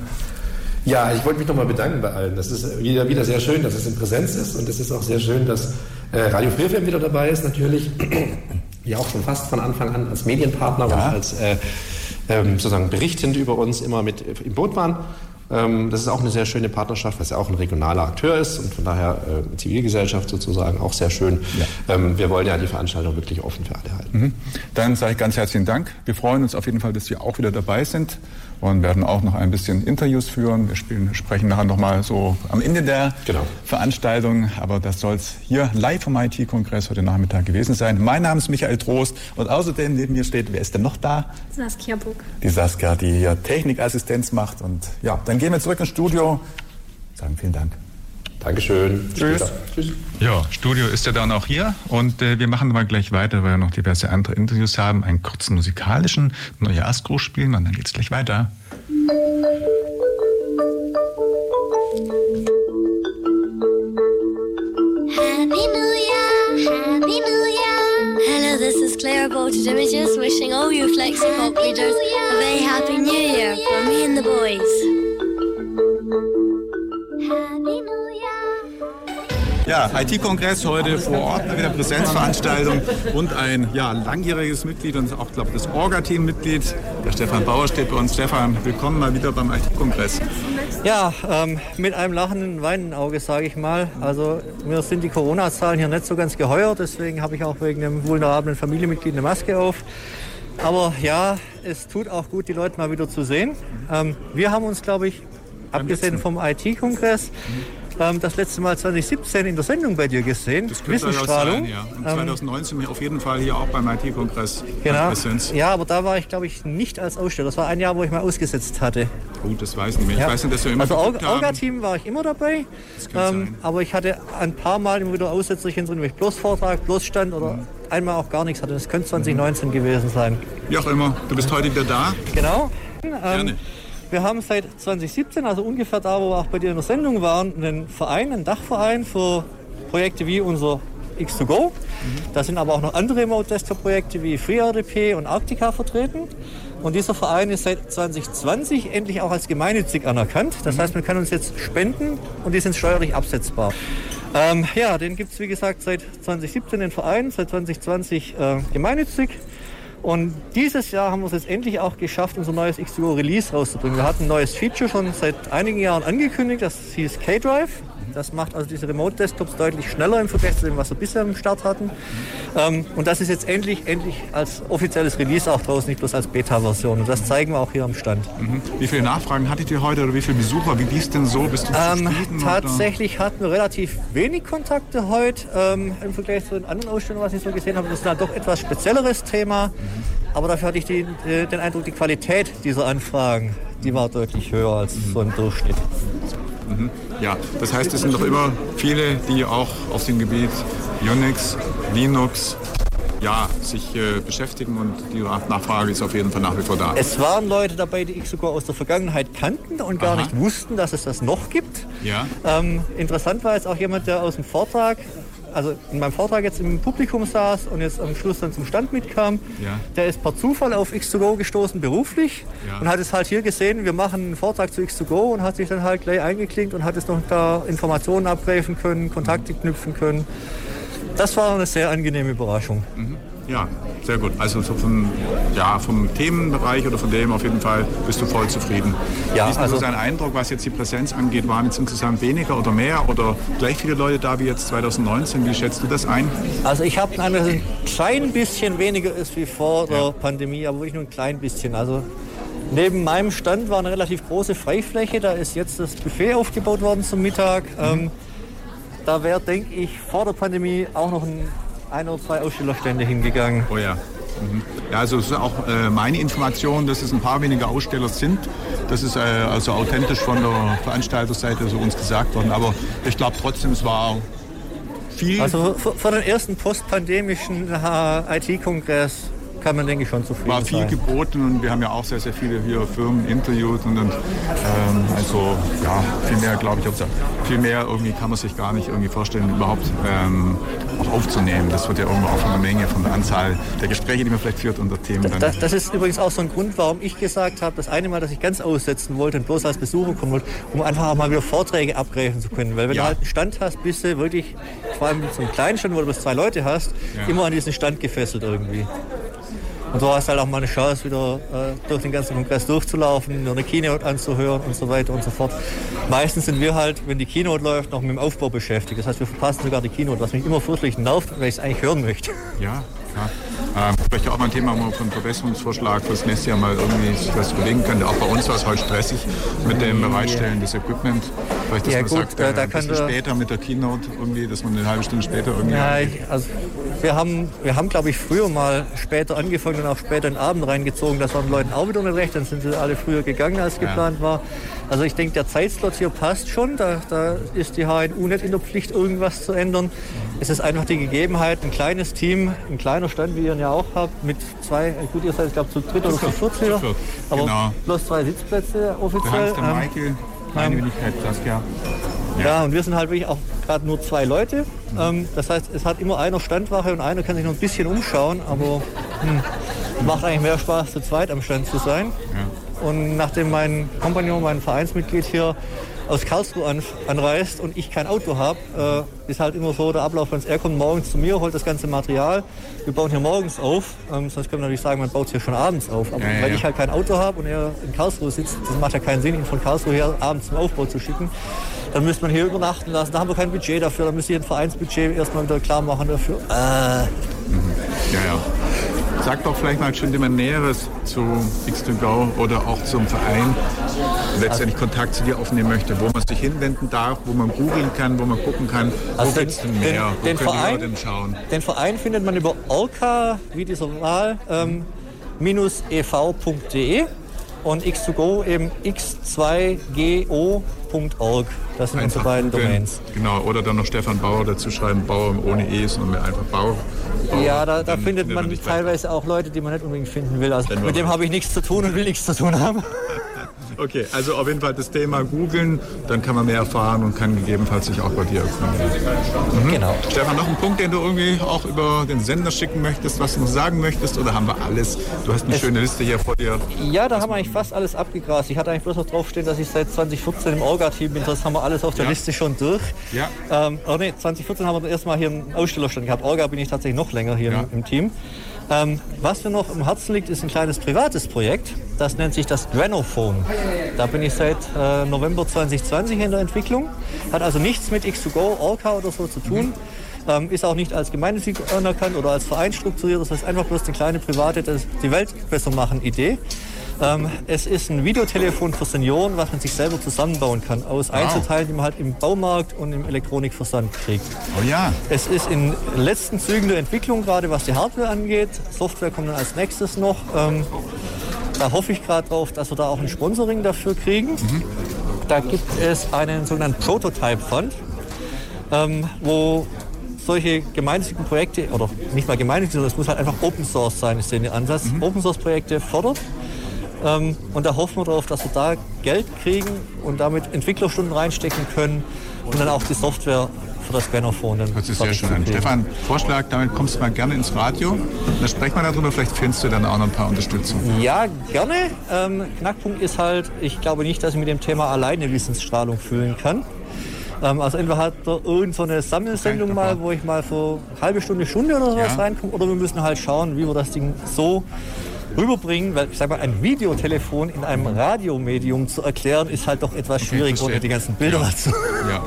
Ja, ich wollte mich nochmal bedanken bei allen. Das ist wieder, wieder sehr schön, dass es in Präsenz ist und es ist auch sehr schön, dass äh, Radio Freefilm wieder dabei ist natürlich. Ja, auch schon fast von Anfang an als Medienpartner und als äh, ähm, sozusagen berichtend über uns immer mit im Boot waren. Ähm, das ist auch eine sehr schöne Partnerschaft, weil es ja auch ein regionaler Akteur ist und von daher äh, Zivilgesellschaft sozusagen auch sehr schön. Ähm, wir wollen ja die Veranstaltung wirklich offen für alle halten. Mhm. Dann sage ich ganz herzlichen Dank. Wir freuen uns auf jeden Fall, dass Sie auch wieder dabei sind und werden auch noch ein bisschen Interviews führen. Wir spielen, sprechen nachher nochmal so am Ende der Genau. Veranstaltung. Aber das soll es hier live vom IT-Kongress heute Nachmittag gewesen sein. Mein Name ist Michael Trost und außerdem neben mir steht, wer ist denn noch da? Saskia Buck. Die Saskia, die hier Technikassistenz macht. Und ja, dann gehen wir zurück ins Studio. Sagen vielen Dank. Dankeschön. Tschüss. Tschüss. Ja, Studio ist ja dann auch hier und äh, wir machen mal gleich weiter, weil wir noch diverse andere Interviews haben. Einen kurzen musikalischen Neujahrsgruß spielen und dann geht's gleich weiter. Happy New Year, Happy New Year. Hello, this is Claire Voltage Images wishing all you Flexi Pop readers a very Happy New Year from me and the boys. Happy New Year. Ja, IT-Kongress heute vor Ort, wieder Präsenzveranstaltung und ein ja, langjähriges Mitglied und auch, glaube ich, das Orga-Team-Mitglied, der Stefan Bauer steht bei uns. Stefan, willkommen mal wieder beim IT-Kongress. Ja, ähm, mit einem lachenden Weinenauge, sage ich mal. Also mir sind die Corona-Zahlen hier nicht so ganz geheuer, deswegen habe ich auch wegen einem vulnerablen Familienmitglied eine Maske auf. Aber ja, es tut auch gut, die Leute mal wieder zu sehen. Ähm, wir haben uns, glaube ich, abgesehen vom IT-Kongress, ähm, das letzte Mal 2017 in der Sendung bei dir gesehen. Das könnte Wissensstrahlung. sein, ja. Und Ähm, 2019 auf jeden Fall hier auch beim IT-Kongress Genau. Präsenz. Ja, aber da war ich, glaube ich, nicht als Aussteller. Das war ein Jahr, wo ich mal ausgesetzt hatte. Gut, das weiß ich nicht mehr. Ich Ja. weiß nicht, dass wir immer also. Orga-Team war ich immer dabei, ähm, aber ich hatte ein paar Mal immer wieder Aussetzerchen drin, wo ich bloß Vortrag, bloß Stand oder Mhm. einmal auch gar nichts hatte. Das könnte 2019 gewesen sein. Wie auch immer, du bist heute wieder da. Genau. Gerne. Wir haben seit 2017, also ungefähr da, wo wir auch bei dir in der Sendung waren, einen Verein, einen Dachverein für Projekte wie unser X2Go. Da sind aber auch noch andere Remote-Desktop-Projekte wie FreeRDP und Arctica vertreten. Und dieser Verein ist seit 2020 endlich auch als gemeinnützig anerkannt. Das heißt, man kann uns jetzt spenden und die sind steuerlich absetzbar. Ähm, ja, den gibt es wie gesagt seit 2017 den Verein, seit 2020 äh, gemeinnützig. Und dieses Jahr haben wir es jetzt endlich auch geschafft, unser neues X2O Release rauszubringen. Wir hatten ein neues Feature schon seit einigen Jahren angekündigt, das hieß K-Drive. Das macht also diese Remote-Desktops deutlich schneller im Vergleich zu dem, was wir bisher im Start hatten. Ähm, und das ist jetzt endlich, endlich als offizielles Release auch draußen, nicht bloß als Beta-Version. Und das zeigen wir auch hier am Stand. Mhm. Wie viele Nachfragen hattet ihr heute oder wie viele Besucher? Wie lief denn so? Bist du Ähm, zufrieden? tatsächlich hatten wir relativ wenig Kontakte heute ähm, im Vergleich zu den anderen Ausstellungen, was ich so gesehen habe. Das ist halt doch etwas spezielleres Thema. Aber dafür hatte ich die, äh, den Eindruck, die Qualität dieser Anfragen, die war deutlich höher als so im Durchschnitt. Mhm. Ja, das heißt, es sind doch immer viele, die auch auf dem Gebiet Unix, Linux, ja, sich äh, beschäftigen und die Nachfrage ist auf jeden Fall nach wie vor da. Es waren Leute dabei, die ich sogar aus der Vergangenheit kannten und gar Aha. nicht wussten, dass es das noch gibt. Ja. Ähm, interessant war jetzt auch jemand, der aus dem Vortrag, also in meinem Vortrag jetzt im Publikum saß und jetzt am Schluss dann zum Stand mitkam. Ja. Der ist per Zufall auf X2Go gestoßen beruflich Ja. und hat es halt hier gesehen, wir machen einen Vortrag zu X2Go und hat sich dann halt gleich eingeklinkt und hat es noch da Informationen abgreifen können, Kontakte knüpfen können. Das war eine sehr angenehme Überraschung. Mhm. Ja, sehr gut. Also so vom, ja, vom Themenbereich oder von dem auf jeden Fall bist du voll zufrieden. Ja, Wie ist denn also- so dein Eindruck, was jetzt die Präsenz angeht? Waren jetzt insgesamt weniger oder mehr oder gleich viele Leute da wie jetzt 2019? Wie schätzt du das ein? Also ich habe dass es ein klein bisschen weniger ist wie vor der Pandemie, aber wirklich nur ein klein bisschen. Also neben meinem Stand war eine relativ große Freifläche, da ist jetzt das Buffet aufgebaut worden zum Mittag. Ähm, da wäre, denke ich, vor der Pandemie auch noch ein, ein oder zwei Ausstellerstände hingegangen. Oh ja. Mhm. Ja, also es ist auch äh, meine Information, dass es ein paar weniger Aussteller sind. Das ist äh, also authentisch von der Veranstalterseite so uns gesagt worden. Aber ich glaube trotzdem, es war viel. Also vor, vor dem ersten postpandemischen äh, IT-Kongress kann man, denke ich, schon zufrieden war viel sein. geboten und wir haben ja auch sehr, sehr viele hier Firmen interviewt und dann, ähm, also ja, viel mehr glaube ich, auch, viel mehr irgendwie kann man sich gar nicht irgendwie vorstellen, überhaupt ähm, auch aufzunehmen. Das wird ja irgendwo auch von der Menge, von der Anzahl der Gespräche, die man vielleicht führt und der Themen dann. Das, das ist übrigens auch so ein Grund, warum ich gesagt habe, das eine Mal, dass ich ganz aussetzen wollte und bloß als Besucher kommen wollte, um einfach auch mal wieder Vorträge abgreifen zu können. Weil wenn Ja. du halt einen Stand hast, bist du wirklich, vor allem zum kleinen Stand, wo du bis zwei Leute hast, Ja. immer an diesen Stand gefesselt irgendwie. Und du hast halt auch mal eine Chance, wieder äh, durch den ganzen Kongress durchzulaufen, nur eine Keynote anzuhören und so weiter und so fort. Meistens sind wir halt, wenn die Keynote läuft, noch mit dem Aufbau beschäftigt. Das heißt, wir verpassen sogar die Keynote, was mich immer fürchterlich nervt, weil ich es eigentlich hören möchte. Ja, ja. Ähm, vielleicht auch mal ein Thema, man von Verbesserungsvorschlag fürs nächste Jahr mal irgendwie sich was überlegen könnte. Auch bei uns war es heute stressig mit dem Bereitstellen des Equipment. Vielleicht, dass Ja, man gut, sagt, äh, da ein bisschen später mit der Keynote irgendwie, dass man eine halbe Stunde später irgendwie... Ja, also wir haben, wir haben glaube ich, früher mal später angefangen und auch später in den Abend reingezogen. Das war den Leuten auch wieder nicht recht. Dann sind sie alle früher gegangen, als Ja. geplant war. Also ich denke, der Zeitslot hier passt schon. Da, da ist die HNU nicht in der Pflicht, irgendwas zu ändern. Es ist einfach die Gegebenheit, ein kleines Team, ein kleiner Stand, wie ihr ihn ja auch habt, mit zwei, gut, ihr seid, ich glaube, zu dritt oder zu viert viert, Aber genau. bloß zwei Sitzplätze Der offiziell. Hans, der Ähm, Michael, meine Wenigkeit, Saskia. ja. und wir sind halt wirklich auch gerade nur zwei Leute. Ähm, das heißt, es hat immer einer Standwache und einer kann sich noch ein bisschen umschauen, aber hm, macht eigentlich mehr Spaß, zu zweit am Stand zu sein. Und nachdem mein Kompagnon, mein Vereinsmitglied hier aus Karlsruhe an, anreist und ich kein Auto habe, äh, ist halt immer so der Ablauf, wenn er kommt morgens zu mir, holt das ganze Material. Wir bauen hier morgens auf, ähm, sonst können wir natürlich sagen, man baut hier schon abends auf. Aber Ja, ja, weil ja. ich halt kein Auto habe und er in Karlsruhe sitzt, das macht ja keinen Sinn, ihn von Karlsruhe her abends zum Aufbau zu schicken. Dann müsste man hier übernachten lassen. Da haben wir kein Budget dafür. Da müsste ich ein Vereinsbudget erstmal wieder klar machen dafür. Äh, Ja, ja. Sag doch vielleicht mal schon jemand Näheres zu X2Go oder auch zum Verein, letztendlich Kontakt zu dir aufnehmen möchte, wo man sich hinwenden darf, wo man googeln kann, wo man gucken kann, wo Also den- gibt's denn mehr, den- wo den können die Verein- Leute denn schauen. Den Verein findet man über orca, wie dieser Wahl, ähm, minus ev.de und x2go eben x2go.org. Das sind unsere beiden googeln. Domains. Genau, oder dann noch Stefan Bauer dazu schreiben, Bauer ohne E, sondern einfach Bauer. Bauer. Ja, da, da findet man teilweise auch Leute, die man nicht unbedingt finden will. Also mit dem habe ich nichts zu tun und will nichts zu tun haben. Okay, also auf jeden Fall das Thema googeln, dann kann man mehr erfahren und kann gegebenenfalls sich auch bei dir erkundigen. Mhm. Genau. Stefan, noch ein Punkt, den du irgendwie auch über den Sender schicken möchtest, was du noch sagen möchtest, oder haben wir alles? Du hast eine schöne Liste hier vor dir. Ja, da haben wir eigentlich fast alles abgegrast. Ich hatte eigentlich bloß noch draufstehen, dass ich seit 2014 im Orga-Team bin. Das haben wir alles auf der Ja. Liste schon durch. Ja. Ähm, oh nee, 2014 haben wir erstmal hier einen Ausstellerstand gehabt. Orga bin ich tatsächlich noch länger hier im, im Team. Ähm, was mir noch im Herzen liegt, ist ein kleines privates Projekt. Das nennt sich das Granophone. Da bin ich seit äh, November 2020 in der Entwicklung. Hat also nichts mit X2Go, Orca oder so zu tun. Ähm, ist auch nicht als gemeinnützig anerkannt oder als Verein strukturiert. Das heißt einfach bloß eine kleine private, das die Welt besser machen Idee. Ähm, es ist ein Videotelefon für Senioren, was man sich selber zusammenbauen kann. Aus Einzelteilen, die man halt im Baumarkt und im Elektronikversand kriegt. Oh ja. Es ist in letzten Zügen der Entwicklung, gerade was die Hardware angeht. Software kommt dann als nächstes noch. Ähm, da hoffe ich gerade drauf, dass wir da auch ein Sponsoring dafür kriegen. Da gibt es einen sogenannten Prototype Fund, ähm, wo solche gemeinnützigen Projekte, oder nicht mal gemeinnützig, sondern es muss halt einfach Open Source sein, ist der Ansatz, Open Source Projekte fördert. Ähm, und da hoffen wir darauf, dass wir da Geld kriegen und damit Entwicklerstunden reinstecken können und dann auch die Software für das Scannerphone dann Das ist sehr schön an. Stefan, Vorschlag, damit kommst du mal gerne ins Radio. Da sprechen wir darüber, vielleicht findest du dann auch noch ein paar Unterstützung. Ja, gerne. Ähm, Knackpunkt ist halt, ich glaube nicht, dass ich mit dem Thema alleine Wissensstrahlung füllen kann. Ähm, also entweder hat er irgend so eine Sammelsendung mal, wo ich mal so eine halbe Stunde, Stunde oder sowas Ja. reinkomme, oder wir müssen halt schauen, wie wir das Ding so rüberbringen, weil ich sag mal, ein Videotelefon in einem Radiomedium zu erklären, ist halt doch etwas schwierig, ohne verstehe. die ganzen Bilder Ja. dazu. Ja.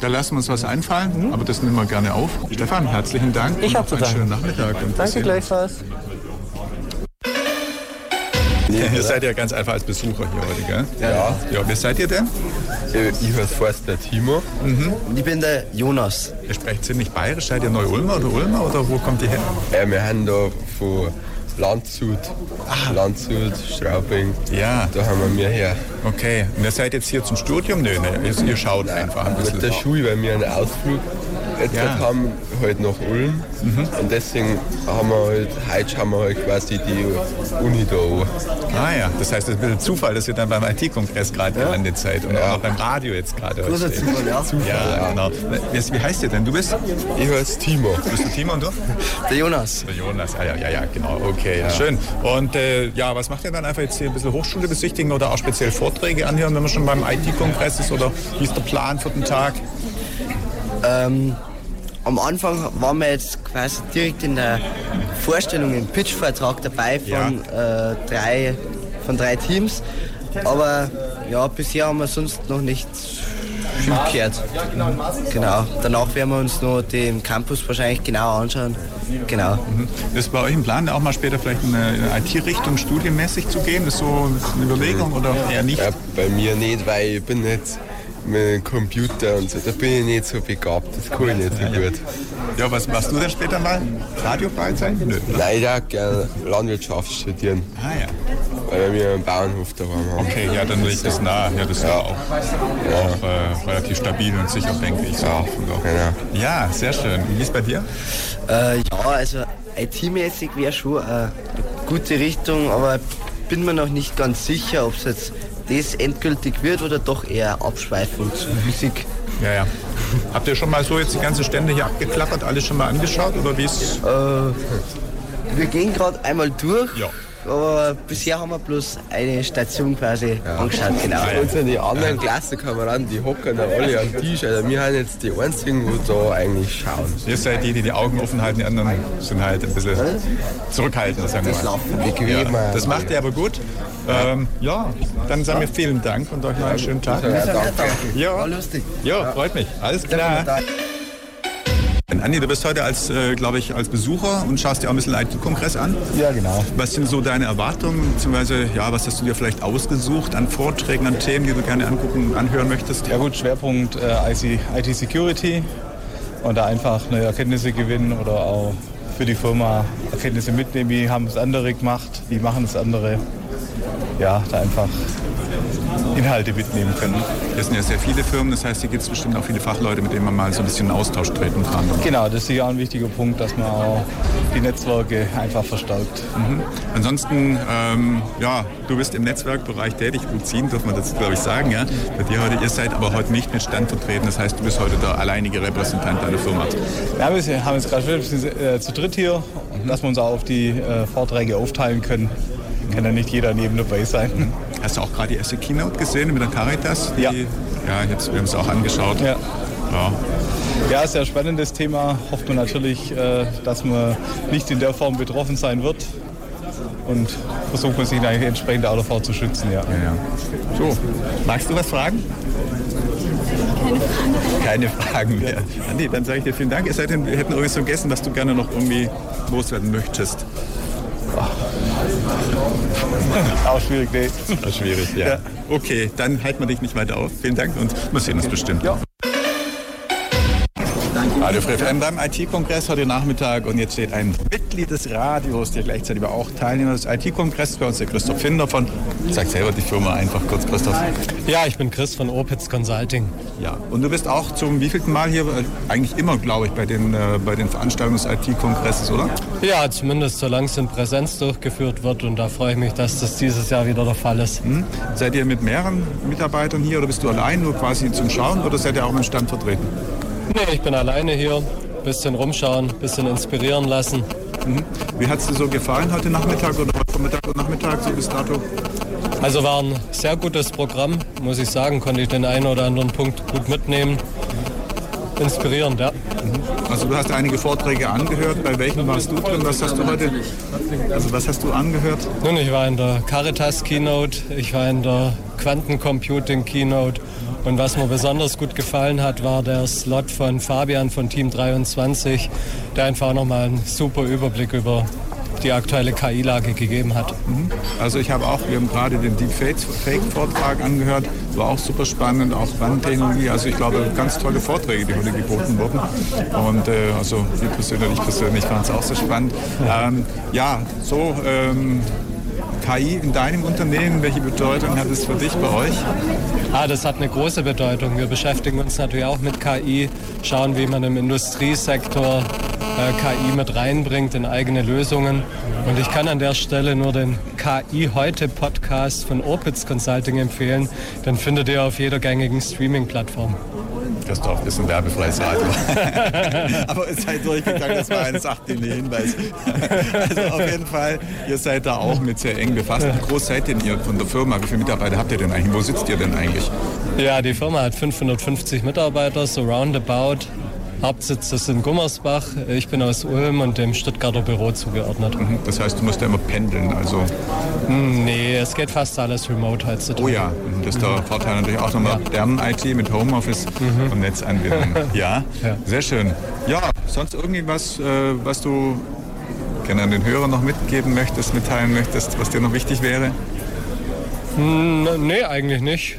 Da lassen wir uns was einfallen, aber das nehmen wir gerne auf. Stefan, herzlichen Dank. Ich und hab zu danken. schönen Nachmittag. Danke gleichfalls. Ihr seid ja ganz einfach als Besucher hier heute, gell? Ja. Ja, wer seid ihr denn? Ich heiße Forster Timo. Mhm. Und ich bin der Jonas. Ihr sprecht ziemlich bayerisch. Seid ihr Neu-Ulmer oder Ulmer oder wo kommt ihr her? Ja, wir haben da von Landshut, Landshut, Straubing. Ja. Da haben wir mir her. Okay. Und ihr seid jetzt hier zum Studium? Nö, ne, ihr, ihr schaut einfach ein bisschen. Mit der Schule, weil wir einen Ausflug jetzt Ja. halt haben, halt nach Ulm. Mhm. Und deswegen haben wir halt, heute schauen wir halt quasi die Uni da an. Ah ja, das heißt, es ist ein bisschen Zufall, dass ihr dann beim IT-Kongress gerade gelandet seid und auch noch beim Radio jetzt gerade heute steht. Zufall, ja. Zufall, ja, ja. genau. Wie, wie heißt ihr denn? Du bist? Ich heiße Timo. Bist du Timo und du? Der Jonas. Der Jonas, ah, ja, ja, ja, genau, okay, Ja. schön. Und äh, ja, was macht ihr dann einfach jetzt hier ein bisschen Hochschule besichtigen oder auch speziell Vorträge anhören, wenn man schon beim IT-Kongress ist oder wie ist der Plan für den Tag? Ähm, am Anfang waren wir jetzt quasi direkt in der Vorstellung, im Pitch-Vortrag dabei von, äh, drei, von drei Teams. Aber ja, bisher haben wir sonst noch nicht viel gehört. Genau. Danach werden wir uns noch den Campus wahrscheinlich genauer anschauen. Genau. Mhm. Ist bei euch ein Plan, auch mal später vielleicht in eine IT-Richtung studienmäßig zu gehen? Ist so eine Überlegung oder eher nicht? Ja, bei mir nicht, weil ich bin nicht mit dem Computer und so, da bin ich nicht so begabt, das kann ich nicht so gut. Ja, was machst du denn später mal? Radiofreizeit? Nö. Nein, ich darf gerne Landwirtschaft studieren. Ah ja. Weil wir einen Bauernhof daheim haben. Okay, ja, dann liegt das nah. Ja, das ist ja auch, auch äh, relativ stabil und sicher, denke ich. So. Ja, genau. Ja, sehr schön. Wie ist bei dir? Äh, ja, also IT-mäßig wäre schon eine gute Richtung, aber bin mir noch nicht ganz sicher, ob es jetzt das endgültig wird oder doch eher Physik. Ja, ja. Habt ihr schon mal so jetzt die ganze Stände hier abgeklappert, alles schon mal angeschaut oder wie ist? Äh, wir gehen gerade einmal durch. Aber bisher haben wir bloß eine Station quasi angeschaut, genau. Und sind die anderen Klassenkameraden, die hocken da alle am Tisch. Also wir haben jetzt die einzigen, wo da eigentlich schauen. Ihr seid die, die die Augen offen halten, die anderen sind halt ein bisschen zurückhaltend. Sagen wir Das mal. Ja, das macht ihr aber gut. Ähm, ja, dann sagen wir vielen Dank und euch noch einen schönen Tag. Ja, danke. Ja, War lustig. ja freut mich. Alles klar. Andi, du bist heute als, äh, glaube ich, als Besucher und schaust dir auch ein bisschen IT-Kongress an. Ja, genau. Was sind so deine Erwartungen, beziehungsweise ja, was hast du dir vielleicht ausgesucht an Vorträgen, an Themen, die du gerne angucken, anhören möchtest? Ja gut, Schwerpunkt äh, IT-Security und da einfach neue Erkenntnisse gewinnen oder auch für die Firma Erkenntnisse mitnehmen, wie haben es andere gemacht, wie machen es andere. Ja, da einfach Inhalte mitnehmen können. Das sind ja sehr viele Firmen, das heißt, hier gibt es bestimmt auch viele Fachleute, mit denen man mal so ein bisschen in Austausch treten kann. Genau, das ist sicher auch ein wichtiger Punkt, dass man auch die Netzwerke einfach verstärkt. Mhm. Ansonsten, ähm, ja, du bist im Netzwerkbereich tätig, Luzin, darf man das glaube ich sagen, ja? Bei dir heute, ihr seid aber heute nicht mit Stand vertreten, das heißt, du bist heute der alleinige Repräsentant deiner Firma. Ja, wir haben jetzt gerade schon äh, zu dritt hier, dass wir uns auch auf die äh, Vorträge aufteilen können. Kann ja nicht jeder neben dabei sein. Hast du auch gerade die erste Keynote gesehen mit der Caritas? Die, Ja. Ja, jetzt, wir haben es auch angeschaut. Ja. Ja. Ja, sehr spannendes Thema. Hofft man natürlich, äh, dass man nicht in der Form betroffen sein wird. Und versucht man sich eigentlich entsprechend auch davor zu schützen. Ja. So, magst du was fragen? Keine Fragen mehr. Andi, dann sage ich dir vielen Dank. Es sei denn, wir hätten irgendwas vergessen, was du gerne noch irgendwie loswerden möchtest. Auch schwierig, nee. Auch schwierig, ja. Okay, dann halten wir dich nicht weiter auf. Vielen Dank und wir sehen uns bestimmt. Ja. Radio Free FM beim IT-Kongress heute Nachmittag und jetzt steht ein Mitglied des Radios, der gleichzeitig aber auch Teilnehmer des IT-Kongresses bei uns, der Christoph Finder von, sag selber die Firma einfach kurz, Christoph. Ja, ich bin Chris von Opitz Consulting. Ja, und du bist auch zum wievielten Mal hier, Äh, eigentlich immer, glaube ich, bei den, äh, bei den Veranstaltungen des IT-Kongresses, oder? Ja, zumindest solange es in Präsenz durchgeführt wird und da freue ich mich, dass das dieses Jahr wieder der Fall ist. Hm? Seid ihr mit mehreren Mitarbeitern hier oder bist du allein, nur quasi zum Schauen oder seid ihr auch dem Stand vertreten? Nee, ich bin alleine hier, bisschen rumschauen, bisschen inspirieren lassen. Mhm. Wie hat es dir so gefallen heute Nachmittag oder heute Vormittag und Nachmittag so bis dato? Also war ein sehr gutes Programm, muss ich sagen, konnte ich den einen oder anderen Punkt gut mitnehmen. Inspirierend, ja. Also du hast einige Vorträge angehört. Bei welchen warst du drin? Was hast du heute? Also was hast du angehört? Nun, ich war in der Caritas Keynote, ich war in der Quantencomputing Keynote und was mir besonders gut gefallen hat, war der Slot von Fabian von Team 23, der einfach nochmal einen super Überblick über die aktuelle KI-Lage gegeben hat. Mhm. Also ich habe auch, wir haben gerade den Deepfake-Vortrag angehört, war auch super spannend, auch Quantentechnologie. Also ich glaube, ganz tolle Vorträge, die heute geboten wurden. Und äh, also wir persönlich, ich persönlich fand es auch so spannend. Ähm, ja, so ähm, KI in deinem Unternehmen, welche Bedeutung hat es für dich bei euch? Ah, das hat eine große Bedeutung. Wir beschäftigen uns natürlich auch mit KI, schauen, wie man im Industriesektor äh, KI mit reinbringt in eigene Lösungen. Und ich kann an der Stelle nur den KI heute Podcast von Opitz Consulting empfehlen. Den findet ihr auf jeder gängigen Streaming-Plattform. Christoph, ist ein werbefreies Radio. Aber ihr seid durchgegangen, das war ein sachdienlicher Hinweis. Also auf jeden Fall, ihr seid da auch mit sehr eng befasst. Wie groß seid denn ihr von der Firma? Wie viele Mitarbeiter habt ihr denn eigentlich? Wo sitzt ihr denn eigentlich? Ja, die Firma hat 550 Mitarbeiter, so roundabout. Hauptsitz ist in Gummersbach. Ich bin aus Ulm und dem Stuttgarter Büro zugeordnet. Mhm, Das heißt, du musst ja immer pendeln, also... Hm, Nee, es geht fast alles remote heutzutage. Oh ja, das ist der Vorteil natürlich auch nochmal modernen IT mit Homeoffice und Netzanbindung. Ja, sehr schön. Ja, sonst irgendwas, äh, was du gerne an den Hörern noch mitgeben möchtest, mitteilen möchtest, was dir noch wichtig wäre? Hm, nee, eigentlich nicht.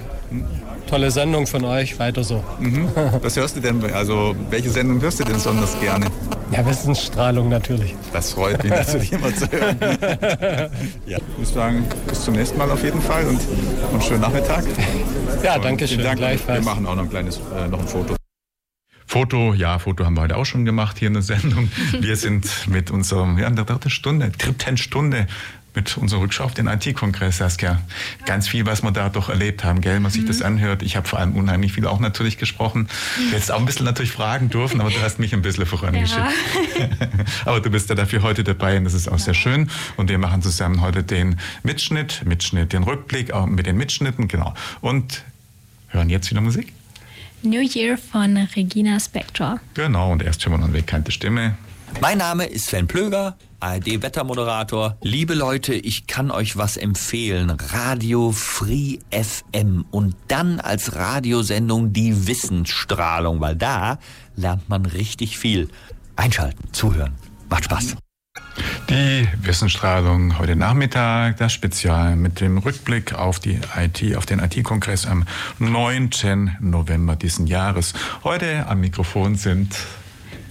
Tolle Sendung von euch, weiter so. Mhm. Was hörst du denn? Also, welche Sendung hörst du denn besonders gerne? Ja, Wissensstrahlung natürlich. Das freut mich natürlich immer zu hören. ja, ich muss sagen, bis zum nächsten Mal auf jeden Fall und, und schönen Nachmittag. Ja, Und danke schön, Dank. gleichfalls. Wir machen auch noch ein kleines, äh, noch ein Foto. Foto, ja, Foto haben wir heute auch schon gemacht hier in der Sendung. Wir sind mit unserem, ja, in der dritten Stunde, dritten Stunde mit unserer Rückschau auf den IT-Kongress, Saskia. Ganz viel, was wir da doch erlebt haben, gell, was sich das anhört. Ich habe vor allem unheimlich viel auch natürlich gesprochen. Jetzt auch ein bisschen natürlich fragen dürfen, aber du hast mich ein bisschen vorangeschickt. aber du bist ja dafür heute dabei und das ist auch sehr schön. Und wir machen zusammen heute den Mitschnitt, Mitschnitt, den Rückblick, auch mit den Mitschnitten, genau. Und hören jetzt wieder Musik. New Year von Regina Spector. Genau, und erst hören wir noch eine bekannte Stimme. Mein Name ist Sven Plöger, ARD-Wettermoderator. Liebe Leute, ich kann euch was empfehlen. Radio Free FM und dann als Radiosendung die Wissensstrahlung, weil da lernt man richtig viel. Einschalten, zuhören. Macht Spaß. Die Wissensstrahlung heute Nachmittag, das Spezial mit dem Rückblick auf die IT, auf den IT-Kongress am 9. November diesen Jahres. Heute am Mikrofon sind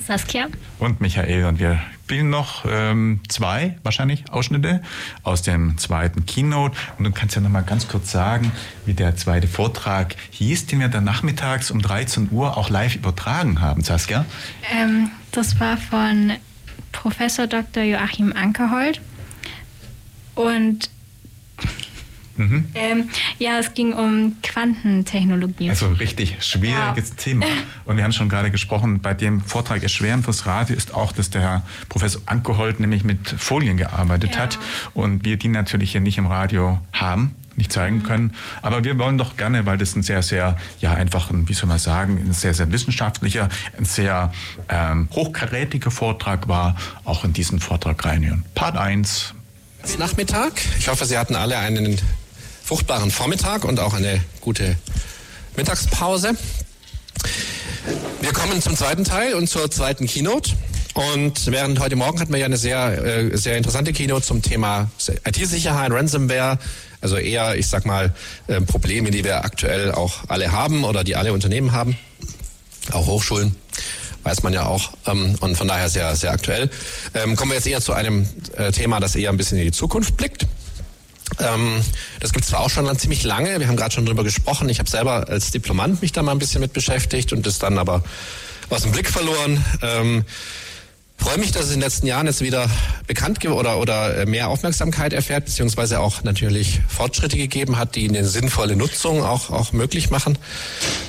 Saskia. und Michael und wir spielen noch ähm, zwei wahrscheinlich Ausschnitte aus dem zweiten Keynote und du kannst ja noch mal ganz kurz sagen, wie der zweite Vortrag hieß, den wir dann nachmittags um 13 Uhr auch live übertragen haben, Saskia. Ähm, das war von Professor Dr. Joachim Ankerhold. Und Mhm. ähm, ja, es ging um Quantentechnologie. Also richtig schwieriges Thema. Und wir haben schon gerade gesprochen, bei dem Vortrag Erschweren fürs Radio ist auch, dass der Herr Professor Ankehold nämlich mit Folien gearbeitet hat und wir die natürlich hier nicht im Radio haben nicht zeigen können. Aber wir wollen doch gerne, weil das ein sehr, sehr, ja, einfach ein, wie soll man sagen, ein sehr, sehr wissenschaftlicher, ein sehr ähm, hochkarätiger Vortrag war, auch in diesen Vortrag reinhören. Part 1. Nachmittag. Ich hoffe, Sie hatten alle einen fruchtbaren Vormittag und auch eine gute Mittagspause. Wir kommen zum zweiten Teil und zur zweiten Keynote. Und während heute Morgen hatten wir ja eine sehr, äh, sehr interessante Keynote zum Thema IT-Sicherheit, Ransomware, also eher, ich sag mal, äh, Probleme, die wir aktuell auch alle haben oder die alle Unternehmen haben, auch Hochschulen weiß man ja auch ähm, und von daher sehr, sehr aktuell. Ähm, kommen wir jetzt eher zu einem äh, Thema, das eher ein bisschen in die Zukunft blickt. Ähm, das gibt es zwar auch schon ziemlich lange, wir haben gerade schon drüber gesprochen. Ich habe selber als Diplomant mich da mal ein bisschen mit beschäftigt und das dann aber aus dem Blick verloren. Ähm, freue mich, dass es in den letzten Jahren jetzt wieder bekannt oder, oder äh, mehr Aufmerksamkeit erfährt, beziehungsweise auch natürlich Fortschritte gegeben hat, die eine sinnvolle Nutzung auch, auch möglich machen.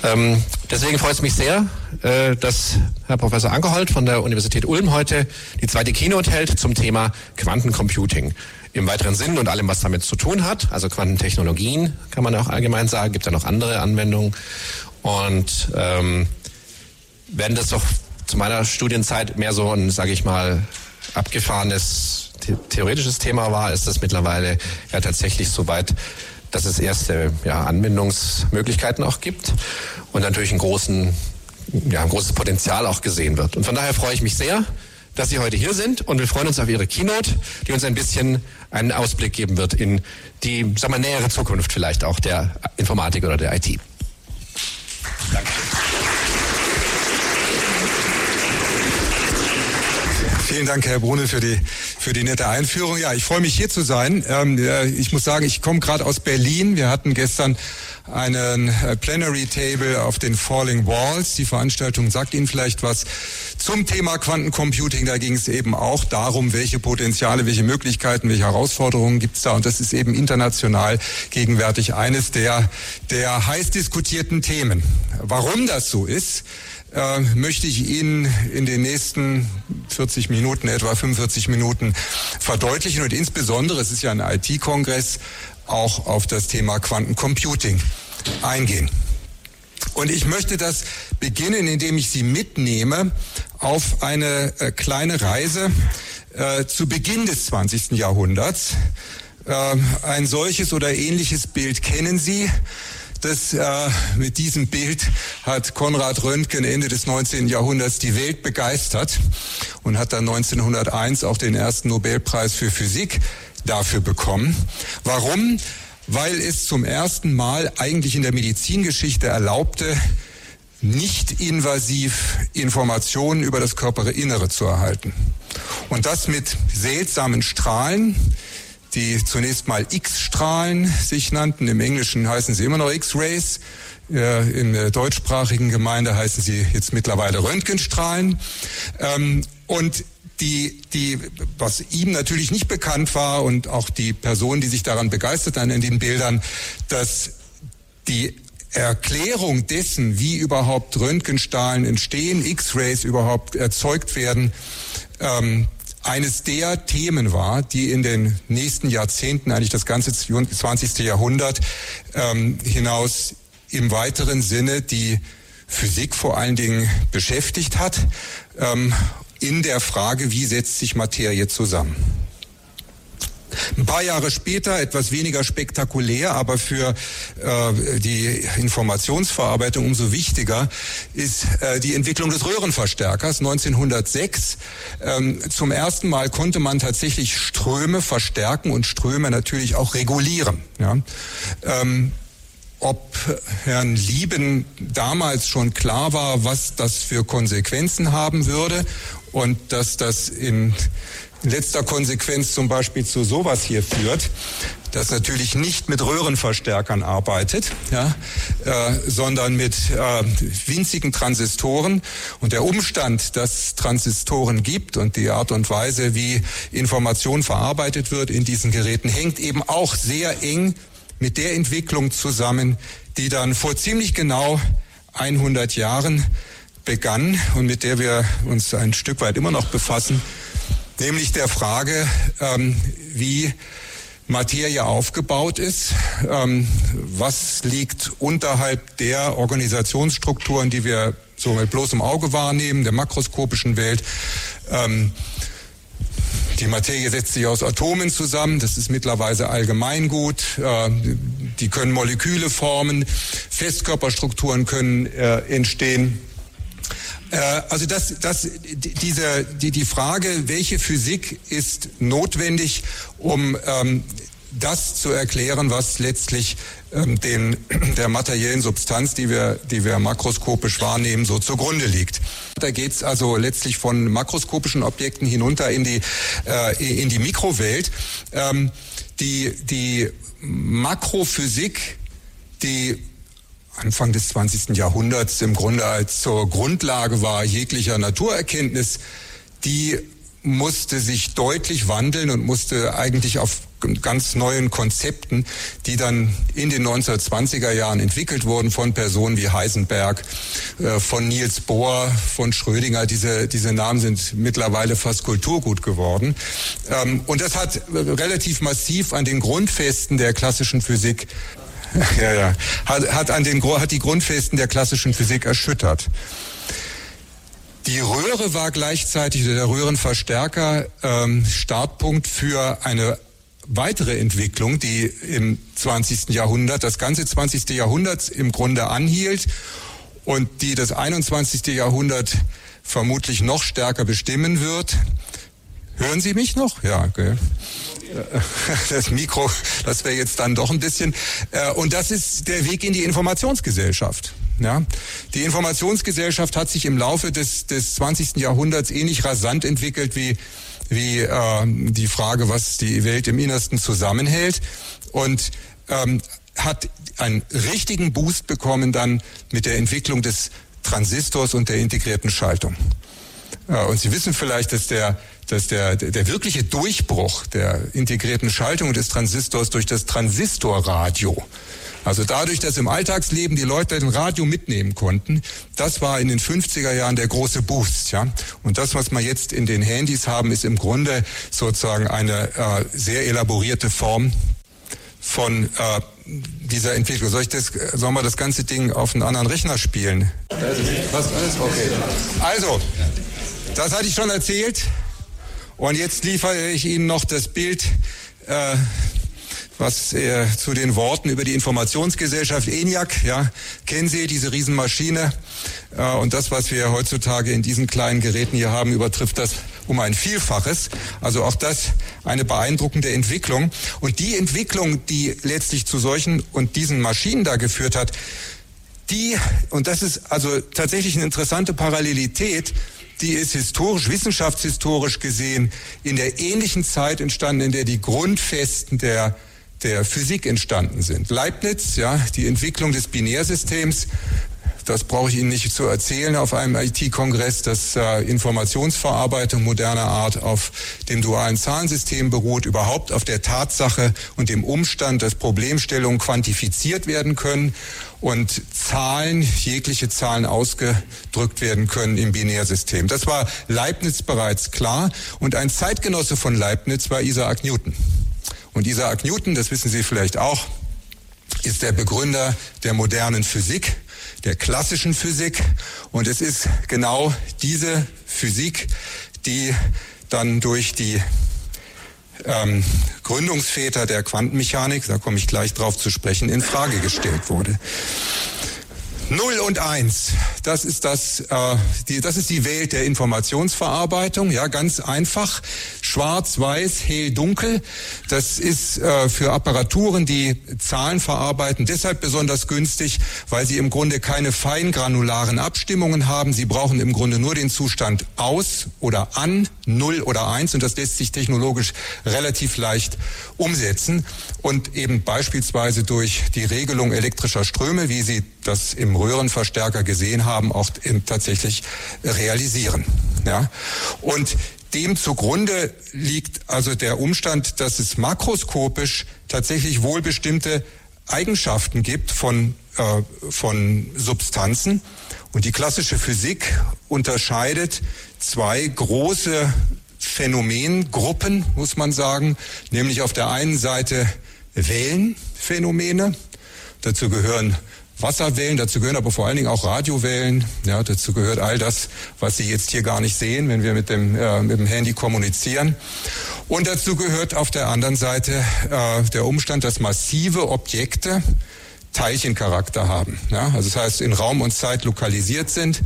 Ähm, deswegen freut es mich sehr, äh, dass Herr Professor Ankerhold von der Universität Ulm heute die zweite Keynote hält zum Thema Quantencomputing. Im weiteren Sinn und allem, was damit zu tun hat, also Quantentechnologien, kann man auch allgemein sagen, gibt ja noch andere Anwendungen. Und ähm, wenn das doch zu meiner Studienzeit mehr so ein, sage ich mal, abgefahrenes the theoretisches Thema war, ist das mittlerweile ja tatsächlich so weit, dass es erste ja, Anwendungsmöglichkeiten auch gibt und natürlich einen großen, ja, ein großes Potenzial auch gesehen wird. Und von daher freue ich mich sehr, dass Sie heute hier sind und wir freuen uns auf Ihre Keynote, die uns ein bisschen einen Ausblick geben wird in die, sag mal, nähere Zukunft vielleicht auch der Informatik oder der IT. Vielen Dank, Herr Brune, für die, für die nette Einführung. Ja, ich freue mich hier zu sein. Ähm, ja, ich muss sagen, ich komme gerade aus Berlin. Wir hatten gestern einen äh, Plenary Table auf den Falling Walls. Die Veranstaltung sagt Ihnen vielleicht was zum Thema Quantencomputing. Da ging es eben auch darum, welche Potenziale, welche Möglichkeiten, welche Herausforderungen gibt es da. Und das ist eben international gegenwärtig eines der, der heiß diskutierten Themen. Warum das so ist, äh, möchte ich Ihnen in den nächsten 40 Minuten, etwa 45 Minuten verdeutlichen und insbesondere, es ist ja ein IT-Kongress, auch auf das Thema Quantencomputing eingehen. Und ich möchte das beginnen, indem ich Sie mitnehme auf eine äh, kleine Reise äh, zu Beginn des 20. Jahrhunderts. Äh, ein solches oder ähnliches Bild kennen Sie. Das, äh, mit diesem Bild hat Konrad Röntgen Ende des 19. Jahrhunderts die Welt begeistert und hat dann 1901 auch den ersten Nobelpreis für Physik dafür bekommen. Warum? Weil es zum ersten Mal eigentlich in der Medizingeschichte erlaubte, nicht invasiv Informationen über das Körperinnere zu erhalten. Und das mit seltsamen Strahlen, die zunächst mal X-Strahlen sich nannten. Im Englischen heißen sie immer noch X-Rays. In der deutschsprachigen Gemeinde heißen sie jetzt mittlerweile Röntgenstrahlen. Ähm, und die, die, was ihm natürlich nicht bekannt war und auch die Personen, die sich daran begeistert haben in den Bildern, dass die Erklärung dessen, wie überhaupt Röntgenstrahlen entstehen, X-Rays überhaupt erzeugt werden, ähm, eines der Themen war, die in den nächsten Jahrzehnten, eigentlich das ganze 20. Jahrhundert ähm, hinaus im weiteren Sinne die Physik vor allen Dingen beschäftigt hat, ähm, in der Frage, wie setzt sich Materie zusammen. Ein paar Jahre später, etwas weniger spektakulär, aber für äh, die Informationsverarbeitung umso wichtiger, ist äh, die Entwicklung des Röhrenverstärkers 1906. Ähm, zum ersten Mal konnte man tatsächlich Ströme verstärken und Ströme natürlich auch regulieren. Ja? Ähm, ob Herrn Lieben damals schon klar war, was das für Konsequenzen haben würde und dass das in letzter Konsequenz zum Beispiel zu sowas hier führt, das natürlich nicht mit Röhrenverstärkern arbeitet, ja, äh, sondern mit äh, winzigen Transistoren. Und der Umstand, dass Transistoren gibt und die Art und Weise, wie Information verarbeitet wird in diesen Geräten, hängt eben auch sehr eng mit der Entwicklung zusammen, die dann vor ziemlich genau 100 Jahren begann und mit der wir uns ein Stück weit immer noch befassen, nämlich der Frage, ähm, wie Materie aufgebaut ist, ähm, was liegt unterhalb der Organisationsstrukturen, die wir so mit bloßem Auge wahrnehmen, der makroskopischen Welt. Ähm, die Materie setzt sich aus Atomen zusammen, das ist mittlerweile allgemeingut. Äh, die können Moleküle formen, Festkörperstrukturen können äh, entstehen. Äh, also das, das, diese, die, die Frage, welche Physik ist notwendig, um ähm, das zu erklären, was letztlich ähm, den, der materiellen Substanz, die wir, die wir makroskopisch wahrnehmen, so zugrunde liegt. Da geht's also letztlich von makroskopischen Objekten hinunter in die, äh, in die Mikrowelt. Ähm, die, die Makrophysik, die Anfang des 20. Jahrhunderts im Grunde als zur Grundlage war jeglicher Naturerkenntnis, die musste sich deutlich wandeln und musste eigentlich auf ganz neuen Konzepten, die dann in den 1920er Jahren entwickelt wurden von Personen wie Heisenberg, äh, von Niels Bohr, von Schrödinger. Diese, diese Namen sind mittlerweile fast Kulturgut geworden. Ähm, und das hat relativ massiv an den Grundfesten der klassischen Physik ja, ja. Hat, hat, an den, hat die Grundfesten der klassischen Physik erschüttert. Die Röhre war gleichzeitig, der Röhrenverstärker, ähm, Startpunkt für eine weitere Entwicklung, die im 20. Jahrhundert, das ganze 20. Jahrhundert im Grunde anhielt und die das 21. Jahrhundert vermutlich noch stärker bestimmen wird. Hören Sie mich noch? Ja, gell. das Mikro, das wäre jetzt dann doch ein bisschen. Äh, und das ist der Weg in die Informationsgesellschaft. Ja, die Informationsgesellschaft hat sich im Laufe des, des 20. Jahrhunderts ähnlich rasant entwickelt wie, wie äh, die Frage, was die Welt im Innersten zusammenhält. Und ähm, hat einen richtigen Boost bekommen dann mit der Entwicklung des Transistors und der integrierten Schaltung. Ja, und Sie wissen vielleicht, dass der dass der, der wirkliche Durchbruch der integrierten Schaltung des Transistors durch das Transistorradio, also dadurch, dass im Alltagsleben die Leute den Radio mitnehmen konnten, das war in den 50er Jahren der große Boost. Ja? Und das, was wir jetzt in den Handys haben, ist im Grunde sozusagen eine äh, sehr elaborierte Form von äh, dieser Entwicklung. Soll ich das, sollen wir das ganze Ding auf einen anderen Rechner spielen? Was alles? Okay. Also, das hatte ich schon erzählt. Und jetzt liefere ich Ihnen noch das Bild, äh, was äh, zu den Worten über die Informationsgesellschaft ENIAC, ja, kennen Sie diese Riesenmaschine? Äh, und das, was wir heutzutage in diesen kleinen Geräten hier haben, übertrifft das um ein Vielfaches. Also auch das eine beeindruckende Entwicklung. Und die Entwicklung, die letztlich zu solchen und diesen Maschinen da geführt hat, die, und das ist also tatsächlich eine interessante Parallelität, die ist historisch, wissenschaftshistorisch gesehen in der ähnlichen Zeit entstanden, in der die Grundfesten der der Physik entstanden sind. Leibniz, ja, die Entwicklung des Binärsystems, das brauche ich Ihnen nicht zu erzählen auf einem IT-Kongress, dass äh, Informationsverarbeitung moderner Art auf dem dualen Zahlensystem beruht, überhaupt auf der Tatsache und dem Umstand, dass Problemstellungen quantifiziert werden können und Zahlen, jegliche Zahlen ausgedrückt werden können im Binärsystem. Das war Leibniz bereits klar und ein Zeitgenosse von Leibniz war Isaac Newton. Und Isaac Newton, das wissen Sie vielleicht auch, ist der Begründer der modernen Physik, der klassischen Physik. Und es ist genau diese Physik, die dann durch die ähm, Gründungsväter der Quantenmechanik, da komme ich gleich drauf zu sprechen, in Frage gestellt wurde. 0 und 1, das ist das, äh, die, das ist die Welt der Informationsverarbeitung, ja, ganz einfach. Schwarz, weiß, hell, dunkel. Das ist äh, für Apparaturen, die Zahlen verarbeiten, deshalb besonders günstig, weil sie im Grunde keine feingranularen Abstimmungen haben. Sie brauchen im Grunde nur den Zustand aus oder an, 0 oder 1 und das lässt sich technologisch relativ leicht umsetzen und eben beispielsweise durch die Regelung elektrischer Ströme, wie Sie das im Röhrenverstärker gesehen haben, auch tatsächlich realisieren. Ja? Und dem zugrunde liegt also der Umstand, dass es makroskopisch tatsächlich wohl bestimmte Eigenschaften gibt von, äh, von Substanzen. Und die klassische Physik unterscheidet zwei große Phänomengruppen, muss man sagen, nämlich auf der einen Seite Wellenphänomene. Dazu gehören Wasserwellen, dazu gehören aber vor allen Dingen auch Radiowellen. Ja, dazu gehört all das, was Sie jetzt hier gar nicht sehen, wenn wir mit dem, äh, mit dem Handy kommunizieren. Und dazu gehört auf der anderen Seite äh, der Umstand, dass massive Objekte Teilchencharakter haben. Ja, also das heißt, in Raum und Zeit lokalisiert sind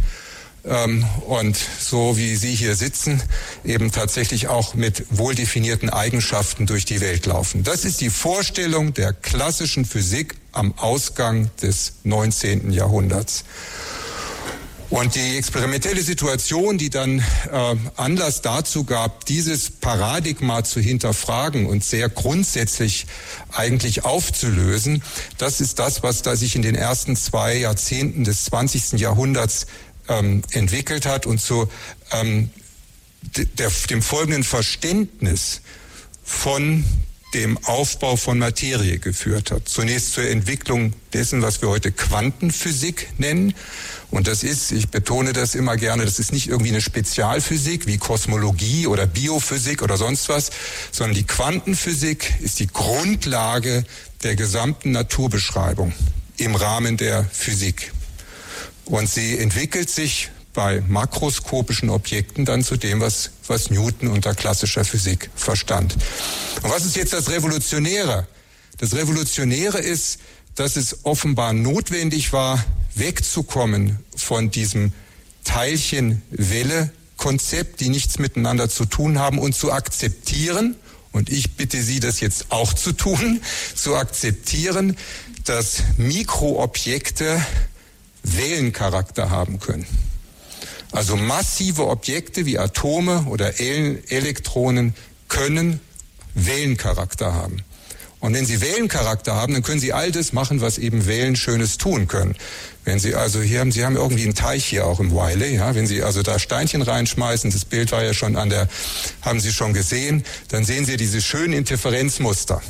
und so wie Sie hier sitzen, eben tatsächlich auch mit wohldefinierten Eigenschaften durch die Welt laufen. Das ist die Vorstellung der klassischen Physik am Ausgang des 19. Jahrhunderts. Und die experimentelle Situation, die dann äh, Anlass dazu gab, dieses Paradigma zu hinterfragen und sehr grundsätzlich eigentlich aufzulösen, das ist das, was da sich in den ersten zwei Jahrzehnten des 20. Jahrhunderts ähm, entwickelt hat und zu ähm, der, dem folgenden Verständnis von dem Aufbau von Materie geführt hat. Zunächst zur Entwicklung dessen, was wir heute Quantenphysik nennen. Und das ist, ich betone das immer gerne, das ist nicht irgendwie eine Spezialphysik wie Kosmologie oder Biophysik oder sonst was, sondern die Quantenphysik ist die Grundlage der gesamten Naturbeschreibung im Rahmen der Physik. Und sie entwickelt sich bei makroskopischen Objekten dann zu dem, was, was Newton unter klassischer Physik verstand. Und was ist jetzt das Revolutionäre? Das Revolutionäre ist, dass es offenbar notwendig war, wegzukommen von diesem Teilchen-Welle-Konzept, die nichts miteinander zu tun haben, und zu akzeptieren, und ich bitte Sie, das jetzt auch zu tun, zu akzeptieren, dass Mikroobjekte Wellencharakter haben können. Also massive Objekte wie Atome oder Elektronen können Wellencharakter haben. Und wenn sie Wellencharakter haben, dann können sie all das machen, was eben Wellen Schönes tun können. Wenn Sie also hier haben, Sie haben irgendwie einen Teich hier auch im Wiley, ja, wenn Sie also da Steinchen reinschmeißen, das Bild war ja schon an der, haben Sie schon gesehen, dann sehen Sie diese schönen Interferenzmuster.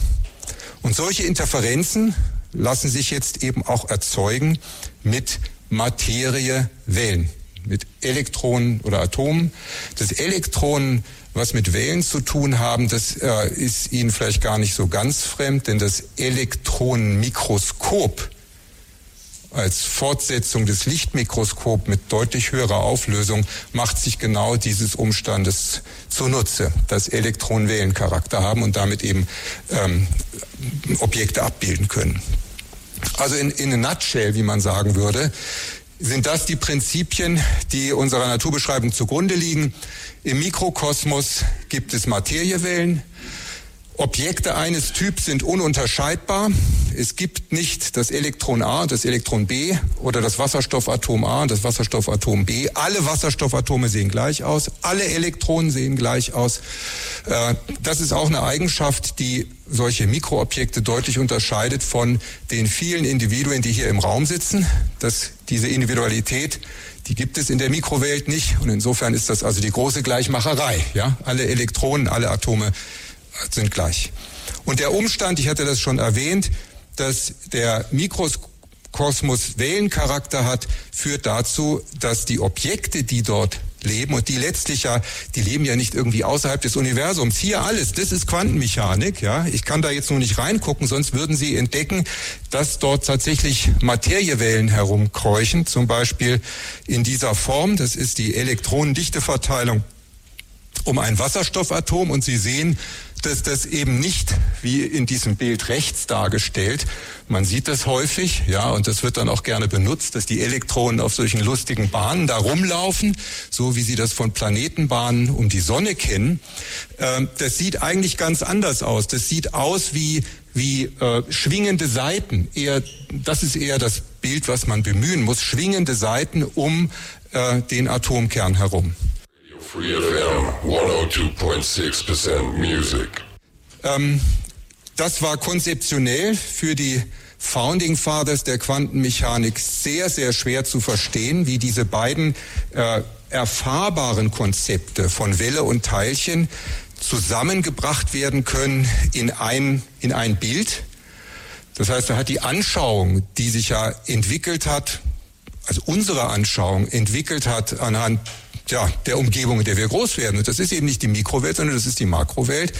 Und solche Interferenzen lassen sich jetzt eben auch erzeugen mit Materie Wellen, mit Elektronen oder Atomen. Das Elektronen, was mit Wellen zu tun haben, das äh, ist Ihnen vielleicht gar nicht so ganz fremd, denn das Elektronenmikroskop als Fortsetzung des Lichtmikroskops mit deutlich höherer Auflösung macht sich genau dieses Umstandes zunutze, dass Elektronen Wellencharakter haben und damit eben ähm, Objekte abbilden können. Also in, in a nutshell, wie man sagen würde, sind das die Prinzipien, die unserer Naturbeschreibung zugrunde liegen. Im Mikrokosmos gibt es Materiewellen, Objekte eines Typs sind ununterscheidbar. Es gibt nicht das Elektron A, das Elektron B oder das Wasserstoffatom A und das Wasserstoffatom B. Alle Wasserstoffatome sehen gleich aus. Alle Elektronen sehen gleich aus. Äh, das ist auch eine Eigenschaft, die solche Mikroobjekte deutlich unterscheidet von den vielen Individuen, die hier im Raum sitzen. Dass diese Individualität die gibt es in der Mikrowelt nicht und insofern ist das also die große Gleichmacherei. Ja, alle Elektronen, alle Atome sind gleich. Und der Umstand, ich hatte das schon erwähnt, dass der Mikrokosmos Wellencharakter hat, führt dazu, dass die Objekte, die dort leben und die letztlich ja, die leben ja nicht irgendwie außerhalb des Universums. Hier alles, das ist Quantenmechanik, ja. Ich kann da jetzt nur nicht reingucken, sonst würden Sie entdecken, dass dort tatsächlich Materiewellen herumkräuchen, zum Beispiel in dieser Form. Das ist die Elektronendichteverteilung um ein Wasserstoffatom und Sie sehen, dass das eben nicht wie in diesem Bild rechts dargestellt. Man sieht das häufig, ja, und das wird dann auch gerne benutzt, dass die Elektronen auf solchen lustigen Bahnen da rumlaufen, so wie sie das von Planetenbahnen um die Sonne kennen. Ähm, das sieht eigentlich ganz anders aus. Das sieht aus wie wie äh, schwingende Seiten. Eher, das ist eher das Bild, was man bemühen muss. Schwingende Seiten um äh, den Atomkern herum. Free FM 102.6% Music. Ähm, das war konzeptionell für die Founding Fathers der Quantenmechanik sehr, sehr schwer zu verstehen, wie diese beiden äh, erfahrbaren Konzepte von Welle und Teilchen zusammengebracht werden können in ein, in ein Bild. Das heißt, er hat die Anschauung, die sich ja entwickelt hat, also unsere Anschauung entwickelt hat anhand ja, der Umgebung, in der wir groß werden. Und das ist eben nicht die Mikrowelt, sondern das ist die Makrowelt.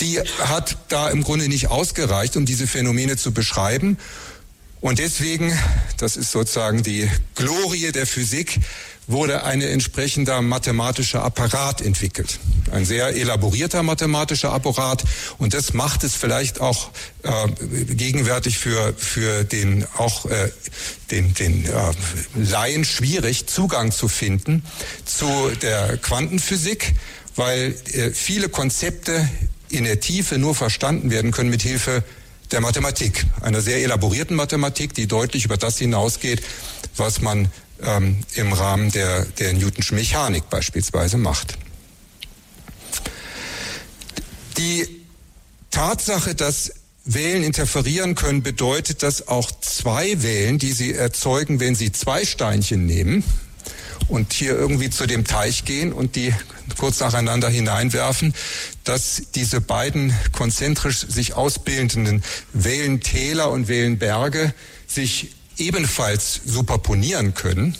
Die hat da im Grunde nicht ausgereicht, um diese Phänomene zu beschreiben. Und deswegen, das ist sozusagen die Glorie der Physik, wurde ein entsprechender mathematischer Apparat entwickelt. Ein sehr elaborierter mathematischer Apparat. Und das macht es vielleicht auch äh, gegenwärtig für, für den, auch äh, den, den äh, Laien schwierig, Zugang zu finden zu der Quantenphysik, weil äh, viele Konzepte in der Tiefe nur verstanden werden können mit Hilfe der Mathematik, einer sehr elaborierten Mathematik, die deutlich über das hinausgeht, was man ähm, im Rahmen der, der Newtonschen Mechanik beispielsweise macht. Die Tatsache, dass Wellen interferieren können, bedeutet, dass auch zwei Wellen, die sie erzeugen, wenn sie zwei Steinchen nehmen und hier irgendwie zu dem Teich gehen und die kurz nacheinander hineinwerfen, dass diese beiden konzentrisch sich ausbildenden Wellentäler und Wellenberge sich ebenfalls superponieren können.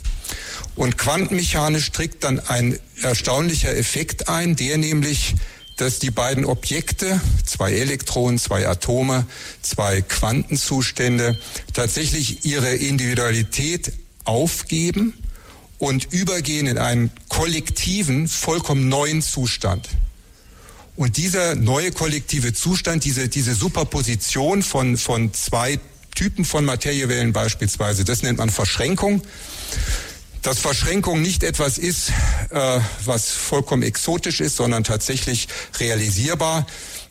Und quantenmechanisch trägt dann ein erstaunlicher Effekt ein, der nämlich, dass die beiden Objekte, zwei Elektronen, zwei Atome, zwei Quantenzustände, tatsächlich ihre Individualität aufgeben und übergehen in einen kollektiven, vollkommen neuen Zustand. Und dieser neue kollektive Zustand, diese, diese Superposition von, von zwei Typen von Materiewellen beispielsweise. Das nennt man Verschränkung. Dass Verschränkung nicht etwas ist, äh, was vollkommen exotisch ist, sondern tatsächlich realisierbar.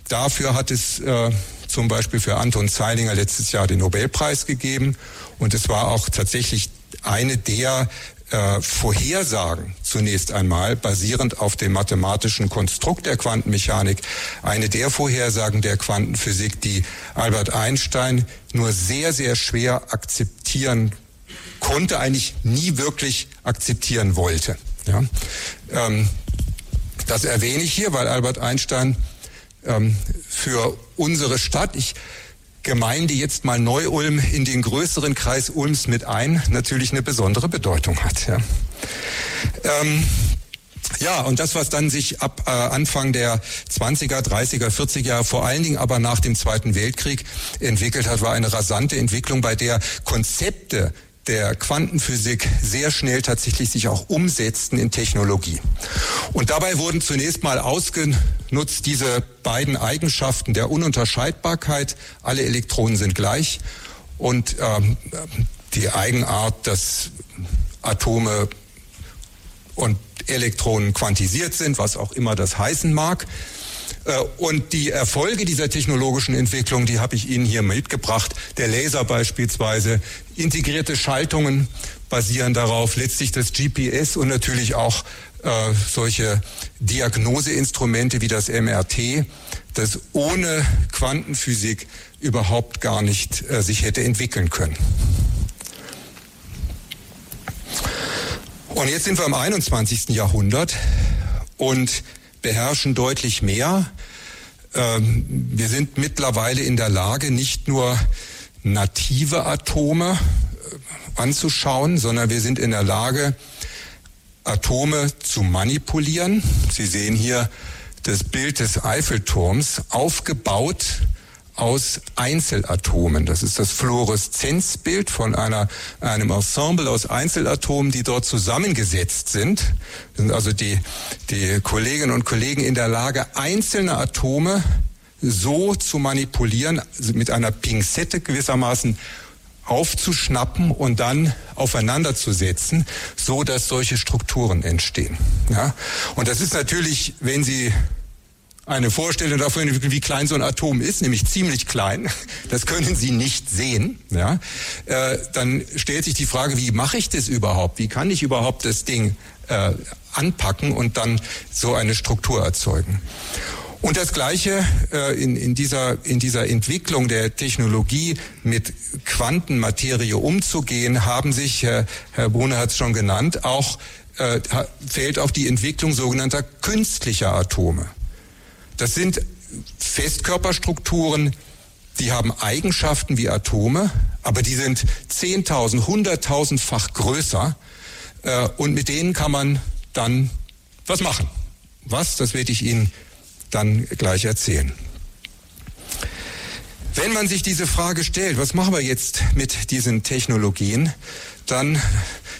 Dafür hat es äh, zum Beispiel für Anton Zeilinger letztes Jahr den Nobelpreis gegeben. Und es war auch tatsächlich eine der äh, Vorhersagen zunächst einmal basierend auf dem mathematischen Konstrukt der Quantenmechanik, eine der Vorhersagen der Quantenphysik, die Albert Einstein nur sehr, sehr schwer akzeptieren konnte, eigentlich nie wirklich akzeptieren wollte. Ja? Ähm, das erwähne ich hier, weil Albert Einstein ähm, für unsere Stadt, ich Gemeinde jetzt mal Neu-Ulm in den größeren Kreis Ulms mit ein, natürlich eine besondere Bedeutung hat. Ja. Ähm, Ja, und das, was dann sich ab äh, Anfang der 20er, 30er, 40er Jahre, vor allen Dingen aber nach dem Zweiten Weltkrieg entwickelt hat, war eine rasante Entwicklung, bei der Konzepte der Quantenphysik sehr schnell tatsächlich sich auch umsetzten in Technologie. Und dabei wurden zunächst mal ausgenutzt diese beiden Eigenschaften der Ununterscheidbarkeit, alle Elektronen sind gleich, und ähm, die Eigenart, dass Atome und Elektronen quantisiert sind, was auch immer das heißen mag. Äh, Und die Erfolge dieser technologischen Entwicklung, die habe ich Ihnen hier mitgebracht. Der Laser beispielsweise, integrierte Schaltungen basieren darauf, letztlich das GPS und natürlich auch äh, solche Diagnoseinstrumente wie das MRT, das ohne Quantenphysik überhaupt gar nicht äh, sich hätte entwickeln können. Und jetzt sind wir im 21. Jahrhundert und beherrschen deutlich mehr. Ähm, wir sind mittlerweile in der Lage, nicht nur native Atome äh, anzuschauen, sondern wir sind in der Lage, Atome zu manipulieren. Sie sehen hier das Bild des Eiffelturms, aufgebaut aus Einzelatomen. Das ist das Fluoreszenzbild von einer, einem Ensemble aus Einzelatomen, die dort zusammengesetzt sind. Sind also die, die Kolleginnen und Kollegen in der Lage, einzelne Atome so zu manipulieren, mit einer Pinzette gewissermaßen aufzuschnappen und dann aufeinander zu setzen, so dass solche Strukturen entstehen. Ja? Und das ist natürlich, wenn Sie eine Vorstellung davon, wie klein so ein Atom ist, nämlich ziemlich klein, das können Sie nicht sehen, ja, äh, dann stellt sich die Frage, wie mache ich das überhaupt? Wie kann ich überhaupt das Ding äh, anpacken und dann so eine Struktur erzeugen? Und das Gleiche äh, in, in, dieser, in dieser Entwicklung der Technologie mit Quantenmaterie umzugehen, haben sich, äh, Herr Brune hat es schon genannt, auch äh, fällt auch die Entwicklung sogenannter künstlicher Atome. Das sind Festkörperstrukturen, die haben Eigenschaften wie Atome, aber die sind 10.000, 100.000-fach größer äh, und mit denen kann man dann was machen. Was, das werde ich Ihnen dann gleich erzählen. Wenn man sich diese Frage stellt, was machen wir jetzt mit diesen Technologien, dann,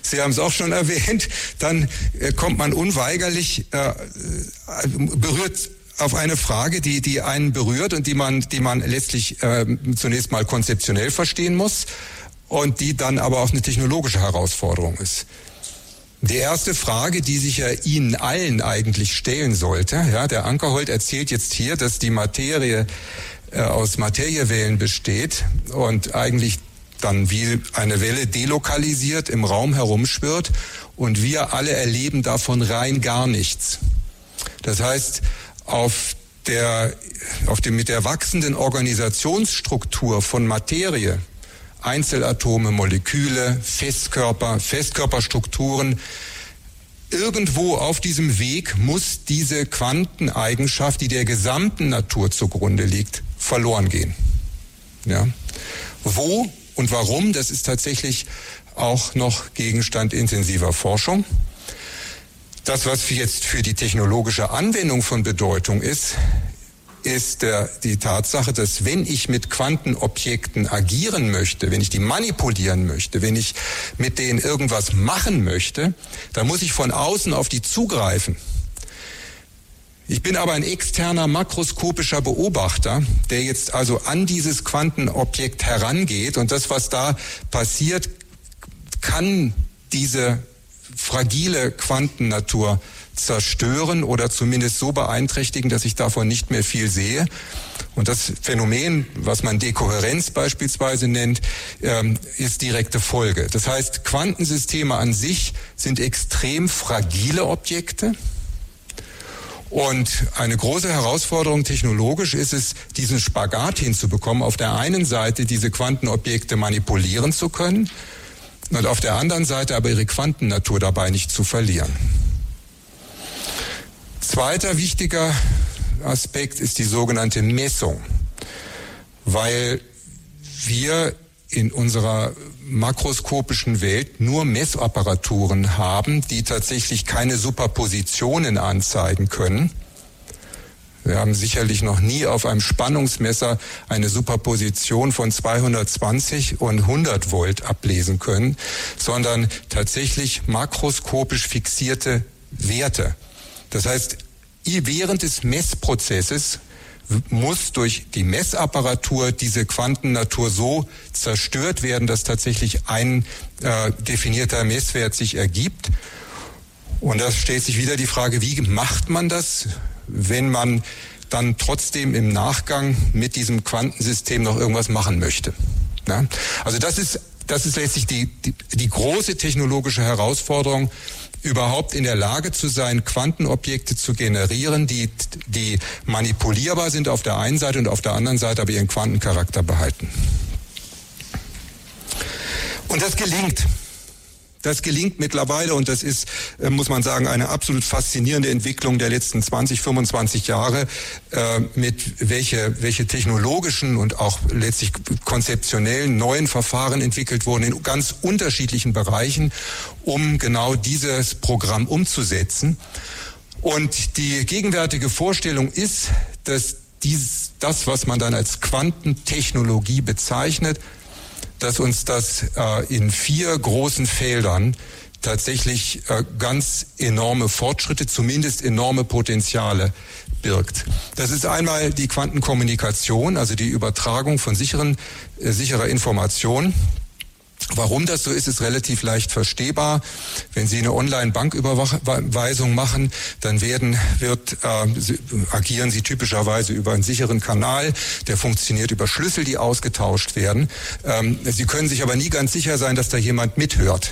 Sie haben es auch schon erwähnt, dann äh, kommt man unweigerlich, äh, berührt auf eine Frage, die, die einen berührt und die man, die man letztlich äh, zunächst mal konzeptionell verstehen muss und die dann aber auch eine technologische Herausforderung ist. Die erste Frage, die sich ja Ihnen allen eigentlich stellen sollte, ja, der Ankerhold erzählt jetzt hier, dass die Materie äh, aus Materiewellen besteht und eigentlich dann wie eine Welle delokalisiert im Raum herumschwirrt und wir alle erleben davon rein gar nichts. Das heißt, auf der, auf dem, mit der wachsenden Organisationsstruktur von Materie, Einzelatome, Moleküle, Festkörper, Festkörperstrukturen, irgendwo auf diesem Weg muss diese Quanteneigenschaft, die der gesamten Natur zugrunde liegt, verloren gehen. Ja. Wo und warum, das ist tatsächlich auch noch Gegenstand intensiver Forschung. Das, was jetzt für die technologische Anwendung von Bedeutung ist, ist der, die Tatsache, dass wenn ich mit Quantenobjekten agieren möchte, wenn ich die manipulieren möchte, wenn ich mit denen irgendwas machen möchte, dann muss ich von außen auf die zugreifen. Ich bin aber ein externer makroskopischer Beobachter, der jetzt also an dieses Quantenobjekt herangeht und das, was da passiert, kann diese fragile Quantennatur zerstören oder zumindest so beeinträchtigen, dass ich davon nicht mehr viel sehe. Und das Phänomen, was man Dekohärenz beispielsweise nennt, ähm, ist direkte Folge. Das heißt, Quantensysteme an sich sind extrem fragile Objekte. Und eine große Herausforderung technologisch ist es, diesen Spagat hinzubekommen, auf der einen Seite diese Quantenobjekte manipulieren zu können und auf der anderen Seite aber ihre Quantennatur dabei nicht zu verlieren. Zweiter wichtiger Aspekt ist die sogenannte Messung, weil wir in unserer makroskopischen Welt nur Messapparaturen haben, die tatsächlich keine Superpositionen anzeigen können. Wir haben sicherlich noch nie auf einem Spannungsmesser eine Superposition von 220 und 100 Volt ablesen können, sondern tatsächlich makroskopisch fixierte Werte. Das heißt, während des Messprozesses muss durch die Messapparatur diese Quantennatur so zerstört werden, dass tatsächlich ein äh, definierter Messwert sich ergibt. Und da stellt sich wieder die Frage, wie macht man das, wenn man dann trotzdem im Nachgang mit diesem Quantensystem noch irgendwas machen möchte. Ja? Also das ist, das ist letztlich die, die, die große technologische Herausforderung, überhaupt in der Lage zu sein, Quantenobjekte zu generieren, die, die manipulierbar sind auf der einen Seite und auf der anderen Seite aber ihren Quantencharakter behalten. Und das gelingt. Das gelingt mittlerweile und das ist, äh, muss man sagen, eine absolut faszinierende Entwicklung der letzten 20, 25 Jahre, äh, mit welche, welche technologischen und auch letztlich konzeptionellen neuen Verfahren entwickelt wurden in ganz unterschiedlichen Bereichen, um genau dieses Programm umzusetzen. Und die gegenwärtige Vorstellung ist, dass dies, das, was man dann als Quantentechnologie bezeichnet, dass uns das äh, in vier großen Feldern tatsächlich äh, ganz enorme Fortschritte, zumindest enorme Potenziale birgt. Das ist einmal die Quantenkommunikation, also die Übertragung von sicheren, äh, sicherer Information. Warum das so ist, ist relativ leicht verstehbar. Wenn Sie eine Online-Banküberweisung machen, dann werden, wird, äh, agieren Sie typischerweise über einen sicheren Kanal. Der funktioniert über Schlüssel, die ausgetauscht werden. Ähm, Sie können sich aber nie ganz sicher sein, dass da jemand mithört.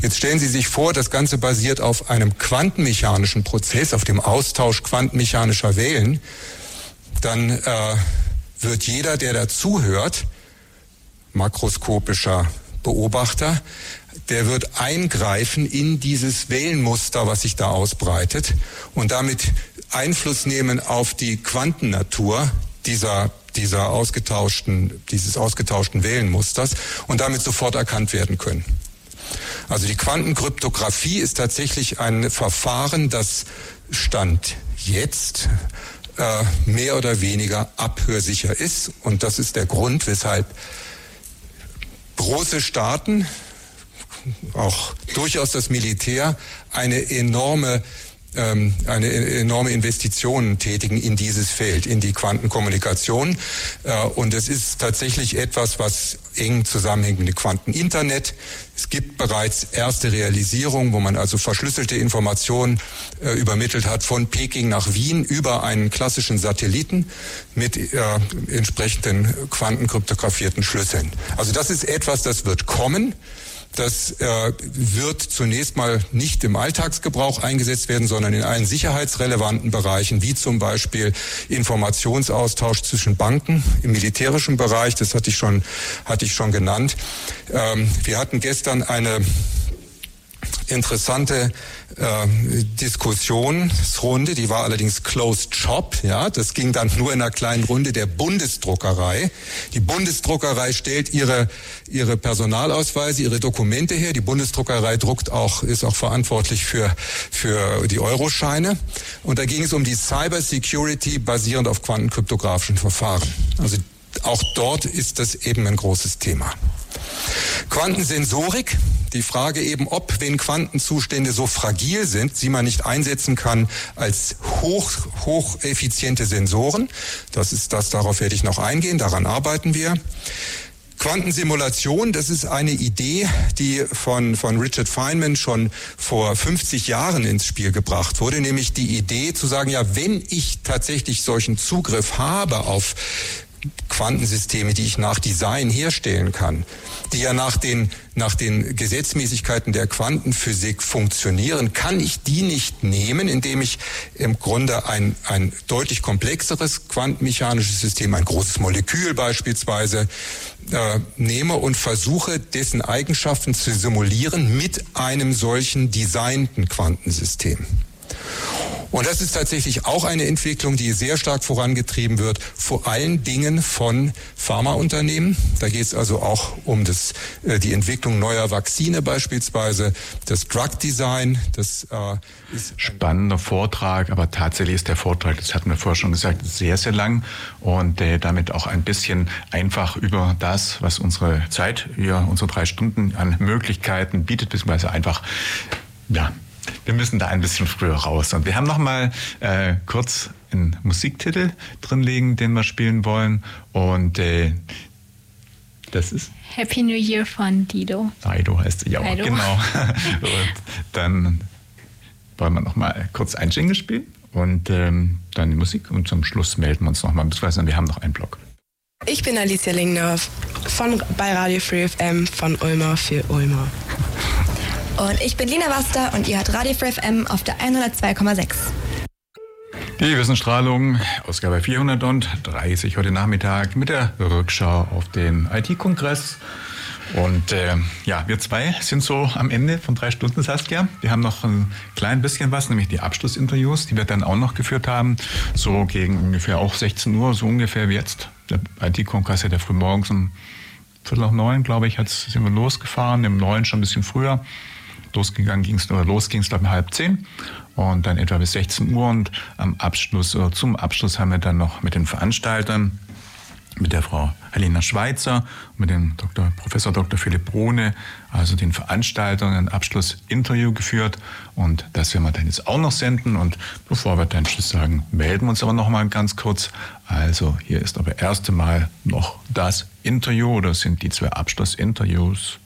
Jetzt stellen Sie sich vor, das Ganze basiert auf einem quantenmechanischen Prozess, auf dem Austausch quantenmechanischer Wellen. Dann äh, wird jeder, der dazuhört, makroskopischer Beobachter, der wird eingreifen in dieses Wellenmuster, was sich da ausbreitet und damit Einfluss nehmen auf die Quantennatur dieser dieser ausgetauschten, dieses ausgetauschten Wellenmusters und damit sofort erkannt werden können. Also die Quantenkryptographie ist tatsächlich ein Verfahren, das Stand jetzt äh, mehr oder weniger abhörsicher ist. Und das ist der Grund, weshalb große Staaten, auch durchaus das Militär, eine enorme ähm, eine enorme Investitionen tätigen in dieses Feld, in die Quantenkommunikation. Äh, und es ist tatsächlich etwas, was eng zusammenhängt mit dem Quanteninternet. Es gibt bereits erste Realisierungen, wo man also verschlüsselte Informationen äh, übermittelt hat von Peking nach Wien über einen klassischen Satelliten mit äh, entsprechenden quantenkryptografierten Schlüsseln. Also das ist etwas, das wird kommen. Das äh, wird zunächst mal nicht im Alltagsgebrauch eingesetzt werden, sondern in allen sicherheitsrelevanten Bereichen, wie zum Beispiel Informationsaustausch zwischen Banken im militärischen Bereich. Das hatte ich schon, hatte ich schon genannt. Ähm, wir hatten gestern eine interessante äh, Diskussionsrunde, die war allerdings closed shop, ja, das ging dann nur in einer kleinen Runde der Bundesdruckerei. Die Bundesdruckerei stellt ihre ihre Personalausweise, ihre Dokumente her. Die Bundesdruckerei druckt auch ist auch verantwortlich für für die Euroscheine und da ging es um die Cyber Security basierend auf quantenkryptografischen Verfahren. Also auch dort ist das eben ein großes Thema. Quantensensorik, die Frage eben, ob, wenn Quantenzustände so fragil sind, sie man nicht einsetzen kann als hoch, hocheffiziente Sensoren. Das ist das, darauf werde ich noch eingehen, daran arbeiten wir. Quantensimulation, das ist eine Idee, die von, von Richard Feynman schon vor 50 Jahren ins Spiel gebracht wurde, nämlich die Idee zu sagen, ja, wenn ich tatsächlich solchen Zugriff habe auf Quantensysteme, die ich nach Design herstellen kann, die ja nach den, nach den Gesetzmäßigkeiten der Quantenphysik funktionieren, kann ich die nicht nehmen, indem ich im Grunde ein, ein deutlich komplexeres quantenmechanisches System, ein großes Molekül beispielsweise, äh, nehme und versuche, dessen Eigenschaften zu simulieren mit einem solchen designten Quantensystem. Und das ist tatsächlich auch eine Entwicklung, die sehr stark vorangetrieben wird, vor allen Dingen von Pharmaunternehmen. Da geht es also auch um das, äh, die Entwicklung neuer Vakzine beispielsweise, das Drug Design, das äh, ist Spannender Vortrag, aber tatsächlich ist der Vortrag, das hatten wir vorher schon gesagt, sehr, sehr lang und äh, damit auch ein bisschen einfach über das, was unsere Zeit, ja, unsere drei Stunden an Möglichkeiten bietet, beziehungsweise einfach, ja, wir müssen da ein bisschen früher raus. Und wir haben noch mal äh, kurz einen Musiktitel drinlegen, den wir spielen wollen. Und äh, das ist Happy New Year von Dido. Dido heißt ja auch, Dido. genau. und dann wollen wir noch mal kurz ein Jingle spielen und ähm, dann die Musik und zum Schluss melden wir uns noch mal, beziehungsweise wir haben noch einen Block. Ich bin Alicia Lingdorf von bei Radio Free FM von Ulmer für Ulmer. Und ich bin Lina Waster und ihr hört Radio Free FM auf der 102,6. Die Wissensstrahlung, Ausgabe 430 heute Nachmittag mit der Rückschau auf den IT-Kongress. Und äh, ja, wir zwei sind so am Ende von drei Stunden, Saskia. Wir haben noch ein klein bisschen was, nämlich die Abschlussinterviews, die wir dann auch noch geführt haben. So gegen ungefähr auch 16 Uhr, so ungefähr wie jetzt. Der IT-Kongress hat ja früh morgens um Viertel nach neun, glaube ich, sind wir losgefahren, im neun schon ein bisschen früher. Losgegangen ging es, oder los ging es, glaube ich, halb zehn. Und dann etwa bis 16 Uhr. Und am Abschluss, oder zum Abschluss haben wir dann noch mit den Veranstaltern, mit der Frau Helena Schweizer, mit dem Dr. Professor Dr. Philipp Brune, also den Veranstaltern, ein Abschlussinterview geführt. Und das werden wir dann jetzt auch noch senden. Und bevor wir dann Tschüss sagen, melden wir uns aber noch mal ganz kurz. Also hier ist aber erst einmal noch das Interview, oder sind die zwei Abschlussinterviews.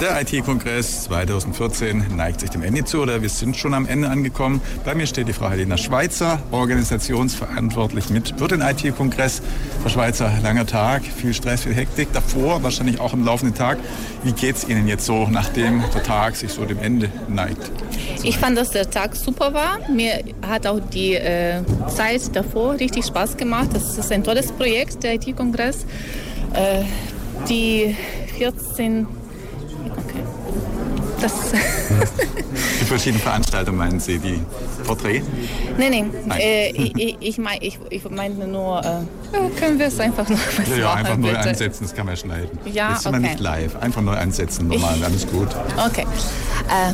Der IT-Kongress 2014 neigt sich dem Ende zu oder wir sind schon am Ende angekommen. Bei mir steht die Frau Helena Schweizer, organisationsverantwortlich mit für den IT-Kongress. Frau Schweizer, langer Tag, viel Stress, viel Hektik davor, wahrscheinlich auch im laufenden Tag. Wie geht es Ihnen jetzt so, nachdem der Tag sich so dem Ende neigt? Ich fand, dass der Tag super war. Mir hat auch die äh, Zeit davor richtig Spaß gemacht. Das ist ein tolles Projekt, der IT-Kongress. Äh, die 14 das. Die verschiedenen Veranstaltungen meinen Sie, die Vorträge? nee, nee. Nein. Äh, ich, ich, ich, mein, ich, ich meinte nur, äh, können wir es einfach nur was Ja, ja machen, einfach neu bitte? ansetzen, das kann man schneiden. Ja, sind wir okay. nicht live. Einfach neu ansetzen, normal, alles gut. Okay. Äh,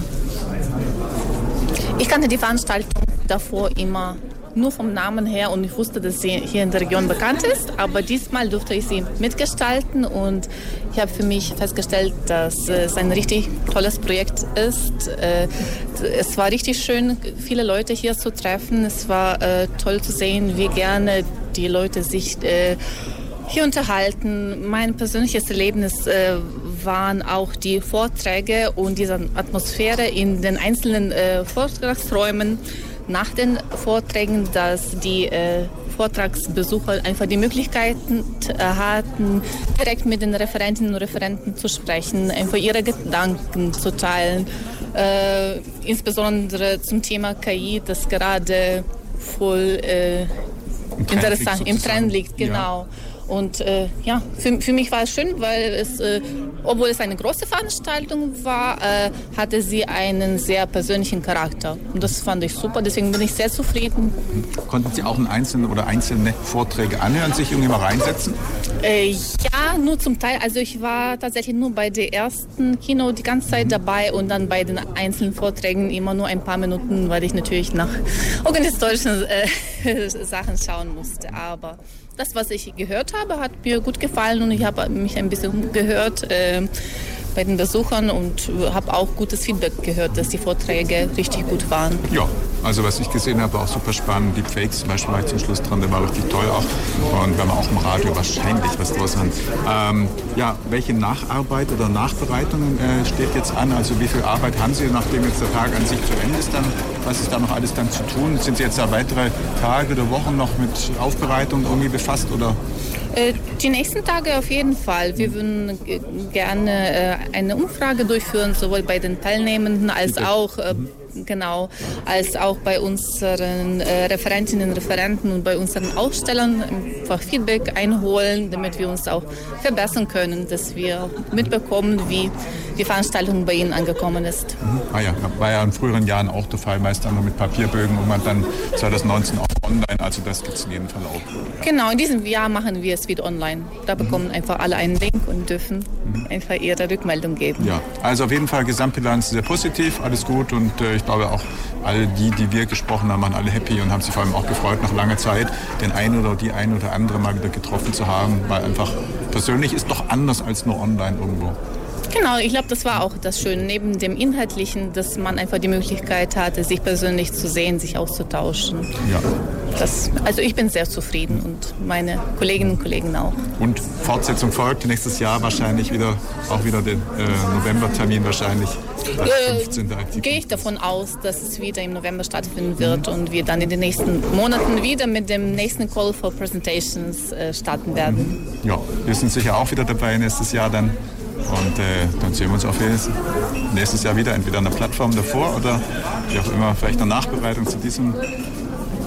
ich kannte die Veranstaltung davor immer nur vom Namen her und ich wusste, dass sie hier in der Region bekannt ist. Aber diesmal durfte ich sie mitgestalten und ich habe für mich festgestellt, dass es ein richtig tolles Projekt ist. Äh, Es war richtig schön, viele Leute hier zu treffen. Es war äh, toll zu sehen, wie gerne die Leute sich äh, hier unterhalten. Mein persönliches Erlebnis waren auch die Vorträge und diese Atmosphäre in den einzelnen äh, Vortragsräumen nach den Vorträgen, dass die äh, Vortragsbesucher einfach die Möglichkeiten äh, hatten, direkt mit den Referentinnen und Referenten zu sprechen, einfach ihre Gedanken zu teilen, äh, insbesondere zum Thema KI, das gerade voll äh, Im interessant im. Trend liegt, Ja. Und äh, ja, für, für mich war es schön, weil es, äh, obwohl es eine große Veranstaltung war, äh, hatte sie einen sehr persönlichen Charakter. Und das fand ich super, deswegen bin ich sehr zufrieden. Konnten Sie auch einen einzelnen oder einzelne Vorträge anhören, sich irgendwie mal reinsetzen? Äh, ja, nur zum Teil. Also ich war tatsächlich nur bei der ersten Kino die ganze Zeit dabei und dann bei den einzelnen Vorträgen immer nur ein paar Minuten, weil ich natürlich nach organisatorischen äh, Sachen schauen musste. Aber das, was ich gehört habe, hat mir gut gefallen und ich habe mich ein bisschen gehört äh, bei den Besuchern und habe auch gutes Feedback gehört, dass die Vorträge richtig gut waren. Ja, also was ich gesehen habe, auch super spannend. Die Fakes zum Beispiel war ich zum Schluss dran, der war richtig toll auch. Und wenn wir auch im Radio wahrscheinlich was draus haben. Ähm, ja, welche Nacharbeit oder Nachbereitung äh, steht jetzt an? Also wie viel Arbeit haben Sie, nachdem jetzt der Tag an sich zu Ende ist? Dann, was ist da noch alles dann zu tun? Sind Sie jetzt da weitere Tage oder Wochen noch mit Aufbereitung irgendwie befasst oder? Äh, Die nächsten Tage auf jeden Fall. Wir würden äh, gerne äh, eine Umfrage durchführen, sowohl bei den Teilnehmenden als auch genau, als auch bei unseren äh, Referentinnen und Referenten und bei unseren Ausstellern einfach Feedback einholen, damit wir uns auch verbessern können, dass wir mitbekommen, wie die Veranstaltung bei Ihnen angekommen ist. Ah ja, war ja in früheren Jahren auch der Fall, meist nur mit Papierbögen und man dann 2019 auch online, also das gibt es in jedem Fall auch. Genau, in diesem Jahr machen wir es wieder online. Da bekommen einfach alle einen Link und dürfen einfach ihre Rückmeldung geben. Ja, also auf jeden Fall Gesamtbilanz sehr positiv, alles gut und äh, ich glaube auch alle die, die wir gesprochen haben, waren alle happy und haben sich vor allem auch gefreut, nach langer Zeit den einen oder die ein oder andere mal wieder getroffen zu haben, weil einfach persönlich ist doch anders als nur online irgendwo. Genau, ich glaube, das war auch das Schöne, neben dem Inhaltlichen, dass man einfach die Möglichkeit hatte, sich persönlich zu sehen, sich auszutauschen. Ja. Das, also ich bin sehr zufrieden und meine Kolleginnen und Kollegen auch. Und Fortsetzung folgt nächstes Jahr wahrscheinlich wieder, auch wieder den äh, Novembertermin wahrscheinlich. Äh, 15. Gehe ich davon aus, dass es wieder im November stattfinden wird Mhm. und wir dann in den nächsten Monaten wieder mit dem nächsten Call for Presentations äh, starten werden. Ja, wir sind sicher auch wieder dabei nächstes Jahr dann. Und äh, dann sehen wir uns auf nächstes, nächstes Jahr wieder, entweder an der Plattform davor oder wie auch immer, vielleicht eine Nachbereitung zu diesem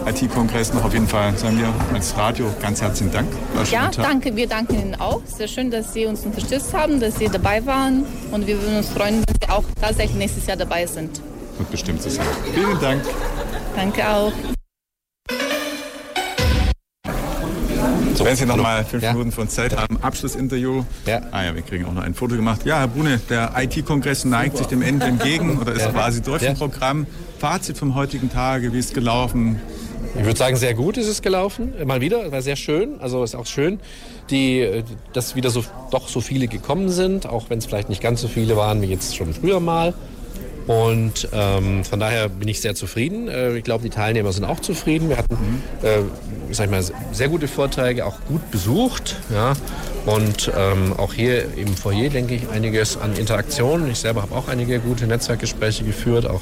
IT-Kongress noch. Auf jeden Fall sagen wir als Radio ganz herzlichen Dank. Ja, danke. Wir danken Ihnen auch. Sehr schön, dass Sie uns unterstützt haben, dass Sie dabei waren. Und wir würden uns freuen, wenn Sie auch tatsächlich nächstes Jahr dabei sind. Wird bestimmt so sein. Vielen Dank. Danke auch. So, Wenn Sie noch mal fünf Minuten von Zeit haben, Abschlussinterview. Ja. Ah ja, wir kriegen auch noch ein Foto gemacht. Ja, Herr Brune, der IT-Kongress neigt sich dem Ende entgegen oder ist Ja. quasi durch Ja. im Programm. Fazit vom heutigen Tage, wie ist gelaufen? Ich würde sagen, sehr gut ist es gelaufen. Mal wieder, war sehr schön. Also ist auch schön, die, dass wieder so, doch so viele gekommen sind, auch wenn es vielleicht nicht ganz so viele waren wie jetzt schon früher mal. Und ähm, von daher bin ich sehr zufrieden. Äh, ich glaube, die Teilnehmer sind auch zufrieden. Wir hatten, äh, sag ich mal, sehr gute Vorträge, auch gut besucht. Ja. Und ähm, auch hier im Foyer denke ich einiges an Interaktionen. Ich selber habe auch einige gute Netzwerkgespräche geführt, auch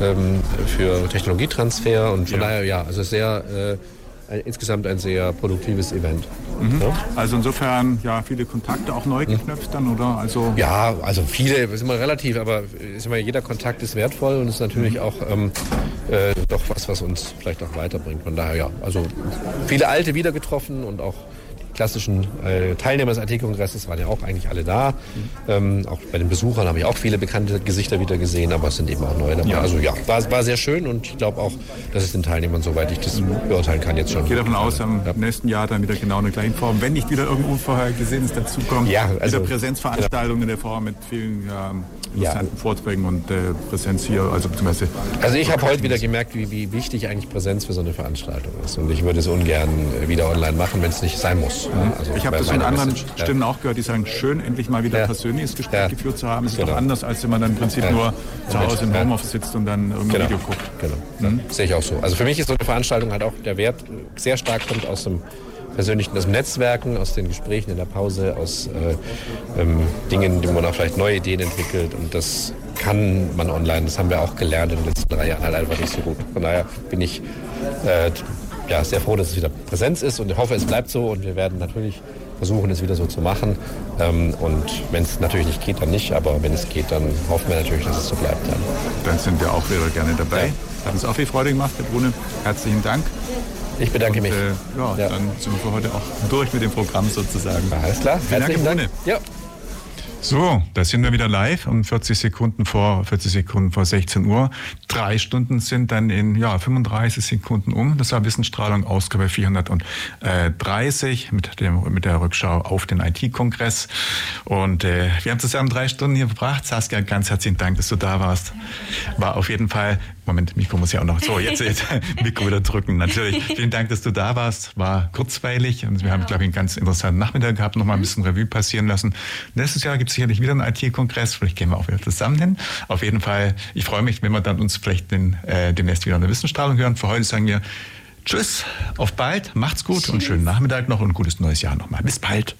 ähm, für Technologietransfer. Und von daher, ja, also sehr äh, ein, insgesamt ein sehr produktives Event. Mhm. Ja. Also insofern ja viele Kontakte auch neu geknüpft dann, oder? Also Ja, also viele, ist immer relativ, aber ist immer, jeder Kontakt ist wertvoll und ist natürlich auch ähm, äh, doch was, was uns vielleicht auch weiterbringt. Von daher ja, also viele Alte wieder getroffen und auch klassischen äh, Teilnehmer des IT-Kongresses waren ja auch eigentlich alle da. Ähm, auch bei den Besuchern habe ich auch viele bekannte Gesichter wieder gesehen, aber es sind eben auch neue dabei. Ja. Also ja, war, war sehr schön und ich glaube auch, dass es den Teilnehmern, soweit ich das beurteilen kann, jetzt schon. Ich gehe davon aus, im nächsten Jahr dann wieder genau in der gleichen Form, wenn nicht wieder irgendwo Unvorhergesehenes dazukommt. Ja, also- wieder Präsenzveranstaltungen in der Form mit vielen ja, interessanten Vorträgen und äh, Präsenz hier, also beziehungsweise Also ich habe heute wieder gemerkt, wie, wie wichtig eigentlich Präsenz für so eine Veranstaltung ist. Und ich würde es ungern äh, wieder online machen, wenn es nicht sein muss. Ja, also ich habe das von anderen Message. Ja. Stimmen auch gehört, die sagen, schön, endlich mal wieder ein persönliches Gespräch geführt zu haben. Es ist Genau. doch anders, als wenn man dann im Prinzip Ja. nur zu Hause im Ja. Homeoffice sitzt und dann irgendein Genau. Video guckt. Genau, ja, sehe ich auch so. Also für mich ist so eine Veranstaltung halt auch der Wert äh, sehr stark kommt aus dem persönlichen, aus dem Netzwerken, aus den Gesprächen in der Pause, aus äh, ähm, Dingen, die man auch vielleicht neue Ideen entwickelt und das kann man online, das haben wir auch gelernt in den letzten drei Jahren halt einfach nicht so gut. Von daher bin ich äh, ja, sehr froh, dass es wieder Präsenz ist und ich hoffe, es bleibt so und wir werden natürlich versuchen, es wieder so zu machen. Ähm, und wenn es natürlich nicht geht, dann nicht, aber wenn es geht, dann hoffen wir natürlich, dass es so bleibt. Dann. Dann sind wir auch wieder gerne dabei. Hat uns auch viel Freude gemacht, Herr Brune. Herzlichen Dank. Ich bedanke mich. Äh, ja, dann sind wir für heute auch durch mit dem Programm sozusagen. Alles klar. Vielen Dank, Herzlichen Dank. Brune. Ja. So, da sind wir wieder live um 40 Sekunden vor 40 Sekunden vor 16 Uhr. Drei Stunden sind dann in ja 35 Sekunden um. Das war Wissensstrahlung Ausgabe 430 mit dem mit der Rückschau auf den IT-Kongress. Und äh, wir haben zusammen drei Stunden hier verbracht. Saskia, ganz herzlichen Dank, dass du da warst. War auf jeden Fall Moment, Mikro muss ja auch noch. So, jetzt, jetzt Mikro wieder drücken. Natürlich. Vielen Dank, dass du da warst. War kurzweilig und wir haben, glaube ich, einen ganz interessanten Nachmittag gehabt, noch mal ein bisschen Revue passieren lassen. Nächstes Jahr gibt es sicherlich wieder einen IT-Kongress. Vielleicht gehen wir auch wieder zusammen hin. Auf jeden Fall, ich freue mich, wenn wir dann uns vielleicht den, äh, demnächst wieder in der Wissensstrahlung hören. Für heute sagen wir Tschüss, auf bald, macht's gut und schönen Nachmittag noch und ein gutes neues Jahr nochmal. Bis bald.